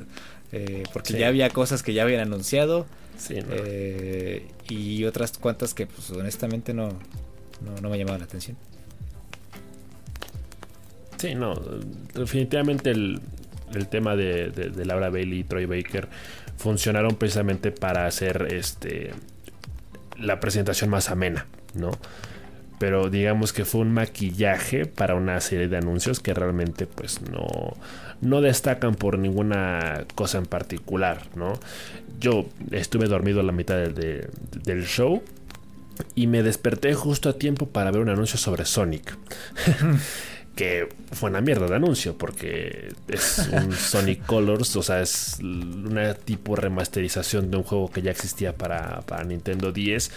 Eh, porque ya había cosas que ya habían anunciado. Eh, y otras cuantas que pues honestamente no, no, me llamaban la atención. Sí, no, definitivamente el, el tema de, de, Laura Bailey y Troy Baker funcionaron precisamente para hacer este la presentación más amena, ¿no? Pero digamos que fue un maquillaje para una serie de anuncios que realmente pues no, no destacan por ninguna cosa en particular, ¿no? Yo estuve dormido a la mitad del show y me desperté justo a tiempo para ver un anuncio sobre Sonic. que fue una mierda de anuncio porque es un Sonic Colors, o sea, es una tipo remasterización de un juego que ya existía para, para Nintendo 10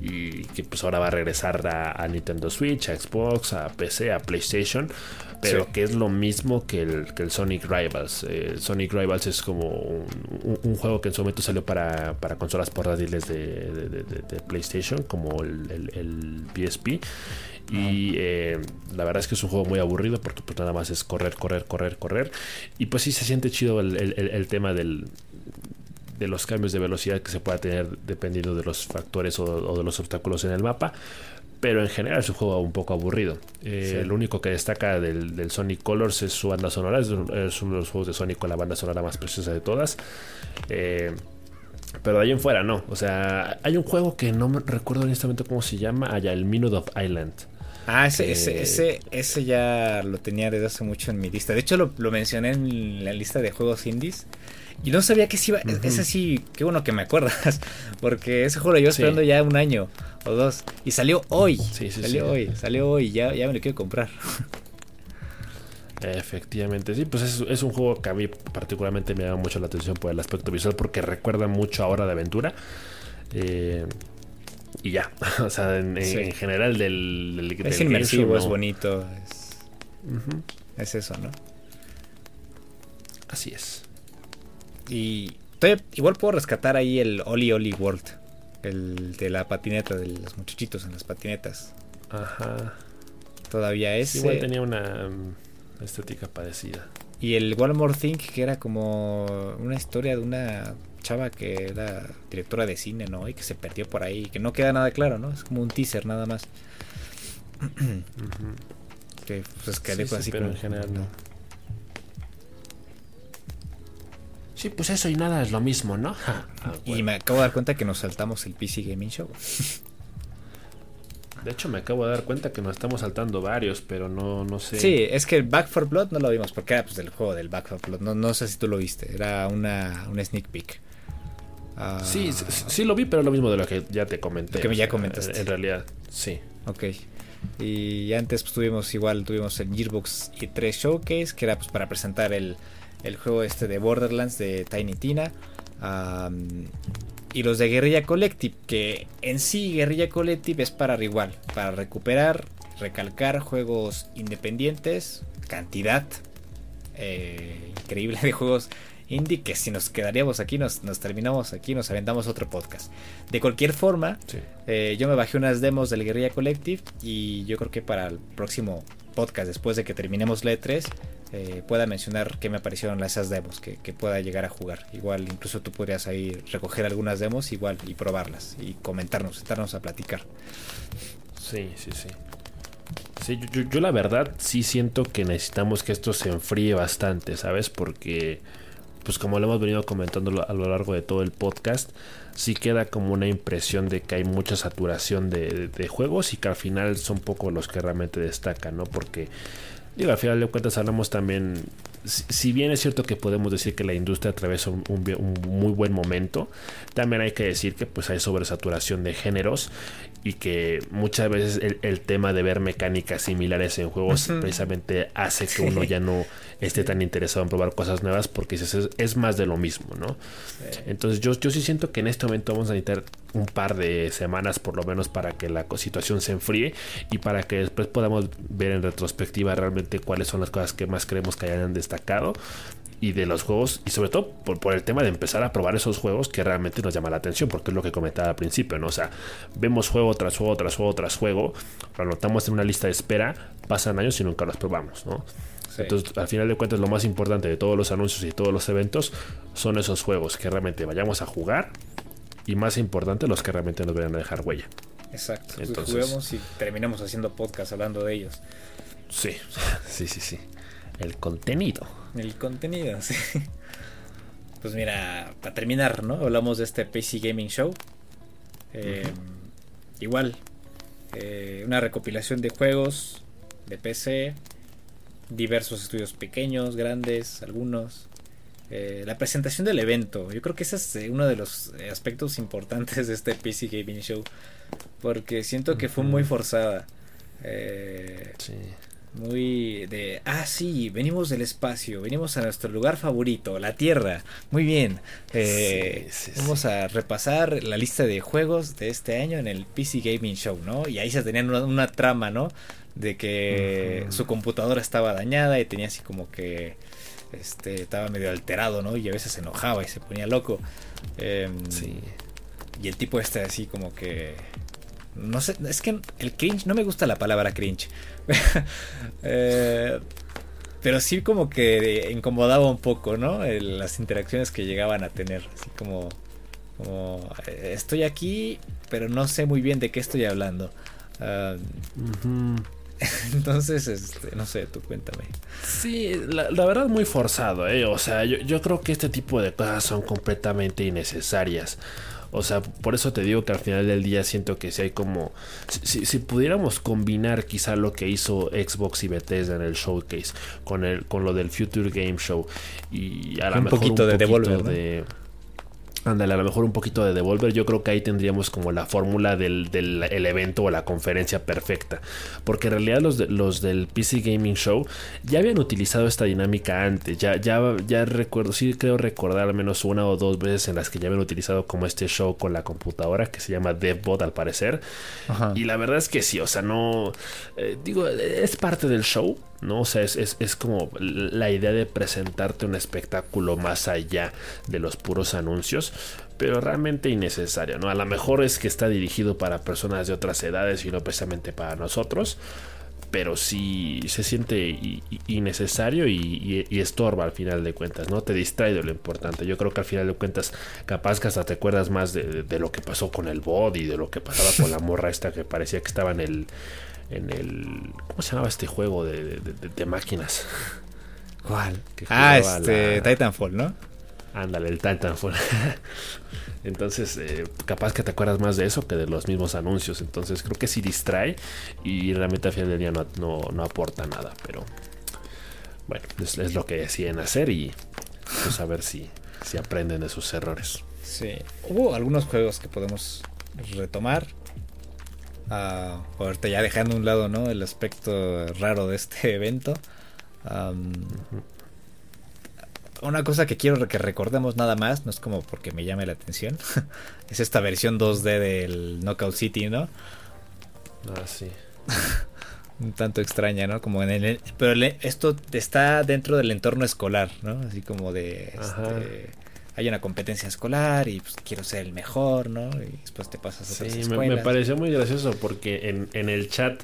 y que pues ahora va a regresar a, Nintendo Switch, a Xbox, a PC, a PlayStation, pero que es lo mismo que el, que el Sonic Rivals. Eh, Sonic Rivals es como un, juego que en su momento salió para, para consolas portátiles de, de, PlayStation, como el, el PSP y eh, la verdad es que es un juego muy aburrido porque pues nada más es correr, correr, correr, correr. Y pues sí se siente chido el, tema del, de los cambios de velocidad que se pueda tener dependiendo de los factores o, de los obstáculos en el mapa. Pero en general es un juego un poco aburrido. Eh, lo único que destaca del, Sonic Colors es su banda sonora. Es, uno de los juegos de Sonic con la banda sonora más preciosa de todas. Eh, pero de ahí en fuera no. O sea, hay un juego que no me recuerdo honestamente cómo se llama. Allá, el Minute of Island. Ah, ese, ese, ese, ese, ya lo tenía desde hace mucho en mi lista. De hecho, lo, mencioné en la lista de juegos indies. Y no sabía que si iba. Ese sí, qué bueno que me acuerdas. Porque ese juego lo llevo esperando ya un año o dos. Y salió hoy. Sí, sí, salió hoy. Salió hoy. Ya, ya me lo quiero comprar. Efectivamente, sí, pues es, es, un juego que a mí particularmente me llama mucho la atención por el aspecto visual porque recuerda mucho a Hora de Aventura. Eh, y ya. o sea, en, general del, Es inmersivo, es bonito. Es, eso, ¿no? Así es. Y igual puedo rescatar ahí el Oli Oli World. El de la patineta, de los muchachitos en las patinetas. Ajá. Todavía es. Igual tenía una mm, estética parecida. Y el One More Thing, que era como una historia de una chava que era directora de cine, ¿no? Y que se perdió por ahí, que no queda nada claro, ¿no? Es como un teaser nada más. Que pues que sí, así pero en general no. Sí, pues eso y nada es lo mismo, ¿no? Ah, y me acabo de dar cuenta que nos saltamos el PC Gaming Show. De hecho, me acabo de dar cuenta que nos estamos saltando varios, pero no, no sé. Sí, es que Back for Blood no lo vimos porque era pues del juego del Back for Blood. No, no sé si tú lo viste. Era una, una sneak peek. Ah. Sí, sí lo vi, pero lo mismo de lo que ya te comenté. Lo que ya comentaste. En realidad, sí. Ok. Y antes pues, tuvimos igual, tuvimos el Gearbox E3 Showcase, que era pues para presentar el, el juego este de Borderlands de Tiny Tina. y los de Guerrilla Collective, que en sí Guerrilla Collective es para igual, para recuperar, recalcar juegos independientes, cantidad eh, increíble de juegos indie que si nos quedaríamos aquí, nos, terminamos aquí, nos aventamos otro podcast. De cualquier forma, eh, yo me bajé unas demos del Guerrilla Collective y yo creo que para el próximo podcast, después de que terminemos la E3, eh, pueda mencionar qué me parecieron esas demos, que, pueda llegar a jugar. Igual, incluso tú podrías ahí recoger algunas demos igual y probarlas y comentarnos, estarnos a platicar. Sí, sí, sí. Sí, yo, la verdad sí siento que necesitamos que esto se enfríe bastante, ¿sabes? Porque, pues como lo hemos venido comentando a lo largo de todo el podcast, sí queda como una impresión de que hay mucha saturación de, juegos y que al final son pocos los que realmente destacan, ¿no? Porque, digo, al final de cuentas hablamos también si bien es cierto que podemos decir que la industria atraviesa un, muy buen momento, también hay que decir que pues hay sobresaturación de géneros y que muchas veces el, tema de ver mecánicas similares en juegos precisamente hace que uno ya no esté tan interesado en probar cosas nuevas porque es, más de lo mismo, ¿no? Entonces yo, yo sí siento que en este momento vamos a necesitar un par de semanas por lo menos para que la situación se enfríe y para que después podamos ver en retrospectiva realmente cuáles son las cosas que más creemos que hayan destacado y de los juegos y sobre todo por, el tema de empezar a probar esos juegos que realmente nos llama la atención porque es lo que comentaba al principio, ¿no? O sea, vemos juego tras juego tras juego tras juego, lo anotamos en una lista de espera, pasan años y nunca los probamos, ¿no? Entonces, al final de cuentas, lo más importante de todos los anuncios y todos los eventos son esos juegos que realmente vayamos a jugar y más importante, los que realmente nos vayan a dejar huella. Exacto. Entonces, juguemos y terminamos haciendo podcast hablando de ellos. Sí, sí, sí, sí. El contenido. El contenido, sí. Pues mira, para terminar, ¿no? Hablamos de este PC Gaming Show. Eh, igual, eh, una recopilación de juegos de PC, diversos estudios pequeños, grandes, algunos. Eh, la presentación del evento, yo creo que ese es uno de los aspectos importantes de este PC Gaming Show, porque siento que fue muy forzada. sí muy de, ah, sí, venimos del espacio, venimos a nuestro lugar favorito, la Tierra. Muy bien. Eh, vamos a repasar la lista de juegos de este año en el PC Gaming Show, ¿no? Y ahí se tenían una, trama, ¿no? De que su computadora estaba dañada y tenía así como que este estaba medio alterado, ¿no? Y a veces se enojaba y se ponía loco. Em, sí. Y el tipo este así como que no sé, es que el cringe, no me gusta la palabra cringe. Eh, pero sí como que incomodaba un poco, ¿no? las interacciones que llegaban a tener. Así como, como, eh, estoy aquí, pero no sé muy bien de qué estoy hablando. Ah, entonces, este, no sé, tú cuéntame. Sí, la, la verdad muy forzado, ¿eh? O sea, yo, yo creo que este tipo de cosas son completamente innecesarias. O sea, por eso te digo que al final del día siento que si hay como. Si, pudiéramos combinar quizá lo que hizo Xbox y Bethesda en el showcase con el con lo del Future Game Show y a lo mejor poquito un poquito de, de Ándale, a lo mejor un poquito de Devolver. Yo creo que ahí tendríamos como la fórmula del, evento o la conferencia perfecta. Porque en realidad los, los del PC Gaming Show ya habían utilizado esta dinámica antes. Ya, ya, ya recuerdo, sí creo recordar al menos una o dos veces en las que ya habían utilizado como este show con la computadora que se llama DevBot al parecer. Y la verdad es que sí, o sea, no. Eh, digo, es parte del show ¿no? O sea, es, como la idea de presentarte un espectáculo más allá de los puros anuncios, pero realmente innecesario, ¿no? A lo mejor es que está dirigido para personas de otras edades y no precisamente para nosotros, pero sí se siente innecesario y, estorba al final de cuentas, ¿no? Te distrae de lo importante. Yo creo que al final de cuentas, capaz que hasta te acuerdas más de, de lo que pasó con el bot y de lo que pasaba con la morra esta que parecía que estaba en el en el. ¿Cómo se llamaba este juego de, de, máquinas? ¿Cuál? Ah, este. Titanfall, ¿no? Ándale, el Titanfall. Entonces, eh, capaz que te acuerdas más de eso que de los mismos anuncios. Entonces, creo que sí distrae y realmente al final del día no, no, aporta nada. Pero bueno, es, es, lo que deciden hacer y pues a ver si, si aprenden de sus errores. Sí, hubo algunos juegos que podemos retomar. Uh, ahorita ya dejando a un lado ¿no? el aspecto raro de este evento. una cosa que quiero que recordemos nada más, no es como porque me llame la atención, es esta versión 2D del Knockout City, ¿no? Ah, sí. un tanto extraña, ¿no? Como en el, pero esto está dentro del entorno escolar, ¿no? Así como de este, hay una competencia escolar y pues quiero ser el mejor, ¿no? Y después te pasas a otras sí, Me, pareció muy gracioso porque en, en el chat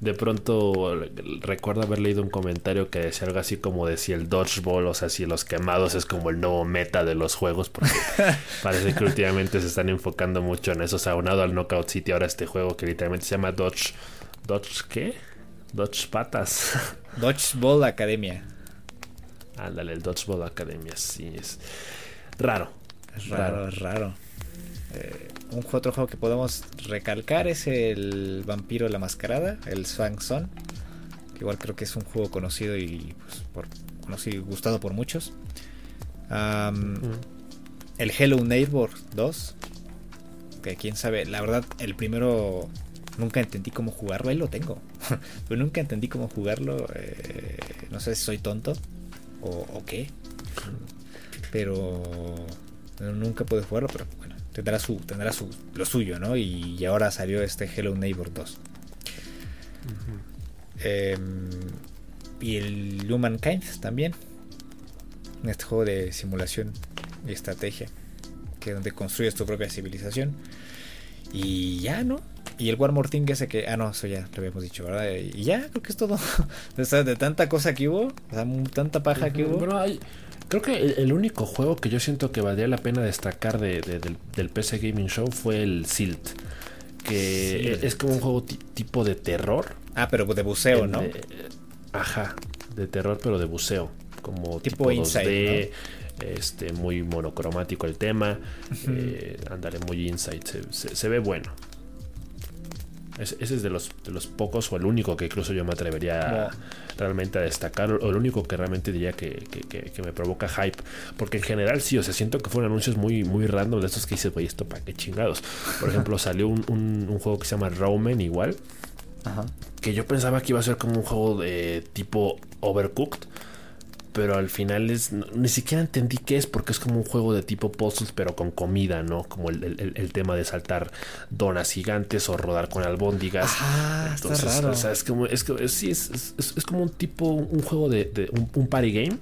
de pronto recuerdo haber leído un comentario que decía algo así como de si el dodgeball, o sea, si los quemados es como el nuevo meta de los juegos, porque parece que últimamente se están enfocando mucho en eso, o sea, aunado al Knockout City ahora este juego que literalmente se llama Dodge, ¿Dodge qué? Dodge Patas. Dodgeball Academia. Ándale, el Dodgeball Academia, sí, es raro. Es raro, es raro. Eh, un otro juego que podemos recalcar es el Vampiro la Mascarada, el Swang Son. Que igual creo que es un juego conocido y pues, por, conocido y gustado por muchos. El Hello Neighbor 2. Que quién sabe, la verdad, el primero nunca entendí cómo jugarlo. Ahí lo tengo. Pero nunca entendí cómo jugarlo. Eh, no sé si soy tonto o, qué. Pero nunca pude jugarlo, pero bueno, tendrá su tendrá su lo suyo, ¿no? Y, ahora salió este Hello Neighbor 2. Em, y el Humankind también. Este juego de simulación y estrategia. Que donde construyes tu propia civilización. Y ya, ¿no? Y el War More Thing ese que. Ah, no, eso ya lo habíamos dicho, ¿verdad? Y ya, creo que es todo. de tanta cosa que hubo, tanta paja que hubo. Creo que el, único juego que yo siento que valdría la pena destacar de, del, PC Gaming Show fue el Silt. Que es como un juego tipo de terror. Ah, pero de buceo, ¿no? ajá, de terror, pero de buceo. Como tipo, tipo 2D, este, muy monocromático el tema. Eh, andaré muy insight. se ve bueno ese es de los, de los pocos o el único que incluso yo me atrevería realmente a destacar o el único que realmente diría que, me provoca hype. Porque en general sí, o sea, siento que fueron anuncios muy, muy random de estos que dices, oye, esto para qué chingados. Por ejemplo, salió un, un, juego que se llama Roman igual. Que yo pensaba que iba a ser como un juego de tipo Overcooked pero al final es ni siquiera entendí qué es porque es como un juego de tipo puzzles pero con comida, ¿no? Como el, tema de saltar donas gigantes o rodar con albóndigas. Ah, Entonces, está raro. o sea, es como es, sí, es, es, como un tipo un juego de, un, party game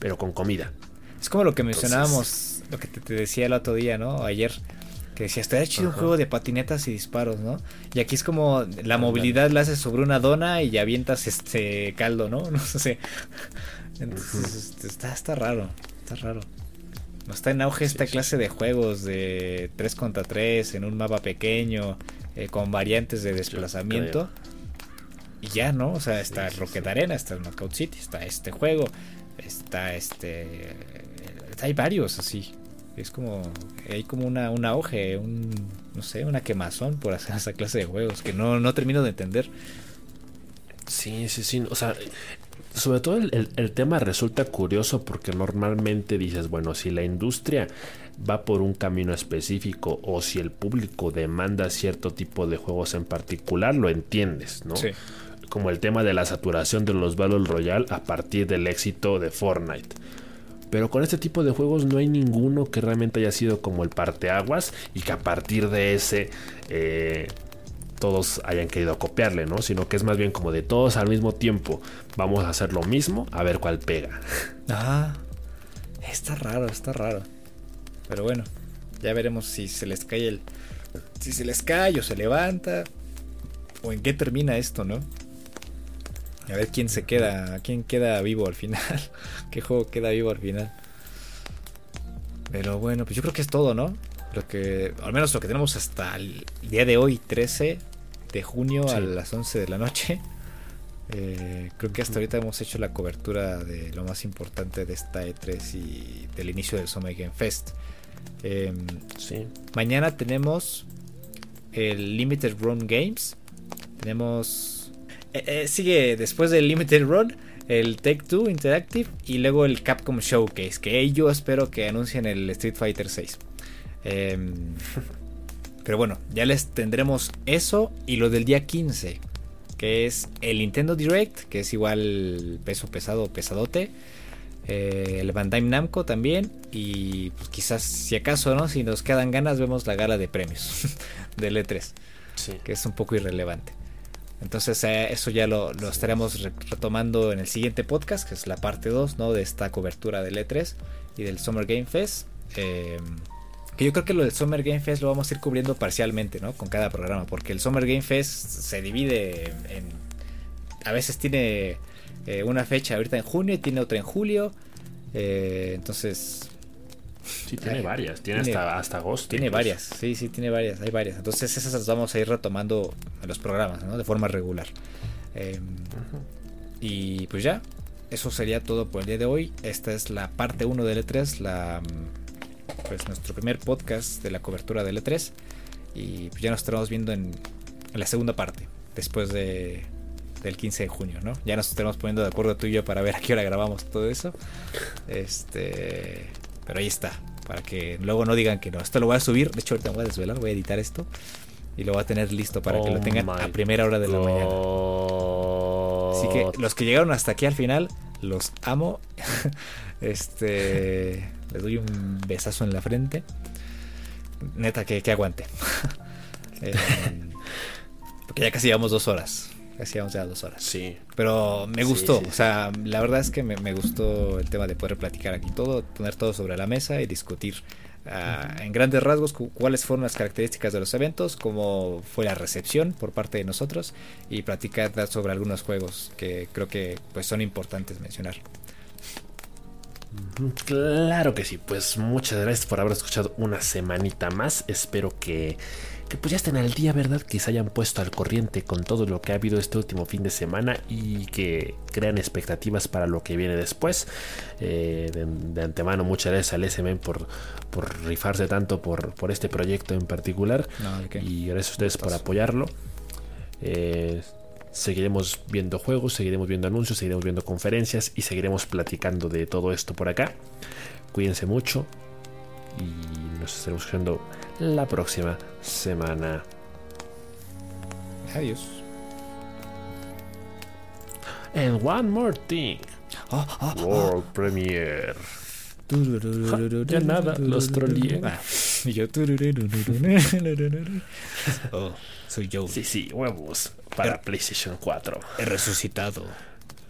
pero con comida. Es como lo que mencionábamos, lo que te, decía el otro día, ¿no? Ayer que decía, estaría chido un juego de patinetas y disparos, ¿no? Y aquí es como la movilidad la haces sobre una dona y avientas este caldo, ¿no? No sé. Entonces, este, está, está raro, está raro. No está en auge esta clase de juegos de 3 contra 3 en un mapa pequeño, eh, con variantes de desplazamiento. Y ya, ¿no? O sea, está Rocket Arena, está el Knockout City, está este juego, está este. Hay varios así. Es como. Hay como una, un auge, un. No sé, una quemazón por hacer esa clase de juegos que no, no termino de entender. Sí, sí, sí. O sea, sobre todo el, tema resulta curioso porque normalmente dices, bueno, si la industria va por un camino específico o si el público demanda cierto tipo de juegos en particular, lo entiendes, ¿no? Sí. Como el tema de la saturación de los Battle Royale a partir del éxito de Fortnite. Pero con este tipo de juegos no hay ninguno que realmente haya sido como el parteaguas y que a partir de ese eh, todos hayan querido copiarle, ¿no? Sino que es más bien como de todos al mismo tiempo. Vamos a hacer lo mismo, a ver cuál pega. Ah, está raro, está raro. Pero bueno, ya veremos si se les cae el. Si se les cae o se levanta. O en qué termina esto, ¿no? A ver quién se queda. quién queda vivo al final. ¿Qué juego queda vivo al final? Pero bueno, pues yo creo que es todo, ¿no? que, al menos lo que tenemos hasta el día de hoy, 13 de junio a las 11 de la noche. Eh, creo que hasta ahorita hemos hecho la cobertura de lo más importante de esta E3 y del inicio del Summer Game Fest. Em, mañana tenemos el Limited Run Games. Tenemos. Eh, eh, sigue después del Limited Run el Take Two Interactive y luego el Capcom Showcase. Que yo espero que anuncien el Street Fighter 6. Em, pero bueno, ya les tendremos eso y lo del día 15, que es el Nintendo Direct, que es igual peso pesado, pesadote. Eh, el Bandai Namco también. Y pues quizás, si acaso, ¿no? Si nos quedan ganas, vemos la gala de premios del E3. Que es un poco irrelevante. Entonces, eh, eso ya lo, estaremos retomando en el siguiente podcast, que es la parte 2, ¿no? De esta cobertura del E3 y del Summer Game Fest. Eh, que yo creo que lo del Summer Game Fest lo vamos a ir cubriendo parcialmente, ¿no? Con cada programa, porque el Summer Game Fest se divide en... A veces tiene eh, una fecha ahorita en junio y tiene otra en julio. Eh, entonces... Sí, tiene varias, tiene, hasta, hasta agosto. Tiene varias, sí, sí, tiene varias, hay varias. Entonces esas las vamos a ir retomando en los programas, ¿no? De forma regular. Em, y pues ya, eso sería todo por el día de hoy. Esta es la parte 1 del E3, la, pues nuestro primer podcast de la cobertura del E3. Y pues ya nos estaremos viendo en, en la segunda parte, después de, del 15 de junio, ¿no? Ya nos estaremos poniendo de acuerdo tú y yo para ver a qué hora grabamos todo eso. Este, pero ahí está, para que luego no digan que no. Esto lo voy a subir, de hecho ahorita voy a desvelar, voy a editar esto y lo voy a tener listo para que lo Oh tengan a primera hora de la mañana. Así que los que llegaron hasta aquí al final, los amo. este, les doy un besazo en la frente. Neta, que, que aguante. Eh, porque ya casi llevamos dos horas. Llevamos ya dos horas. Sí. Pero me gustó. sí, O sea, la verdad es que me, me gustó el tema de poder platicar aquí todo, poner todo sobre la mesa y discutir ah, en grandes rasgos cu- cuáles fueron las características de los eventos, cómo fue la recepción por parte de nosotros y platicar sobre algunos juegos que creo que pues son importantes mencionar. Claro que sí, pues muchas gracias por haber escuchado una semanita más. Espero que, que pues ya estén al día, ¿verdad? Que se hayan puesto al corriente con todo lo que ha habido este último fin de semana y que crean expectativas para lo que viene después. Eh, de, de antemano, muchas gracias al SMN por, por rifarse tanto por, por este proyecto en particular. Y gracias a ustedes por apoyarlo. Eh, seguiremos viendo juegos, seguiremos viendo anuncios, seguiremos viendo conferencias y seguiremos platicando de todo esto por acá. Cuídense mucho y nos estaremos escuchando la próxima semana. Adiós. And one more thing. Ah, ah, World Premiere. Ya nada, los troleé. Ah, y yo. Oh, soy yo. Sí, sí, huevos. Para PlayStation 4. He resucitado.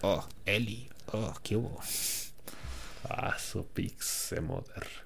Oh, Eli. Oh, ¿qué hubo? Ah, su Pixemoder.